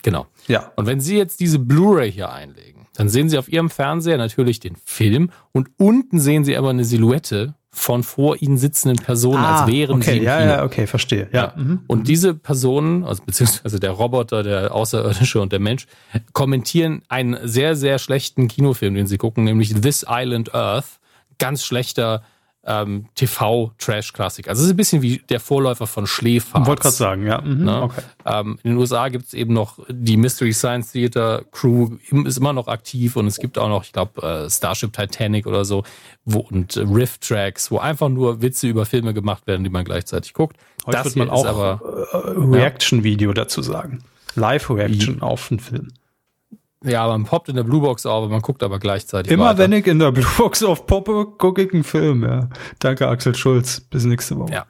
genau. Ja. Und wenn Sie jetzt diese Blu-ray hier einlegen, dann sehen Sie auf Ihrem Fernseher natürlich den Film und unten sehen Sie aber eine Silhouette von vor Ihnen sitzenden Personen, ah, als wären okay, sie ja, Kino. Ja, okay, verstehe. Ja. ja. Mhm. Und diese Personen, also beziehungsweise der Roboter, der Außerirdische und der Mensch, kommentieren einen sehr, sehr schlechten Kinofilm, den Sie gucken, nämlich This Island Earth. Ganz schlechter ähm, TV-Trash-Klassik. Also es ist ein bisschen wie der Vorläufer von Schläfer. Wollte gerade sagen, ja. Mhm, ne? okay. ähm, in den USA gibt es eben noch die Mystery Science Theater Crew, ist immer noch aktiv und es gibt auch noch, ich glaube, äh, Starship Titanic oder so wo, und äh, Riff-Tracks, wo einfach nur Witze über Filme gemacht werden, die man gleichzeitig guckt. Heute das wird man auch aber, äh, Reaction-Video dazu sagen. Live-Reaction auf einen Film. Ja, man poppt in der Bluebox auf, man guckt aber gleichzeitig. Immer weiter. wenn ich in der Bluebox auf poppe, gucke ich einen Film, ja. Danke, Axel Schulz. Bis nächste Woche. Ja.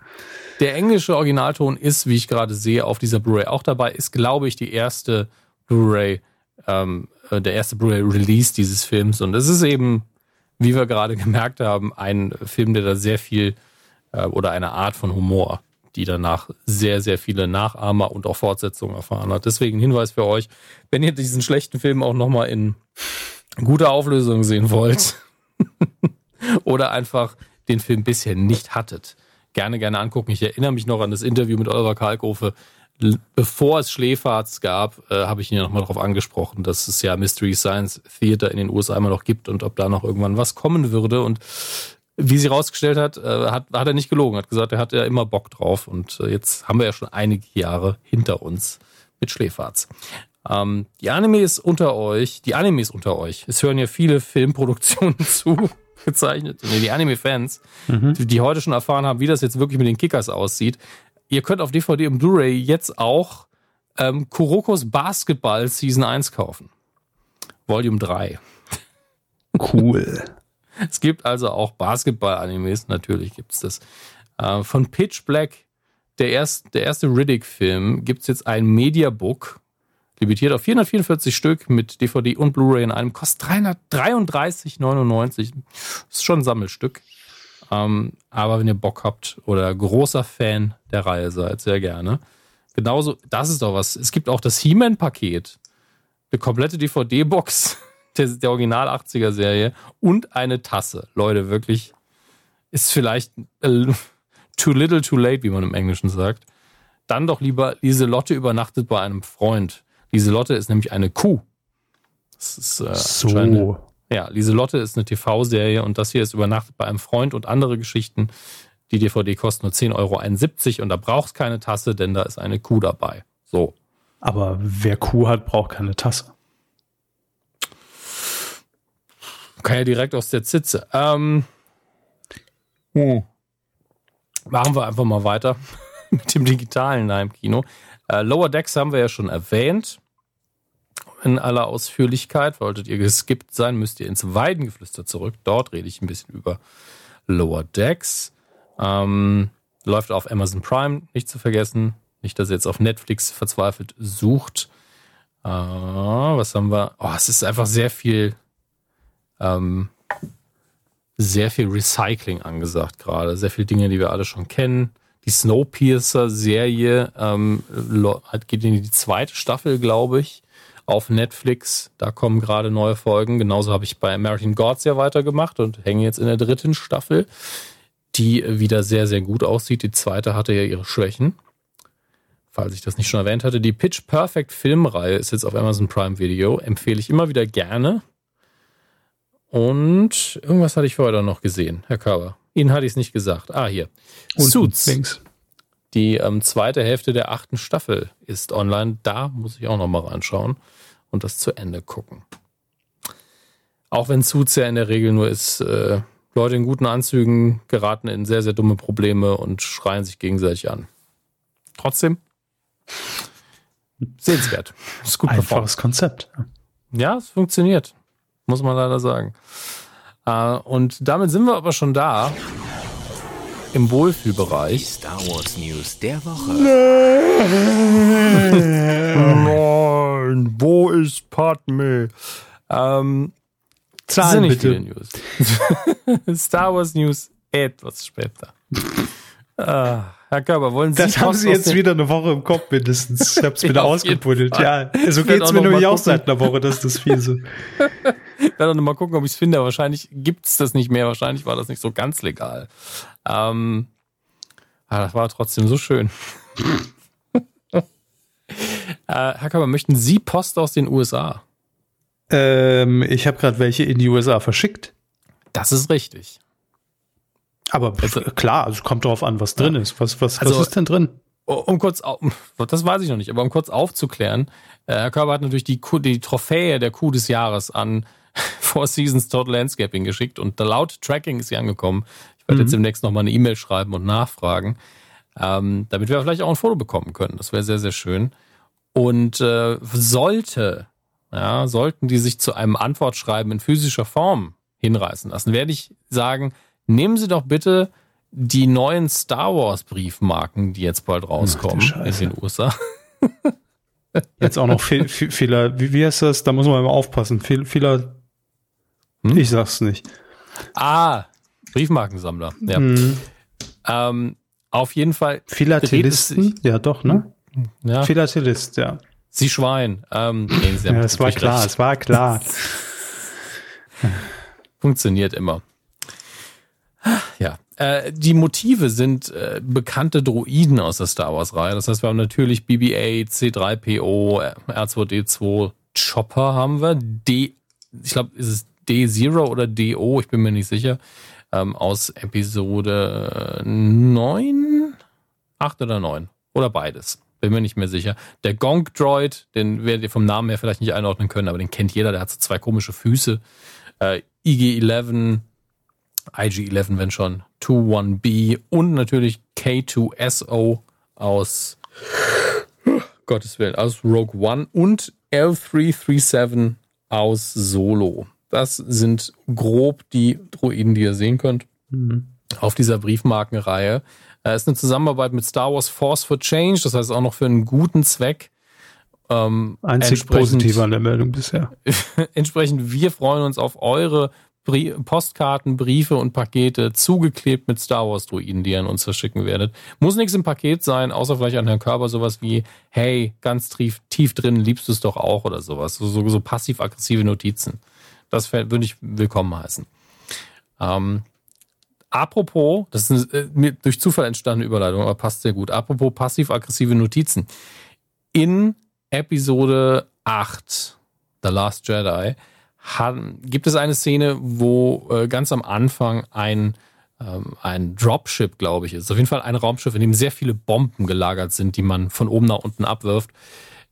Der englische Originalton ist, wie ich gerade sehe, auf dieser Blu-ray auch dabei. Ist, glaube ich, die erste Blu-ray, ähm, äh, der erste Blu-ray-Release dieses Films. Und es ist eben, wie wir gerade *laughs* gemerkt haben, ein Film, der da sehr viel äh, oder eine Art von Humor die danach sehr, sehr viele Nachahmer und auch Fortsetzungen erfahren hat. Deswegen Hinweis für euch, wenn ihr diesen schlechten Film auch nochmal in guter Auflösung sehen wollt *laughs* oder einfach den Film bisher nicht hattet, gerne, gerne angucken. Ich erinnere mich noch an das Interview mit Oliver Kalkofe. Bevor es Schläferz gab, äh, habe ich ihn ja nochmal darauf angesprochen, dass es ja Mystery Science Theater in den USA immer noch gibt und ob da noch irgendwann was kommen würde. Und wie sie rausgestellt hat, äh, hat, hat er nicht gelogen, hat gesagt, er hat ja immer Bock drauf und äh, jetzt haben wir ja schon einige Jahre hinter uns mit Schläferz. Ähm, die Animes unter euch, die Animes unter euch, es hören ja viele Filmproduktionen *laughs* zu, gezeichnet, nee, die Anime-Fans, mhm. die, die heute schon erfahren haben, wie das jetzt wirklich mit den Kickers aussieht. Ihr könnt auf DVD und Blu-ray jetzt auch ähm, Kurokos Basketball Season 1 kaufen. Volume 3. Cool. Es gibt also auch Basketball-Animes, natürlich gibt es das. Äh, von Pitch Black, der, erst, der erste Riddick-Film, gibt es jetzt ein Mediabook, limitiert auf 444 Stück mit DVD und Blu-ray in einem, kostet 333,99. Ist schon ein Sammelstück. Ähm, aber wenn ihr Bock habt oder großer Fan der Reihe seid, sehr gerne. Genauso, das ist doch was. Es gibt auch das He-Man-Paket. Eine komplette DVD-Box der, der Original 80er-Serie und eine Tasse. Leute, wirklich, ist vielleicht too little, too late, wie man im Englischen sagt. Dann doch lieber Lieselotte übernachtet bei einem Freund. Lieselotte ist nämlich eine Kuh. Das ist, äh, so. Ja, Lieselotte ist eine TV-Serie und das hier ist übernachtet bei einem Freund und andere Geschichten. Die DVD kostet nur 10,71 Euro und da braucht keine Tasse, denn da ist eine Kuh dabei. So. Aber wer Kuh hat, braucht keine Tasse. Kann ja direkt aus der Zitze. Ähm, oh. Machen wir einfach mal weiter *laughs* mit dem digitalen da im Kino. Äh, Lower Decks haben wir ja schon erwähnt. In aller Ausführlichkeit. Wolltet ihr geskippt sein, müsst ihr ins Weidengeflüster zurück. Dort rede ich ein bisschen über Lower Decks. Ähm, läuft auf Amazon Prime, nicht zu vergessen. Nicht, dass ihr jetzt auf Netflix verzweifelt sucht. Äh, was haben wir? Oh, es ist einfach sehr viel, ähm, sehr viel Recycling angesagt gerade. Sehr viele Dinge, die wir alle schon kennen. Die Snowpiercer-Serie ähm, geht in die zweite Staffel, glaube ich, auf Netflix. Da kommen gerade neue Folgen. Genauso habe ich bei American Gods ja weitergemacht und hänge jetzt in der dritten Staffel die wieder sehr, sehr gut aussieht. Die zweite hatte ja ihre Schwächen. Falls ich das nicht schon erwähnt hatte. Die Pitch Perfect Filmreihe ist jetzt auf Amazon Prime Video. Empfehle ich immer wieder gerne. Und irgendwas hatte ich vorher noch gesehen, Herr Körber. Ihnen hatte ich es nicht gesagt. Ah, hier. Und Suits. Links. Die ähm, zweite Hälfte der achten Staffel ist online. Da muss ich auch noch mal reinschauen und das zu Ende gucken. Auch wenn Suits ja in der Regel nur ist, äh, Leute in guten Anzügen geraten in sehr, sehr dumme Probleme und schreien sich gegenseitig an. Trotzdem sehenswert. Ist gut Einfaches Konzept. Ja, es funktioniert. Muss man leider sagen. Äh, und damit sind wir aber schon da. Im Wohlfühlbereich. Star Wars News der Woche. *laughs* Nein, wo ist Padme? Ähm, Zahlen nicht bitte. News. *laughs* Star Wars News etwas später. *laughs* Ah, Herr Körber, wollen Sie Das haben Sie jetzt wieder eine Woche im Kopf mindestens. Ich hab's wieder ausgebuddelt. Ja, so geht's mir nämlich auch seit einer Woche, das ist das Fiese. *laughs* ich werde noch mal gucken, ob ich es finde. Wahrscheinlich gibt's das nicht mehr. Wahrscheinlich war das nicht so ganz legal. Ähm, aber das war trotzdem so schön. *laughs* äh, Herr Körber, möchten Sie Post aus den USA? Ähm, ich habe gerade welche in die USA verschickt. Das ist richtig. Aber also, klar, also kommt darauf an, was drin ja. ist. Was, was, also, was ist denn drin? Um kurz, *laughs* das weiß ich noch nicht, aber um kurz aufzuklären, äh, Herr Körber hat natürlich die, die Trophäe der Kuh des Jahres an *laughs* Four Seasons Total Landscaping geschickt und laut Tracking ist sie angekommen. Ich werde mhm. jetzt demnächst nochmal eine E-Mail schreiben und nachfragen, ähm, damit wir vielleicht auch ein Foto bekommen können. Das wäre sehr, sehr schön. Und äh, sollte ja, sollten die sich zu einem Antwortschreiben in physischer Form hinreißen lassen, werde ich sagen, nehmen Sie doch bitte die neuen Star Wars Briefmarken, die jetzt bald rauskommen in den USA. Jetzt auch noch Fe Fe Fehler, wie, wie heißt das? Da muss man immer aufpassen. Fe Fehler, hm? ich sag's nicht. Ah, Briefmarkensammler. Ja. Hm. Ähm, auf jeden Fall. Philatelisten? Ja, doch, ne? Ja. Philatelist, ja. Sie Schwein. Ähm, nee, Sie ja, es war klar, es war klar. Funktioniert immer. Ja. Äh, die Motive sind äh, bekannte Droiden aus der Star Wars-Reihe. Das heißt, wir haben natürlich BB-8, C3PO, R2D2, Chopper haben wir. D, ich glaube, ist es D0 oder DO, ich bin mir nicht sicher. ähm, aus Episode 9, 8 oder 9 oder beides. Bin mir nicht mehr sicher. Der Gonk Droid, den werdet ihr vom Namen her vielleicht nicht einordnen können, aber den kennt jeder, der hat so zwei komische Füße. Äh, IG-11, IG-11, wenn schon, 21B und natürlich K2SO aus Gottes Willen, aus Rogue One und L337 aus Solo. Das sind grob die Droiden, die ihr sehen könnt mhm. auf dieser Briefmarkenreihe. Es äh, ist eine Zusammenarbeit mit Star Wars Force for Change, das heißt auch noch für einen guten Zweck. Ähm, Einzig positiv an der Meldung bisher. *laughs* entsprechend, wir freuen uns auf eure Brie Postkarten, Briefe und Pakete zugeklebt mit Star Wars Druiden, die ihr an uns verschicken werdet. Muss nichts im Paket sein, außer vielleicht an Herrn Körber sowas wie, hey, ganz tief, tief drin, liebst du es doch auch oder sowas. So, so, so passiv-aggressive Notizen. Das würde ich willkommen heißen. Ähm, apropos, das ist eine, äh, durch Zufall entstandene Überleitung, aber passt sehr gut. Apropos passiv-aggressive Notizen. In Episode 8, The Last Jedi, haben, gibt es eine Szene, wo äh, ganz am Anfang ein, ähm, ein Dropship, glaube ich, ist. Auf jeden Fall ein Raumschiff, in dem sehr viele Bomben gelagert sind, die man von oben nach unten abwirft,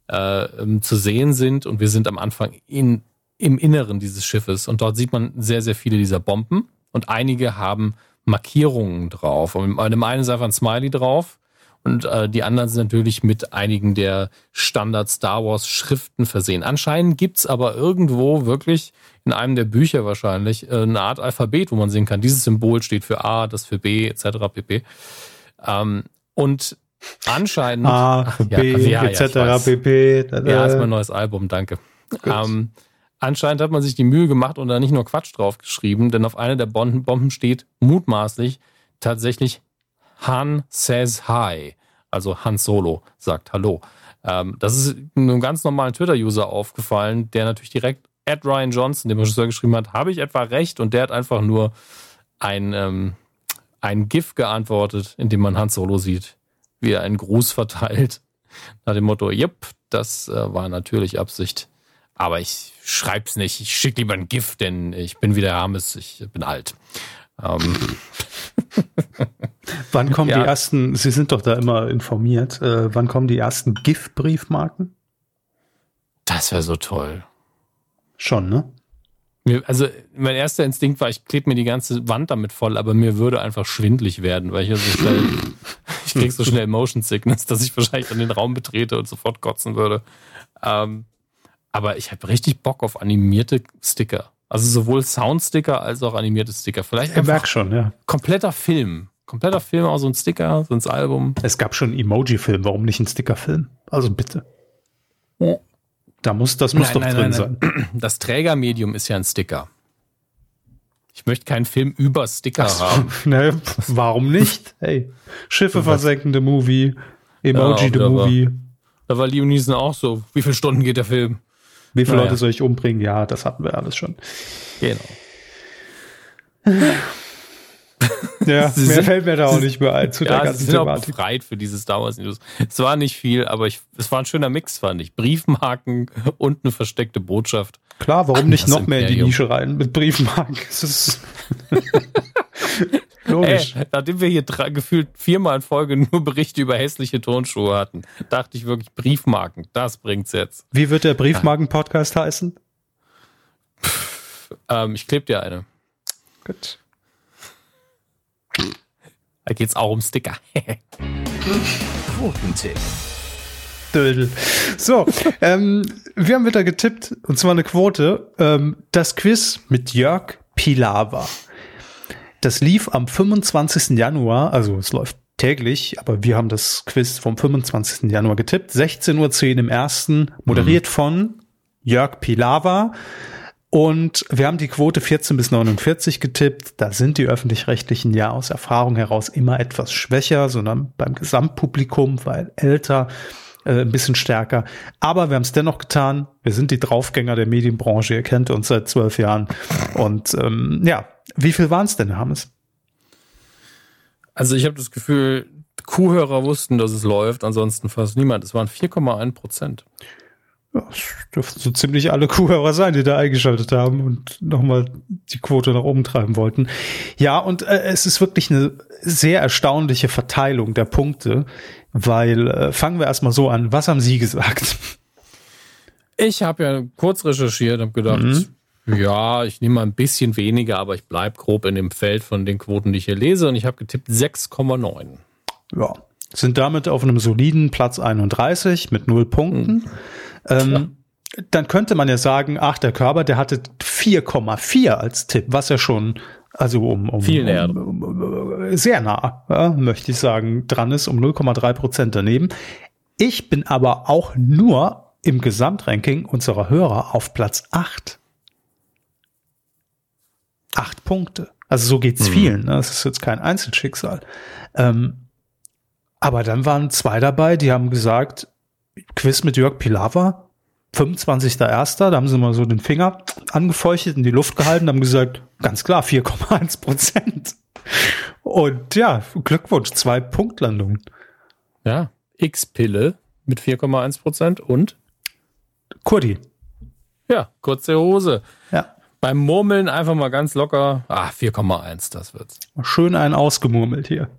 äh, ähm, zu sehen sind. Und wir sind am Anfang in, im Inneren dieses Schiffes. Und dort sieht man sehr, sehr viele dieser Bomben. Und einige haben Markierungen drauf. Und bei dem einen ist einfach ein Smiley drauf und äh, die anderen sind natürlich mit einigen der Standard Star Wars Schriften versehen. Anscheinend gibt's aber irgendwo wirklich in einem der Bücher wahrscheinlich äh, eine Art Alphabet, wo man sehen kann, dieses Symbol steht für A, das für B, etc. pp. Ähm, und anscheinend A, B, ja, ja, etc. Pp. Ja, ist mein neues Album, danke. Ähm, anscheinend hat man sich die Mühe gemacht und da nicht nur Quatsch drauf geschrieben, denn auf einer der Bomben steht mutmaßlich tatsächlich Han says hi. Also Han Solo sagt Hallo. Ähm, das ist einem ganz normalen Twitter-User aufgefallen, der natürlich direkt at Ryan Johnson, dem Regisseur, geschrieben hat, habe ich etwa recht? Und der hat einfach nur ein, ähm, ein GIF geantwortet, in dem man Han Solo sieht, wie er einen Gruß verteilt. Nach dem Motto, yep, das äh, war natürlich Absicht. Aber ich schreib's nicht. Ich schicke lieber ein GIF, denn ich bin wieder Hermes, ich bin alt. Ähm. *laughs* wann kommen ja. die ersten, Sie sind doch da immer informiert, äh, wann kommen die ersten GIF-Briefmarken? Das wäre so toll. Schon, ne? also mein erster Instinkt war, ich klebe mir die ganze Wand damit voll, aber mir würde einfach schwindlig werden, weil ich ja so schnell, *laughs* ich krieg so schnell Motion Sickness, dass ich wahrscheinlich dann den Raum betrete und sofort kotzen würde. Ähm, aber ich habe richtig Bock auf animierte Sticker. Also sowohl Soundsticker als auch animierte Sticker. Vielleicht ich merk schon, ja. Kompletter Film. Kompletter Film, auch so ein Sticker, so ein Album. Es gab schon einen Emoji-Film, warum nicht ein Sticker-Film? Also bitte. Ja. Da muss, das muss nein, doch nein, drin nein, sein. *clears throat* Das Trägermedium ist ja ein Sticker. Ich möchte keinen Film über Sticker so, haben. *laughs* Ne, warum nicht? Hey, Schiffe versenkende Movie, Emoji ja, the Movie. War, da war Liam Neeson auch so. Wie viele Stunden geht der Film? Wie viele naja. Leute soll ich umbringen? Ja, das hatten wir alles schon. Genau. ja, *laughs* Sie mehr sind, fällt mir da auch nicht mehr ein zu ja, der ganzen Sie sind Thematik. Auch befreit für diese Star Wars News. Es war nicht viel, aber ich, es war ein schöner Mix, fand ich. Briefmarken und eine versteckte Botschaft. Klar, warum nicht noch mehr in die Nische rein mit Briefmarken? *laughs* Es ist *laughs* Logisch. Ey, nachdem wir hier gefühlt viermal in Folge nur Berichte über hässliche Tonschuhe hatten, dachte ich wirklich Briefmarken, das bringt's jetzt. Wie wird der Briefmarken-Podcast heißen? Pff, ähm, ich klebe dir eine. Gut. Da geht's auch um Sticker. *laughs* Quotentipp. Dödel. So, ähm, wir haben wieder getippt, und zwar eine Quote. Ähm, das Quiz mit Jörg Pilawa. Das lief am 25. Januar, also es läuft täglich, aber wir haben das Quiz vom 25. Januar getippt. 16.10 Uhr im ersten, moderiert mhm. von Jörg Pilawa. Und wir haben die Quote 14 bis 49 getippt. Da sind die öffentlich-rechtlichen ja aus Erfahrung heraus immer etwas schwächer, sondern beim Gesamtpublikum, weil älter, äh, ein bisschen stärker. Aber wir haben es dennoch getan. Wir sind die Draufgänger der Medienbranche. Ihr kennt uns seit zwölf Jahren. Und ähm, ja, wie viel waren es denn, Hammes? Also ich habe das Gefühl, Kuhhörer wussten, dass es läuft, ansonsten fast niemand. Es waren 4,1 Prozent. Das dürften so ziemlich alle Kuhhörer sein, die da eingeschaltet haben und nochmal die Quote nach oben treiben wollten. Ja, und äh, es ist wirklich eine sehr erstaunliche Verteilung der Punkte, weil äh, fangen wir erstmal so an. Was haben Sie gesagt? Ich habe ja kurz recherchiert und gedacht, mhm. ja, ich nehme mal ein bisschen weniger, aber ich bleib grob in dem Feld von den Quoten, die ich hier lese und ich habe getippt 6,9. Ja, sind damit auf einem soliden Platz 31 mit null Punkten. Mhm. Ähm, dann könnte man ja sagen, ach, der Körper, der hatte 4,4 als Tipp, was ja schon, also um, um, Viel näher. Um, um, sehr nah, ja, möchte ich sagen, dran ist, um 0,3 Prozent daneben. Ich bin aber auch nur im Gesamtranking unserer Hörer auf Platz 8. Acht Punkte. Also so geht's mhm. vielen. Ne? Das ist jetzt kein Einzelschicksal. Ähm, aber dann waren zwei dabei, die haben gesagt, Quiz mit Jörg Pilawa, 25.01., da haben sie mal so den Finger angefeuchtet, in die Luft gehalten, haben gesagt, ganz klar, 4,1 Prozent. Und ja, Glückwunsch, zwei Punktlandungen. Ja, X-Pille mit 4,1 Prozent und Kurdi. Ja, kurze Hose. Ja. Beim Murmeln einfach mal ganz locker. Ah, 4,1, das wird's. Schön einen ausgemurmelt hier.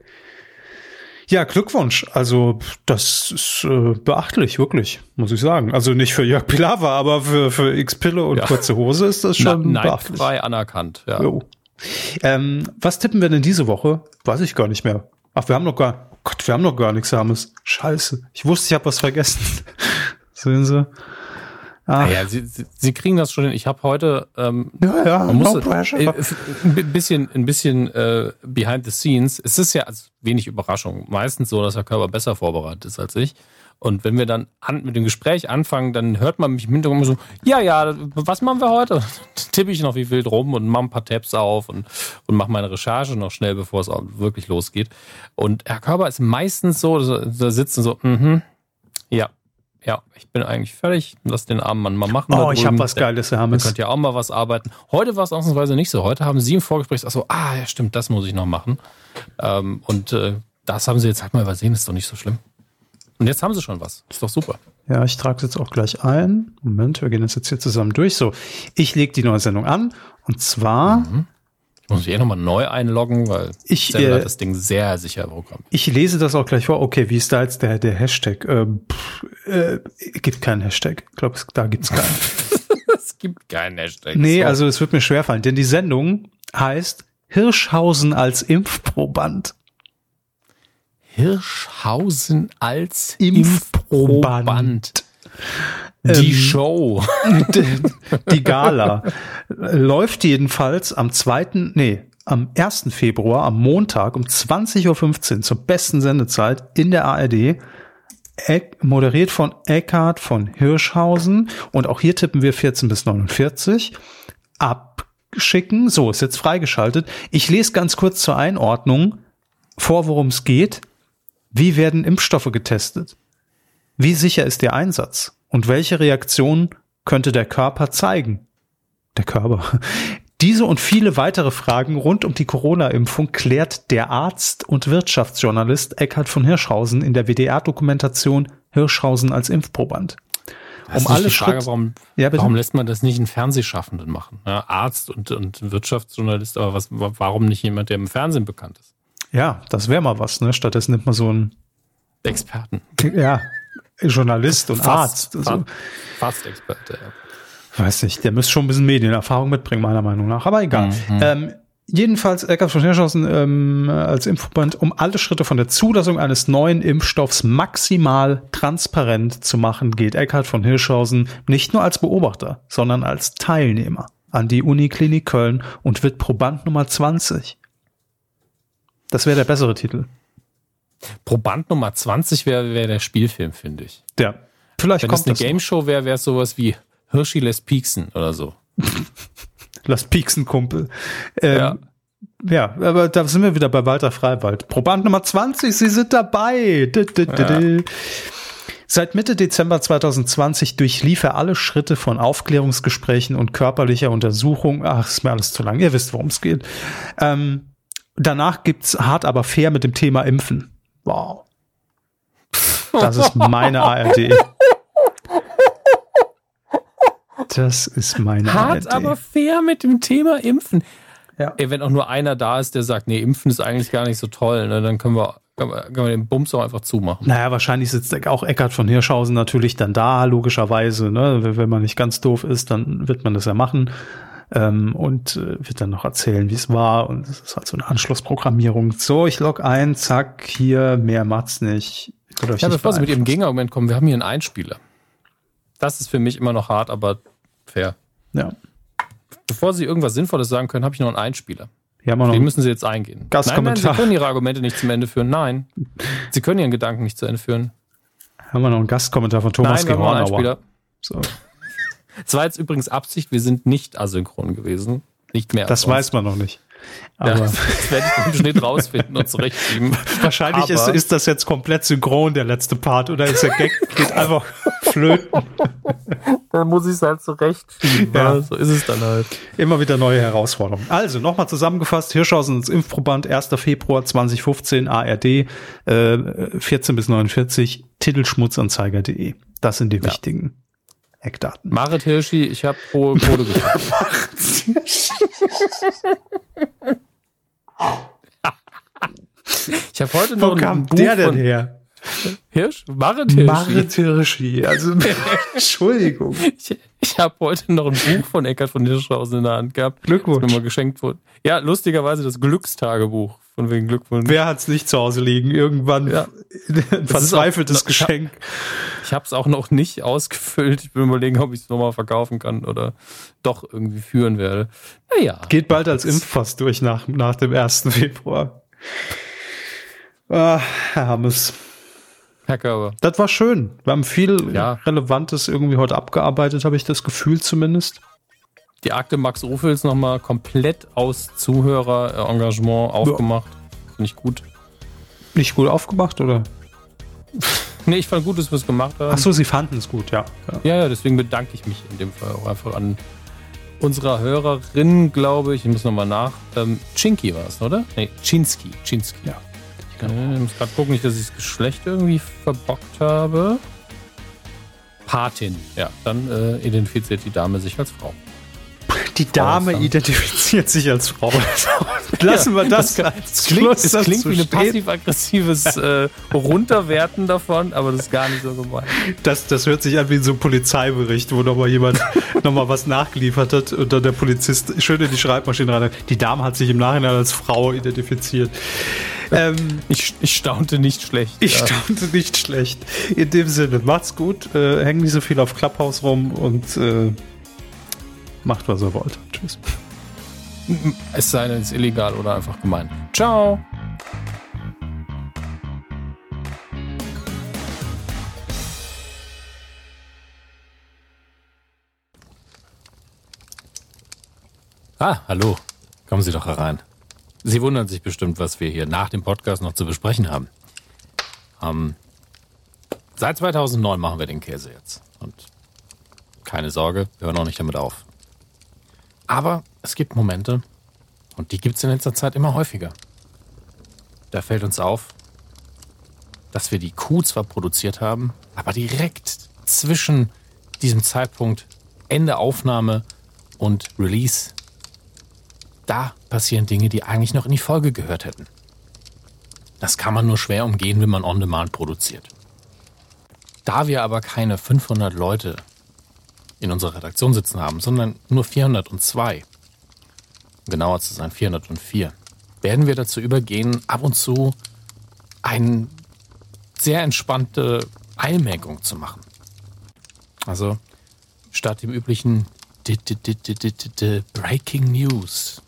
Ja, Glückwunsch. Also das ist äh, beachtlich, wirklich, muss ich sagen. Also nicht für Jörg Pilawa, aber für, für X-Pille und ja. kurze Hose ist das schon Na, beachtlich. frei anerkannt, ja. Ähm, was tippen wir denn diese Woche? Weiß ich gar nicht mehr. Ach, wir haben noch gar, Gott, wir haben noch gar nichts, Hermes. Scheiße. Ich wusste, ich habe was vergessen. *laughs* Sehen Sie? Ach. Ja, sie, sie, sie kriegen das schon hin. Ich habe heute ähm, ja, ja, man muss, no äh, ein bisschen, ein bisschen äh, behind the scenes. Es ist ja also wenig Überraschung. Meistens so, dass der Körper besser vorbereitet ist als ich. Und wenn wir dann an, mit dem Gespräch anfangen, dann hört man mich im Hintergrund so, ja, ja, was machen wir heute? *laughs* Tippe ich noch wie wild rum und mache ein paar Tabs auf und, und mache meine Recherche noch schnell, bevor es auch wirklich losgeht. Und Herr Körper ist meistens so, da sitzen so, mhm, ja, ja, ich bin eigentlich fertig. Lass den armen Mann mal machen. Oh, ich habe was Geiles, Herr Hammes. Ihr könnt ja auch mal was arbeiten. Heute war es ausnahmsweise nicht so. Heute haben Sie im Vorgespräch gesagt, so, ah, ja, stimmt, das muss ich noch machen. Ähm, und äh, das haben Sie jetzt halt mal übersehen, ist doch nicht so schlimm. Und jetzt haben Sie schon was. Ist doch super. Ja, ich trage es jetzt auch gleich ein. Moment, wir gehen das jetzt hier zusammen durch. So, ich lege die neue Sendung an. Und zwar mhm. Muss ich eh nochmal neu einloggen, weil ich äh, hat das Ding sehr sicher programmiert. Ich lese das auch gleich vor. Okay, wie ist da jetzt der, der Hashtag? Ähm, pff, äh, gibt keinen Hashtag. Ich glaube, da gibt's keinen. *laughs* es gibt keinen Hashtag. Nee, so. also es wird mir schwerfallen, denn die Sendung heißt Hirschhausen als Impfproband. Hirschhausen als Impfproband. Impfproband. Die ähm, Show. *laughs* Die, die Gala läuft jedenfalls am zweiten, nee, am 1. Februar, am Montag um 20.15 Uhr zur besten Sendezeit in der ARD. Moderiert von Eckhard von Hirschhausen. Und auch hier tippen wir 14 bis 49. Abschicken. So, ist jetzt freigeschaltet. Ich lese ganz kurz zur Einordnung vor, worum es geht. Wie werden Impfstoffe getestet? Wie sicher ist der Einsatz? Und welche Reaktion könnte der Körper zeigen? Der Körper. *laughs* Diese und viele weitere Fragen rund um die Corona-Impfung klärt der Arzt und Wirtschaftsjournalist Eckhard von Hirschhausen in der WDR-Dokumentation Hirschhausen als Impfproband. Um alle Frage, warum, ja, warum lässt man das nicht einen Fernsehschaffenden machen? Ja, Arzt und, und Wirtschaftsjournalist, aber was, warum nicht jemand, der im Fernsehen bekannt ist? Ja, das wäre mal was, ne? Stattdessen nimmt man so einen Experten. Ja, Journalist und fast, Arzt. Also, fast, fast Experte, ja. Weiß nicht, der müsste schon ein bisschen Medienerfahrung mitbringen, meiner Meinung nach. Aber egal. Mhm. Ähm, jedenfalls Eckart von Hirschhausen ähm, als Impfverband, um alle Schritte von der Zulassung eines neuen Impfstoffs maximal transparent zu machen, geht Eckhard von Hirschhausen nicht nur als Beobachter, sondern als Teilnehmer an die Uniklinik Köln und wird Proband Nummer 20. Das wäre der bessere Titel. Proband Nummer 20 wäre wär der Spielfilm, finde ich. Ja. Vielleicht Wenn kommt es eine Game Show wäre, wäre es sowas wie Hirschi lässt pieksen oder so. *laughs* Lass pieksen, Kumpel. Ähm, ja. Ja, aber da sind wir wieder bei Walter Freiwald. Proband Nummer 20, Sie sind dabei. Ja. Seit Mitte Dezember 2020 durchlief er alle Schritte von Aufklärungsgesprächen und körperlicher Untersuchung. Ach, ist mir alles zu lang. Ihr wisst, worum es geht. Ähm, danach gibt's hart aber fair mit dem Thema Impfen. Wow. Das ist meine ARD. Das ist meine Hart, Idee. aber fair mit dem Thema Impfen. Ja. Ey, wenn auch nur einer da ist, der sagt, nee, Impfen ist eigentlich gar nicht so toll, ne, dann können wir, können wir, können wir den Bums auch einfach zumachen. Naja, wahrscheinlich sitzt auch Eckart von Hirschhausen natürlich dann da, logischerweise. Ne? Wenn man nicht ganz doof ist, dann wird man das ja machen. Ähm, und äh, wird dann noch erzählen, wie es war. Und es ist halt so eine Anschlussprogrammierung. So, ich log ein, zack, hier, mehr macht's nicht. Ja, bevor Sie mit Ihrem Gegenargument kommen, wir haben hier einen Einspieler. Das ist für mich immer noch hart, aber fair. Ja. Bevor Sie irgendwas Sinnvolles sagen können, habe ich noch einen Einspieler. Wir noch Den müssen Sie jetzt eingehen. Gastkommentar. Nein, nein, Sie können Ihre Argumente nicht zum Ende führen. Nein. Sie können Ihren Gedanken nicht zu Ende führen. haben wir noch einen Gastkommentar von Thomas nein, wir haben noch einen Gehornauer. Einspieler. So. Es war jetzt übrigens Absicht, wir sind nicht asynchron gewesen. Nicht mehr. Das weiß man noch nicht. Ja, Aber das werde ich im Schnitt rausfinden und zurechtschieben. wahrscheinlich ist, Aber- ist das jetzt komplett synchron, der letzte Part, oder ist der Gag geht einfach *laughs* flöten. Dann muss ich es halt zurechtschieben. Ja. Ja. So ist es dann halt. Immer wieder neue Herausforderungen. Also, nochmal zusammengefasst, Hirschhausen ins Impfproband, 1. Februar 2015, ARD, äh, 14 bis 49, Titelschmutzanzeiger.de. Das sind die wichtigen Eckdaten. Marit Hirschi, ich habe hohe Kohle gekriegt. *laughs* *laughs* Ich habe heute noch Wo ein kam Buch der denn von her? Hirsch? Marit Hirschi. Marit Hirschi. Also, *laughs* Entschuldigung. Ich, ich habe heute noch ein Buch von Eckart von Hirschhausen in der Hand gehabt. Glückwunsch. Das mir mal geschenkt wurde. Ja, lustigerweise das Glückstagebuch. Von wegen Glückwunsch. Wer hat's nicht zu Hause liegen? Irgendwann Ja. *laughs* ein verzweifeltes auch- Geschenk. Ich habe es auch noch nicht ausgefüllt. Ich bin überlegen, ob ich es nochmal verkaufen kann oder doch irgendwie führen werde. Naja. Geht bald als Impfpass durch nach, nach dem 1. Februar. Ah, Herr Hammes. Herr Körber. Das war schön. Wir haben viel Ja. Relevantes irgendwie heute abgearbeitet, habe ich das Gefühl zumindest. Die Akte Max Ophels nochmal komplett aus Zuhörerengagement aufgemacht. Finde ich gut. Nicht gut aufgemacht, oder? Nee, ich fand gut, dass wir es gemacht haben. Ach so, Sie fanden es gut, ja. ja. Ja, ja, deswegen bedanke ich mich in dem Fall auch einfach an unserer Hörerin, glaube ich. Ich muss nochmal nach. Ähm, Chinky war es, oder? Nee, Chinsky. Chinsky. Ja. Äh, Ich muss gerade gucken, nicht, dass ich das Geschlecht irgendwie verbockt habe. Patin. Ja, dann äh, identifiziert die Dame sich als Frau. Die Dame identifiziert sich als Frau. *laughs* Lassen wir das, das, als klingt, Schluss es klingt wie ein passiv-aggressives *laughs* äh, Runterwerten davon, aber das ist gar nicht so gemeint. Das, das hört sich an wie so ein Polizeibericht, wo nochmal jemand *laughs* nochmal was nachgeliefert hat und dann der Polizist schön in die Schreibmaschine rein. Die Dame hat sich im Nachhinein als Frau identifiziert. Ähm, Ich, ich staunte nicht schlecht. ich ja. staunte nicht schlecht. In dem Sinne, macht's gut, äh, hängt nicht so viel auf Clubhouse rum und äh, macht, was ihr wollt. Tschüss. Es sei denn, es ist illegal oder einfach gemein. Ciao. Ah, hallo. Kommen Sie doch herein. Sie wundern sich bestimmt, was wir hier nach dem Podcast noch zu besprechen haben. Ähm, seit 2009 machen wir den Käse jetzt. Und keine Sorge, wir hören auch nicht damit auf. Aber es gibt Momente, und die gibt es in letzter Zeit immer häufiger. Da fällt uns auf, dass wir die Kuh zwar produziert haben, aber direkt zwischen diesem Zeitpunkt Ende Aufnahme und Release, da passieren Dinge, die eigentlich noch in die Folge gehört hätten. Das kann man nur schwer umgehen, wenn man on demand produziert. Da wir aber keine 500 Leute in unserer Redaktion sitzen haben, sondern nur 402, um genauer zu sein 404, werden wir dazu übergehen, ab und zu eine sehr entspannte Eilmerkung zu machen. Also statt dem üblichen Breaking News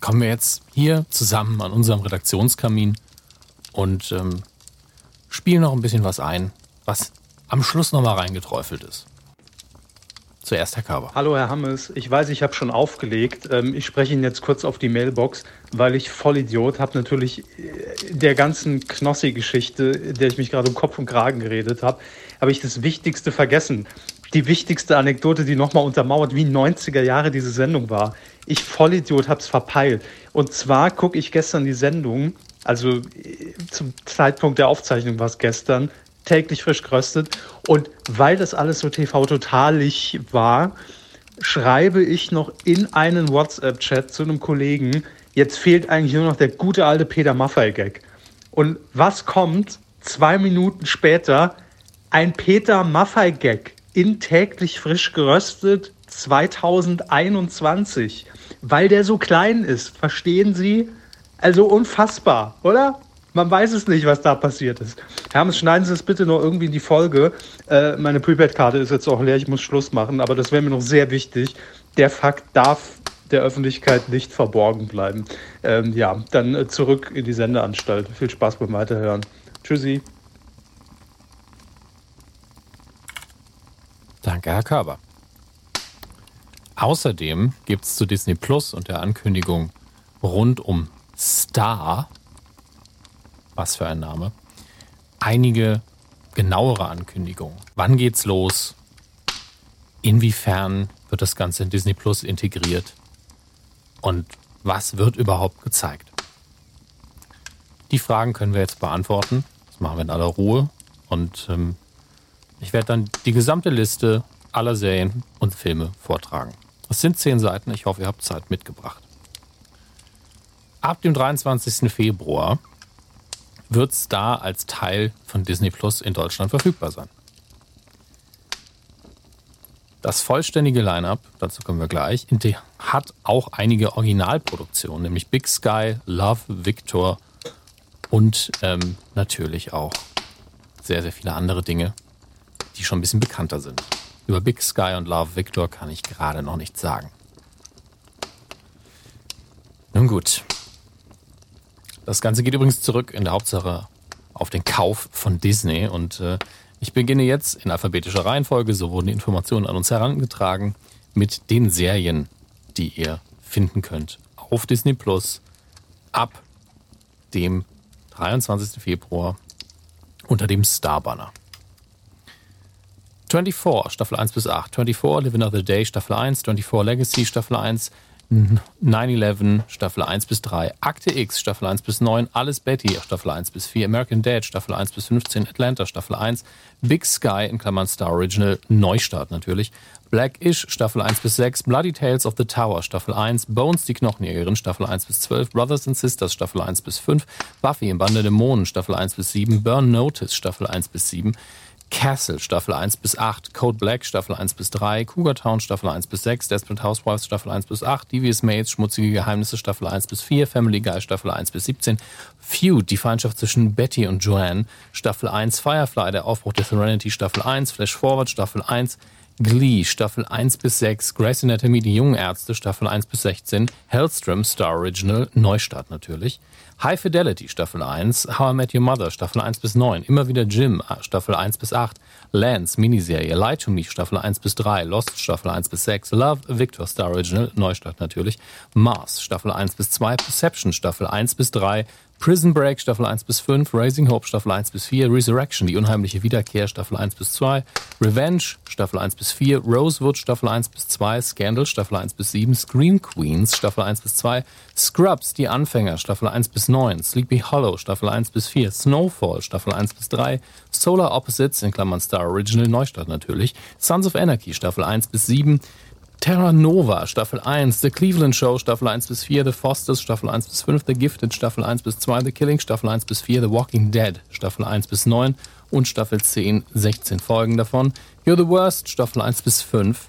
kommen wir jetzt hier zusammen an unserem Redaktionskamin und ähm, spielen noch ein bisschen was ein, was am Schluss nochmal reingeträufelt ist. Zuerst Herr Körber. Hallo Herr Hammes, ich weiß, ich habe schon aufgelegt. Ähm, Ich spreche Ihnen jetzt kurz auf die Mailbox, weil ich Vollidiot habe natürlich äh, der ganzen Knossi-Geschichte, der ich mich gerade um Kopf und Kragen geredet habe, habe ich das Wichtigste vergessen. Die wichtigste Anekdote, die nochmal untermauert, wie 90er Jahre diese Sendung war. Ich Vollidiot habe es verpeilt. Und zwar gucke ich gestern die Sendung, also äh, zum Zeitpunkt der Aufzeichnung war es gestern, täglich frisch geröstet. Und weil das alles so TV-totalig war, schreibe ich noch in einen WhatsApp-Chat zu einem Kollegen, jetzt fehlt eigentlich nur noch der gute alte Peter Maffei-Gag. Und was kommt zwei Minuten später? Ein Peter Maffei-Gag in täglich frisch geröstet 2021, weil der so klein ist. Verstehen Sie? Also unfassbar, oder? Man weiß es nicht, was da passiert ist. Hermes, schneiden Sie es bitte noch irgendwie in die Folge. Äh, meine Prepaid-Karte ist jetzt auch leer, ich muss Schluss machen, aber das wäre mir noch sehr wichtig. Der Fakt darf der Öffentlichkeit nicht verborgen bleiben. Ähm, ja, dann äh, zurück in die Sendeanstalt. Viel Spaß beim Weiterhören. Tschüssi. Danke, Herr Körber. Außerdem gibt es zu Disney Plus und der Ankündigung rund um Star, was für ein Name, einige genauere Ankündigungen. Wann geht's los? Inwiefern wird das Ganze in Disney Plus integriert? Und was wird überhaupt gezeigt? Die Fragen können wir jetzt beantworten. Das machen wir in aller Ruhe. Und ähm, ich werde dann die gesamte Liste aller Serien und Filme vortragen. Es sind zehn Seiten. Ich hoffe, ihr habt Zeit mitgebracht. Ab dem 23. Februar wird Star als Teil von Disney Plus in Deutschland verfügbar sein. Das vollständige Line-up, dazu kommen wir gleich, hat auch einige Originalproduktionen, nämlich Big Sky, Love, Victor und ähm, natürlich auch sehr, sehr viele andere Dinge, die schon ein bisschen bekannter sind. Über Big Sky und Love Victor kann ich gerade noch nichts sagen. Nun gut, das Ganze geht übrigens zurück in der Hauptsache auf den Kauf von Disney und äh, ich beginne jetzt in alphabetischer Reihenfolge, so wurden die Informationen an uns herangetragen, mit den Serien, die ihr finden könnt auf Disney Plus ab dem 23. Februar unter dem Star Banner. 24, Staffel 1 bis 8. 24, Live Another Day, Staffel 1. 24, Legacy, Staffel 1. 9-11, Staffel 1 bis 3, Akte X, Staffel 1 bis 9, Alles Betty, Staffel 1 bis 4, American Dad, Staffel 1 bis 15, Atlanta, Staffel 1, Big Sky, in Klammern Star Original, Neustart natürlich, Black-ish, Staffel 1 bis 6, Bloody Tales of the Tower, Staffel 1, Bones, die Knochenjägerin, Staffel 1 bis 12, Brothers and Sisters, Staffel 1 bis 5, Buffy im Bande der Dämonen, Staffel 1 bis 7, Burn Notice, Staffel 1 bis 7, Castle Staffel 1 bis 8, Code Black Staffel 1 bis 3, Cougar Town Staffel 1 bis 6, Desperate Housewives Staffel 1 bis 8, Devious Maids, Schmutzige Geheimnisse Staffel 1 bis 4, Family Guy Staffel 1 bis 17, Feud, die Feindschaft zwischen Betty und Joanne Staffel 1, Firefly, der Aufbruch der Serenity Staffel 1, Flash Forward Staffel 1, Glee Staffel 1 bis 6, Grace Anatomy, die jungen Ärzte Staffel 1 bis 16, Hellstrom Star Original, Neustart natürlich, High Fidelity Staffel 1, How I Met Your Mother Staffel 1 bis 9, immer wieder Jim Staffel 1 bis 8, Lance Miniserie, Lie to Me Staffel 1 bis 3, Lost Staffel 1 bis 6, Love Victor Star Original, Neustart natürlich, Mars Staffel 1 bis 2, Perception Staffel 1 bis 3, Prison Break Staffel 1 bis 5, Raising Hope Staffel 1 bis 4, Resurrection, die unheimliche Wiederkehr Staffel 1 bis 2, Revenge Staffel 1 bis 4, Rosewood Staffel 1 bis 2, Scandal Staffel 1 bis 7, Scream Queens Staffel 1 bis 2, Scrubs, die Anfänger Staffel 1 bis 9, Sleepy Hollow Staffel 1 bis 4, Snowfall Staffel 1 bis 3, Solar Opposites in Klammern Star Original Neustart natürlich, Sons of Anarchy Staffel 1 bis 7, Terra Nova, Staffel 1, The Cleveland Show, Staffel 1 bis 4, The Fosters, Staffel 1 bis 5, The Gifted, Staffel 1 bis 2, The Killing, Staffel 1 bis 4, The Walking Dead, Staffel 1 bis 9 und Staffel 10, 16 Folgen davon. You're the Worst, Staffel 1 bis 5.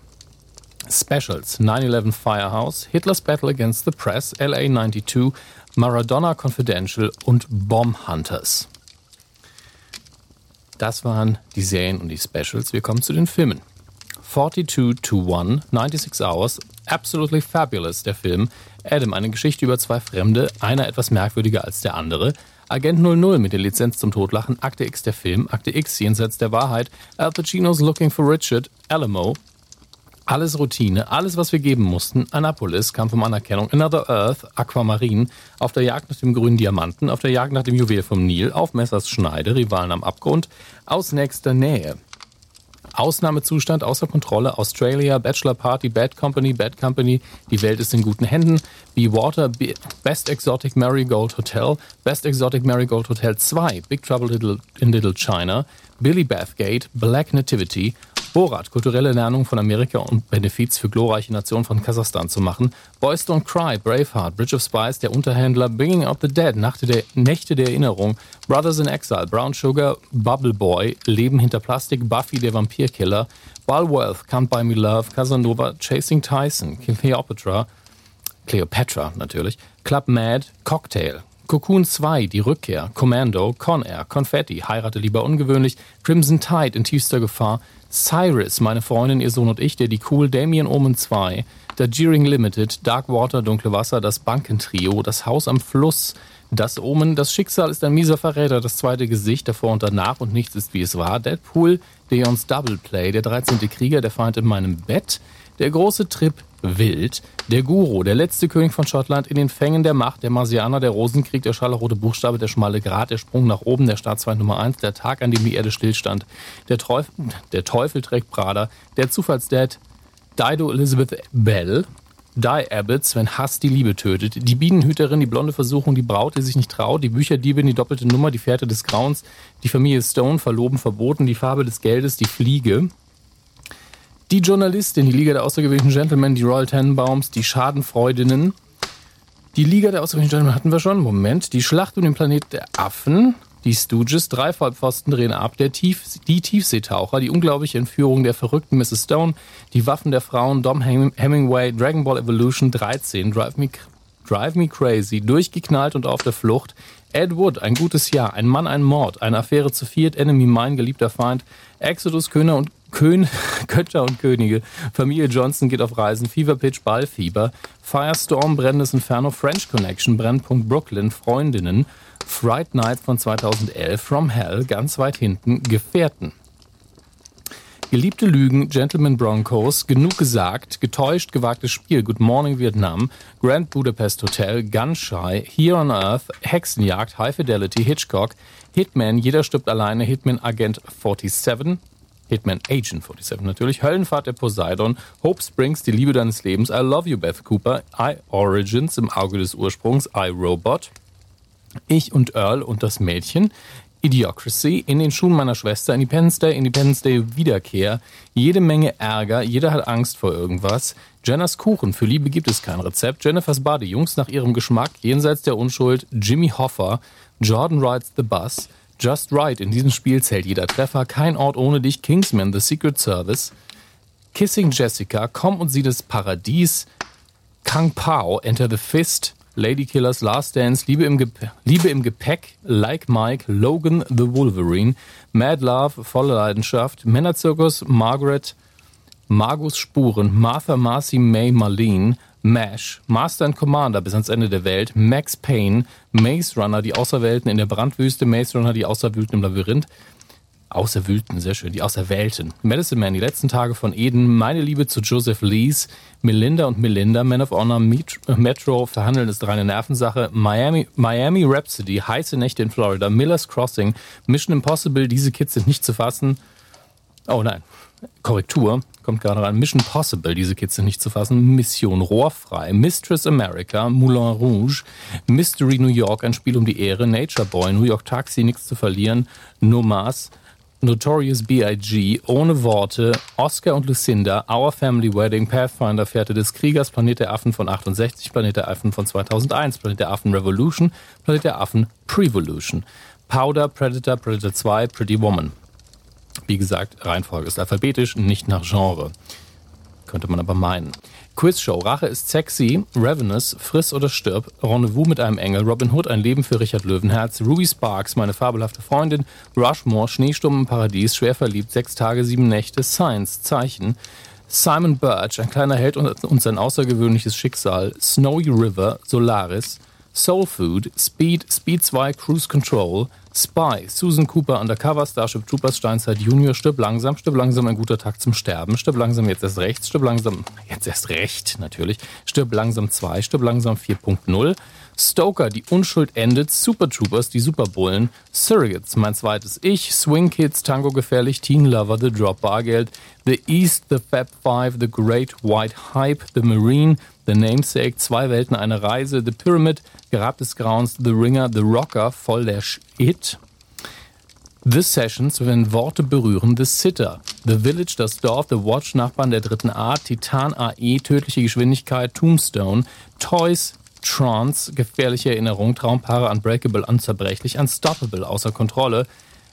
Specials, 9-11 Firehouse, Hitler's Battle Against the Press, LA 92, Maradona Confidential und Bomb Hunters. Das waren die Serien und die Specials. Wir kommen zu den Filmen. 42 to 1, 96 Hours, Absolutely Fabulous, der Film. Adam, eine Geschichte über zwei Fremde, einer etwas merkwürdiger als der andere. Agent 00 mit der Lizenz zum Totlachen, Akte X der Film, Akte X jenseits der Wahrheit, Al Pacino's Looking for Richard, Alamo. Alles Routine, alles, was wir geben mussten. Annapolis, Kampf um Anerkennung, Another Earth, Aquamarine, auf der Jagd nach dem grünen Diamanten, auf der Jagd nach dem Juwel vom Nil, auf Messers Schneide, Rivalen am Abgrund, aus nächster Nähe. Ausnahmezustand, außer Kontrolle, Australia, Bachelor Party, Bad Company, Bad Company, die Welt ist in guten Händen, Be Water, Be Best Exotic Marigold Hotel, Best Exotic Marigold Hotel 2, Big Trouble in Little China, Billy Bathgate, Black Nativity, Borat, kulturelle Lernung von Amerika und Benefiz für glorreiche Nationen von Kasachstan zu machen. Boys Don't Cry, Braveheart, Bridge of Spies, Der Unterhändler, Bringing Out the Dead, Nachte der, Nächte der Erinnerung, Brothers in Exile, Brown Sugar, Bubble Boy, Leben hinter Plastik, Buffy der Vampirkiller, Walworth, Can't Buy Me Love, Casanova, Chasing Tyson, Cleopatra, Cleopatra natürlich, Club Mad, Cocktail, Cocoon 2, Die Rückkehr, Commando, Con Air, Confetti, Heirate lieber ungewöhnlich, Crimson Tide in tiefster Gefahr, Cyrus, meine Freundin, ihr Sohn und ich, der die Cool, Damien Omen 2, der Jeering Limited, Dark Water, Dunkle Wasser, das Bankentrio, das Haus am Fluss, das Omen, das Schicksal ist ein mieser Verräter, das zweite Gesicht, davor und danach und nichts ist wie es war, Deadpool, Deons Double Play, der 13. Krieger, der Feind in meinem Bett, der große Trip, Wild, der Guru, der letzte König von Schottland in den Fängen der Macht, der Marsianer, der Rosenkrieg, der scharlachrote Buchstabe, der schmale Grat, der Sprung nach oben, der Staatsfeind Nummer 1, der Tag, an dem die Erde stillstand, der Teufel, der Teufel trägt Prada, der Zufallsdad, Dido Elizabeth Bell, Die Abbots, wenn Hass die Liebe tötet, die Bienenhüterin, die blonde Versuchung, die Braut, die sich nicht traut, die Bücherdiebin, die doppelte Nummer, die Fährte des Grauens, die Familie Stone, verloben, verboten, die Farbe des Geldes, die Fliege, die Journalistin, die Liga der außergewöhnlichen Gentlemen, die Royal Tenenbaums, die Schadenfreudinnen. Die Liga der außergewöhnlichen Gentlemen hatten wir schon. Moment. Die Schlacht um den Planet der Affen. Die Stooges, drei Vollpfosten drehen ab, der Tief, die Tiefseetaucher, die unglaubliche Entführung der verrückten Mrs. Stone, die Waffen der Frauen, Dom Hemingway, Dragon Ball Evolution 13, Drive Me, Drive Me Crazy, durchgeknallt und auf der Flucht, Ed Wood, ein gutes Jahr, ein Mann, ein Mord, eine Affäre zu viert, Enemy Mine, geliebter Feind, Exodus, Köhner und Kön *laughs* Götter und Könige. Familie Johnson geht auf Reisen. Fever Pitch, Ballfieber. Firestorm, Brennendes Inferno, French Connection, Brennpunkt Brooklyn, Freundinnen. Fright Night von 2011, From Hell, ganz weit hinten, Gefährten. Geliebte Lügen, Gentleman Broncos, genug gesagt, getäuscht, gewagtes Spiel, Good Morning Vietnam, Grand Budapest Hotel, Gunshy, Here on Earth, Hexenjagd, High Fidelity, Hitchcock, Hitman, Jeder stirbt alleine, Hitman Agent 47, Hitman Agent 47 natürlich, Höllenfahrt der Poseidon, Hope Springs, die Liebe deines Lebens, I Love You Beth Cooper, I Origins im Auge des Ursprungs, I Robot, Ich und Earl und das Mädchen, Idiocracy, in den Schuhen meiner Schwester, Independence Day, Independence Day Wiederkehr, jede Menge Ärger, jeder hat Angst vor irgendwas, Jenners Kuchen, für Liebe gibt es kein Rezept, Jennifers Bade, Jungs nach ihrem Geschmack, jenseits der Unschuld, Jimmy Hoffa, Jordan Rides the Bus, Just Right, in diesem Spiel zählt jeder Treffer, kein Ort ohne dich, Kingsman, The Secret Service, Kissing Jessica, Komm und sieh das Paradies, Kang Pao, Enter the Fist, Lady Killers, Last Dance, Liebe im, Gepäck, Liebe im Gepäck, Like Mike, Logan the Wolverine, Mad Love, Volle Leidenschaft, Männerzirkus, Margaret, Magus Spuren, Martha Marcy May Marlene, MASH, Master and Commander bis ans Ende der Welt, Max Payne, Maze Runner, die Außerwelten in der Brandwüste, Maze Runner, die Außerwühlten im Labyrinth. Außerwühlten, sehr schön, die Außerwelten. Medicine Man, die letzten Tage von Eden, meine Liebe zu Joseph Lees, Melinda und Melinda, Man of Honor, Metro, Verhandeln ist reine Nervensache, Miami, Miami Rhapsody, heiße Nächte in Florida, Miller's Crossing, Mission Impossible, diese Kids sind nicht zu fassen. Oh nein, Korrektur, kommt gerade rein. Mission Possible, diese Kids sind nicht zu fassen. Mission Rohrfrei, Mistress America, Moulin Rouge, Mystery New York, ein Spiel um die Ehre, Nature Boy, New York Taxi, nichts zu verlieren, Nomas, Notorious B.I.G., Ohne Worte, Oscar und Lucinda, Our Family Wedding, Pathfinder, Fährte des Kriegers, Planet der Affen von 68, Planet der Affen von 2001, Planet der Affen Revolution, Planet der Affen Prevolution, Powder, Predator, Predator 2, Pretty Woman. Wie gesagt, Reihenfolge ist alphabetisch, nicht nach Genre. Könnte man aber meinen. Quizshow. Rache ist sexy. Ravenous. Friss oder stirb. Rendezvous mit einem Engel. Robin Hood. Ein Leben für Richard Löwenherz. Ruby Sparks. Meine fabelhafte Freundin. Rushmore. Schneesturm im Paradies. Schwer verliebt. Sechs Tage, sieben Nächte. Science. Zeichen. Simon Birch. Ein kleiner Held und sein außergewöhnliches Schicksal. Snowy River. Solaris. Soul Food. Speed. Speed 2. Cruise Control. Spy, Susan Cooper Undercover, Starship Troopers, Steinzeit Junior, Stirb langsam, Stirb langsam, ein guter Tag zum Sterben, Stirb langsam, jetzt erst rechts, Stirb langsam, jetzt erst recht, natürlich, Stirb langsam 2, Stirb langsam 4.0, Stoker, die Unschuld endet, Super Troopers, die Superbullen, Surrogates, mein zweites Ich, Swing Kids, Tango gefährlich, Teen Lover, The Drop, Bargeld, The East, The Fab Five, The Great White Hype, The Marine, The Namesake, Zwei Welten, eine Reise, The Pyramid, Grab des Grauens, The Ringer, The Rocker, voll der Shit. The Sessions, wenn Worte berühren, The Sitter, The Village, das Dorf, The Watch, Nachbarn der dritten Art, Titan AE, tödliche Geschwindigkeit, Tombstone, Toys, Trance, gefährliche Erinnerung, Traumpaare, Unbreakable, Unzerbrechlich, Unstoppable, außer Kontrolle,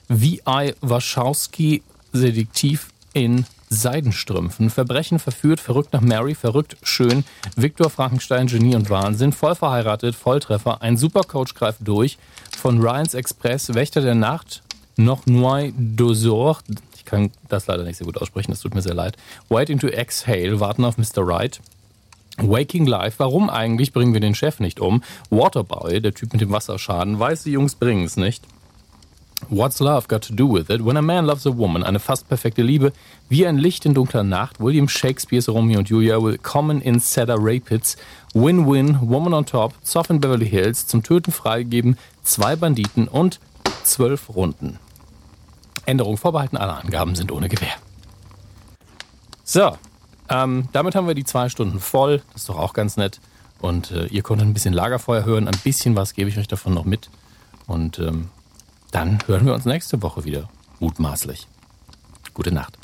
V.I. Warschowski, Sediktiv in Seidenstrümpfen, Verbrechen verführt, verrückt nach Mary, verrückt schön, Viktor Frankenstein, Genie und Wahnsinn, voll verheiratet, Volltreffer, ein Supercoach greift durch, von Ryans Express, Wächter der Nacht, noch Noy Dosor, ich kann das leider nicht sehr gut aussprechen, das tut mir sehr leid, Waiting to Exhale, Warten auf Mr. Right, Waking Life, warum eigentlich bringen wir den Chef nicht um? Waterboy, der Typ mit dem Wasserschaden, weiß, die Jungs bringen es nicht. What's Love Got to Do With It? When a Man Loves a Woman, eine fast perfekte Liebe, wie ein Licht in dunkler Nacht, William Shakespeares Romeo und Julia, Willkommen in Cedar Rapids, Win-Win, Woman on Top, Soft in Beverly Hills, zum Töten freigegeben, zwei Banditen und zwölf Runden. Änderung vorbehalten, alle Angaben sind ohne Gewähr. So, ähm, damit haben wir die zwei Stunden voll, das ist doch auch ganz nett. Und äh, ihr konntet ein bisschen Lagerfeuer hören, ein bisschen was gebe ich euch davon noch mit. Und ähm, dann hören wir uns nächste Woche wieder. Mutmaßlich. Gute Nacht.